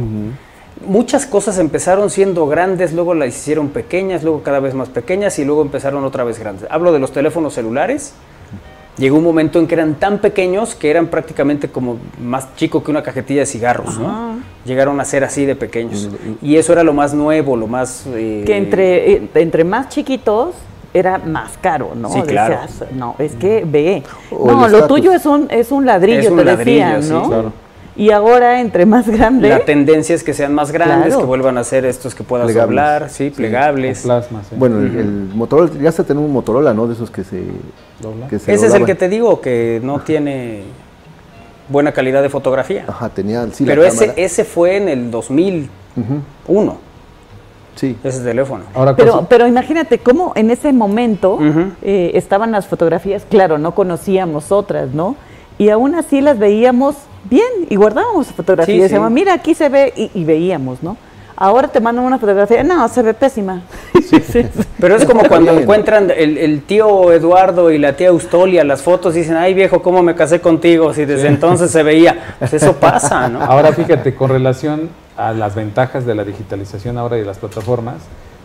Muchas cosas empezaron siendo grandes, luego las hicieron pequeñas, luego cada vez más pequeñas y luego empezaron otra vez grandes. Hablo de los teléfonos celulares. Llegó un momento en que eran tan pequeños que eran prácticamente como más chico que una cajetilla de cigarros, ¿no? Llegaron a ser así de pequeños. Y eso era lo más nuevo, lo más... eh,
Que entre, eh, entre más chiquitos era más caro, ¿no?
Sí, claro.
Decías, no, es que ve.
O
no, lo tuyo es un, es un ladrillo,
Es un
te
ladrillo,
decían,
sí,
¿no?
claro.
Y ahora entre más grande.
La tendencia es que sean más grandes,
Claro.
que vuelvan a ser estos que puedas
Plegables.
doblar, sí, plegables.
Plasma, sí.
Bueno, el, Motorola, ya hasta tenemos un Motorola, ¿no? De esos que se...
Dobla.
que se
Ese es el que te digo, que no tiene buena calidad de fotografía.
Ajá, tenía sí, la
Pero ese,
cámara.
ese fue en el 2001,
Ujú. Sí.
ese teléfono.
Ahora,
Pero, pero imagínate cómo en ese momento eh, estaban las fotografías, claro, no conocíamos otras, ¿no? Y aún así las veíamos bien y guardábamos fotografías.
Sí, sí.
Decíamos, mira, aquí se ve y, y veíamos, ¿no? Ahora te mandan una fotografía, no, se ve pésima.
Pero es como cuando encuentran el, el tío Eduardo y la tía Eustolia las fotos y dicen, ay viejo, ¿cómo me casé contigo? Si desde entonces se veía. Pues eso pasa, ¿no?
Ahora fíjate, con relación a las ventajas de la digitalización ahora y de las plataformas,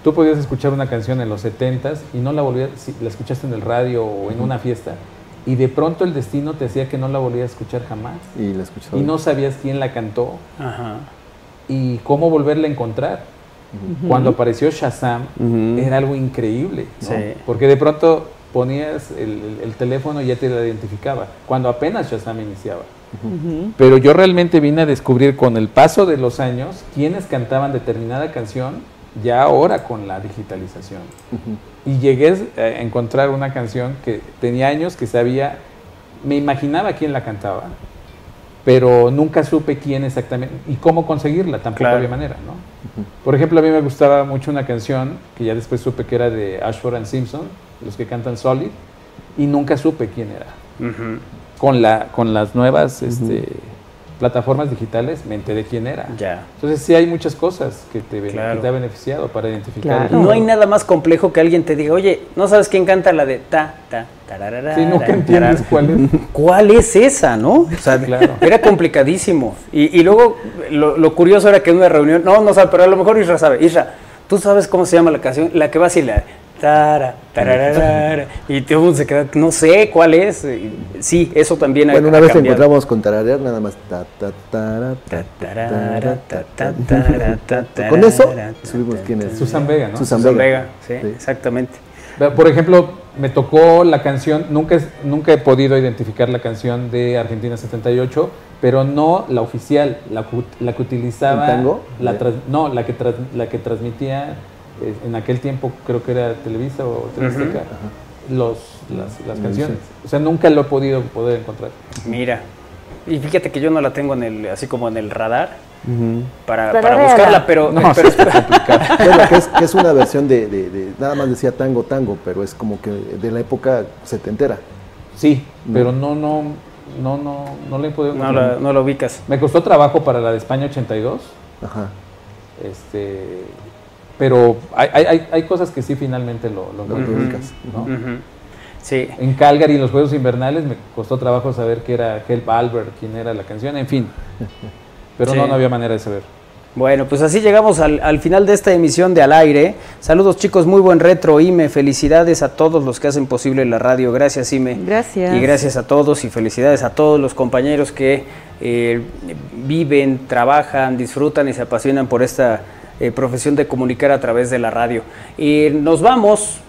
tú podías escuchar una canción en los 70s y no la volvías, si la escuchaste en el radio o en una fiesta, y de pronto el destino te hacía que no la volvías a escuchar jamás.
Y la escuchaba.
Y no sabías quién la cantó
Ajá.
y cómo volverla a encontrar. Cuando apareció Shazam, era algo increíble, ¿no?
Sí.
porque de pronto ponías el, el- el teléfono y ya te la identificaba, cuando apenas Shazam iniciaba. Pero yo realmente vine a descubrir con el paso de los años quiénes cantaban determinada canción ya ahora con la digitalización. Y llegué a encontrar una canción que tenía años que sabía, me imaginaba quién la cantaba, pero nunca supe quién exactamente y cómo conseguirla, tampoco
Claro.
había manera, ¿no? Por ejemplo, a mí me gustaba mucho una canción que ya después supe que era de Ashford and Simpson, los que cantan Solid, y nunca supe quién era. Con, la, con las nuevas este, plataformas digitales me enteré quién era.
Ya.
Entonces sí hay muchas cosas que te,
Claro.
que te ha beneficiado para identificar.
Claro.
No hay nada más complejo que alguien te diga, oye, ¿no sabes quién canta la de ta, ta, tararara,
Sí, nunca entiendes cuál es.
¿Cuál es esa, no? O sea,
Claro.
era complicadísimo. Y, y luego lo, lo curioso era que en una reunión, no, no sabe, pero a lo mejor Isra sabe. Isra, ¿tú sabes cómo se llama la canción? La que va así, la tara, tararara, y todo el mundo se queda, no sé cuál es. Y Sí, eso también ha-
Bueno, una vez encontramos con tararear nada más. Ta, ta, tara, ta,
Tarara, ta, ta, tara, ta, ta,
Con eso subimos quién es.
Susan Vega, ¿no?
Susan
Susan
Vega.
Vega, sí,
Sí.
exactamente.
Por ejemplo, me tocó la canción, nunca, es- nunca he podido identificar la canción de Argentina 78, pero no la oficial, la, que- la que utilizaba.
¿El tango?
La no, la que, la que transmitía eh, en aquel tiempo, creo que era Televisa o Televisica, los, las, las canciones. O sea, nunca lo he podido poder encontrar.
Mira. Y fíjate que yo no la tengo en el, así como en el radar para, buscarla, pero,
No,
pero
sí está complicado.
Bueno, que es, que es una versión de, de- de- Nada más decía tango, tango, pero es como que de la época setentera.
Sí, pero no, no, no, no, no le he podido
no,
encontrar.
la, no la ubicas.
Me costó trabajo para la de España 82.
Ajá.
Este, pero hay, hay- hay, cosas que sí finalmente lo, lo
Lo ubicas.
¿no?
Sí,
En Calgary, en los Juegos Invernales, me costó trabajo saber que era Help Albert, quién era la canción, en fin. Pero
Sí.
no, no había manera de saber.
Bueno, pues así llegamos al, al final de esta emisión de Al Aire. Saludos chicos, muy buen retro, Ime. Felicidades a todos los que hacen posible la radio. Gracias, Ime.
Gracias.
Y gracias a todos y felicidades a todos los compañeros que eh, viven, trabajan, disfrutan y se apasionan por esta eh, profesión de comunicar a través de la radio. Y nos vamos,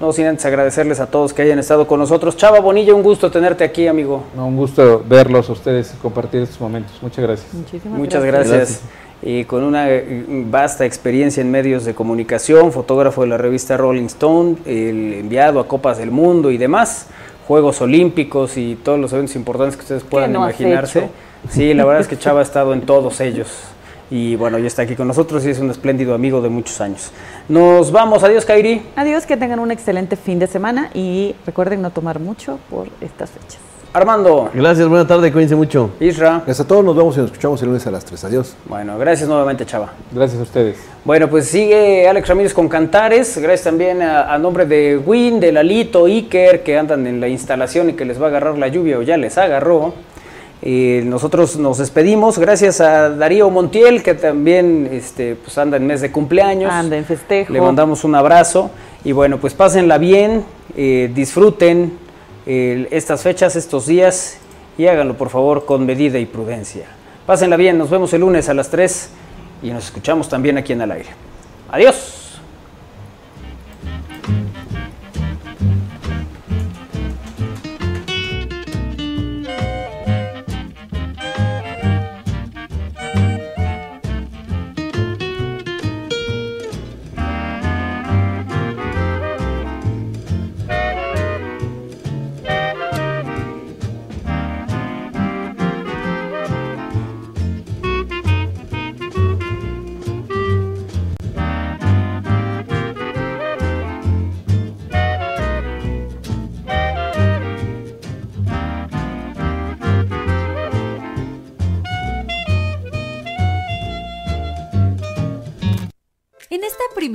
no sin antes agradecerles a todos que hayan estado con nosotros. Chava Bonilla, un gusto tenerte aquí, amigo.
No, un gusto verlos a ustedes y compartir estos momentos. Muchas gracias.
Muchísimas
Muchas gracias. Y con una eh, vasta experiencia en medios de comunicación, fotógrafo de la revista Rolling Stone, el enviado a Copas del Mundo y demás, Juegos Olímpicos y todos los eventos importantes que ustedes puedan
no
imaginarse. Sí, la verdad es que Chava ha estado en todos ellos. Y bueno, ya está aquí con nosotros y es un espléndido amigo de muchos años. Nos vamos, adiós Kairi.
Adiós, que tengan un excelente fin de semana y recuerden no tomar mucho por estas fechas.
Armando.
Gracias, buena tarde, cuídense mucho.
Isra.
Gracias a todos, nos vemos y nos escuchamos el lunes a las 3. Adiós.
Bueno, gracias nuevamente, Chava.
Gracias a ustedes.
Bueno, pues sigue Alex Ramírez con Cantares. Gracias también a, a nombre de Win, de Lalito, Iker, que andan en la instalación y que les va a agarrar la lluvia o ya les agarró. Eh, nosotros nos despedimos. Gracias a Darío Montiel, que también este, pues anda en mes de cumpleaños.
Anda en festejo.
Le mandamos un abrazo. Y bueno, pues pásenla bien, eh, disfruten eh, estas fechas, estos días y háganlo por favor con medida y prudencia. Pásenla bien, nos vemos el lunes a las 3 y nos escuchamos también aquí en el aire. Adiós.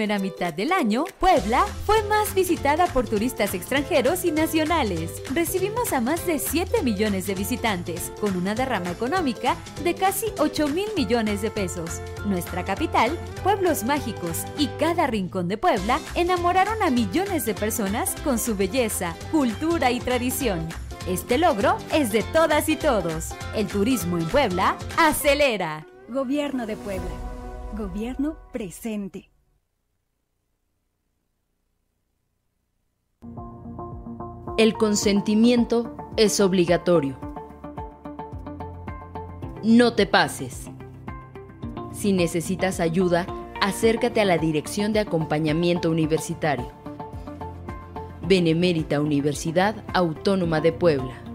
Primera mitad del año, Puebla fue más visitada por turistas extranjeros y nacionales. Recibimos a más de 7 millones de visitantes, con una derrama económica de casi 8 mil millones de pesos. Nuestra capital, pueblos mágicos y cada rincón de Puebla enamoraron a millones de personas con su belleza, cultura y tradición. Este logro es de todas y todos. El turismo en Puebla acelera.
Gobierno de Puebla. Gobierno presente.
El consentimiento es obligatorio. No te pases. Si necesitas ayuda, acércate a la Dirección de Acompañamiento Universitario. Benemérita Universidad Autónoma de Puebla.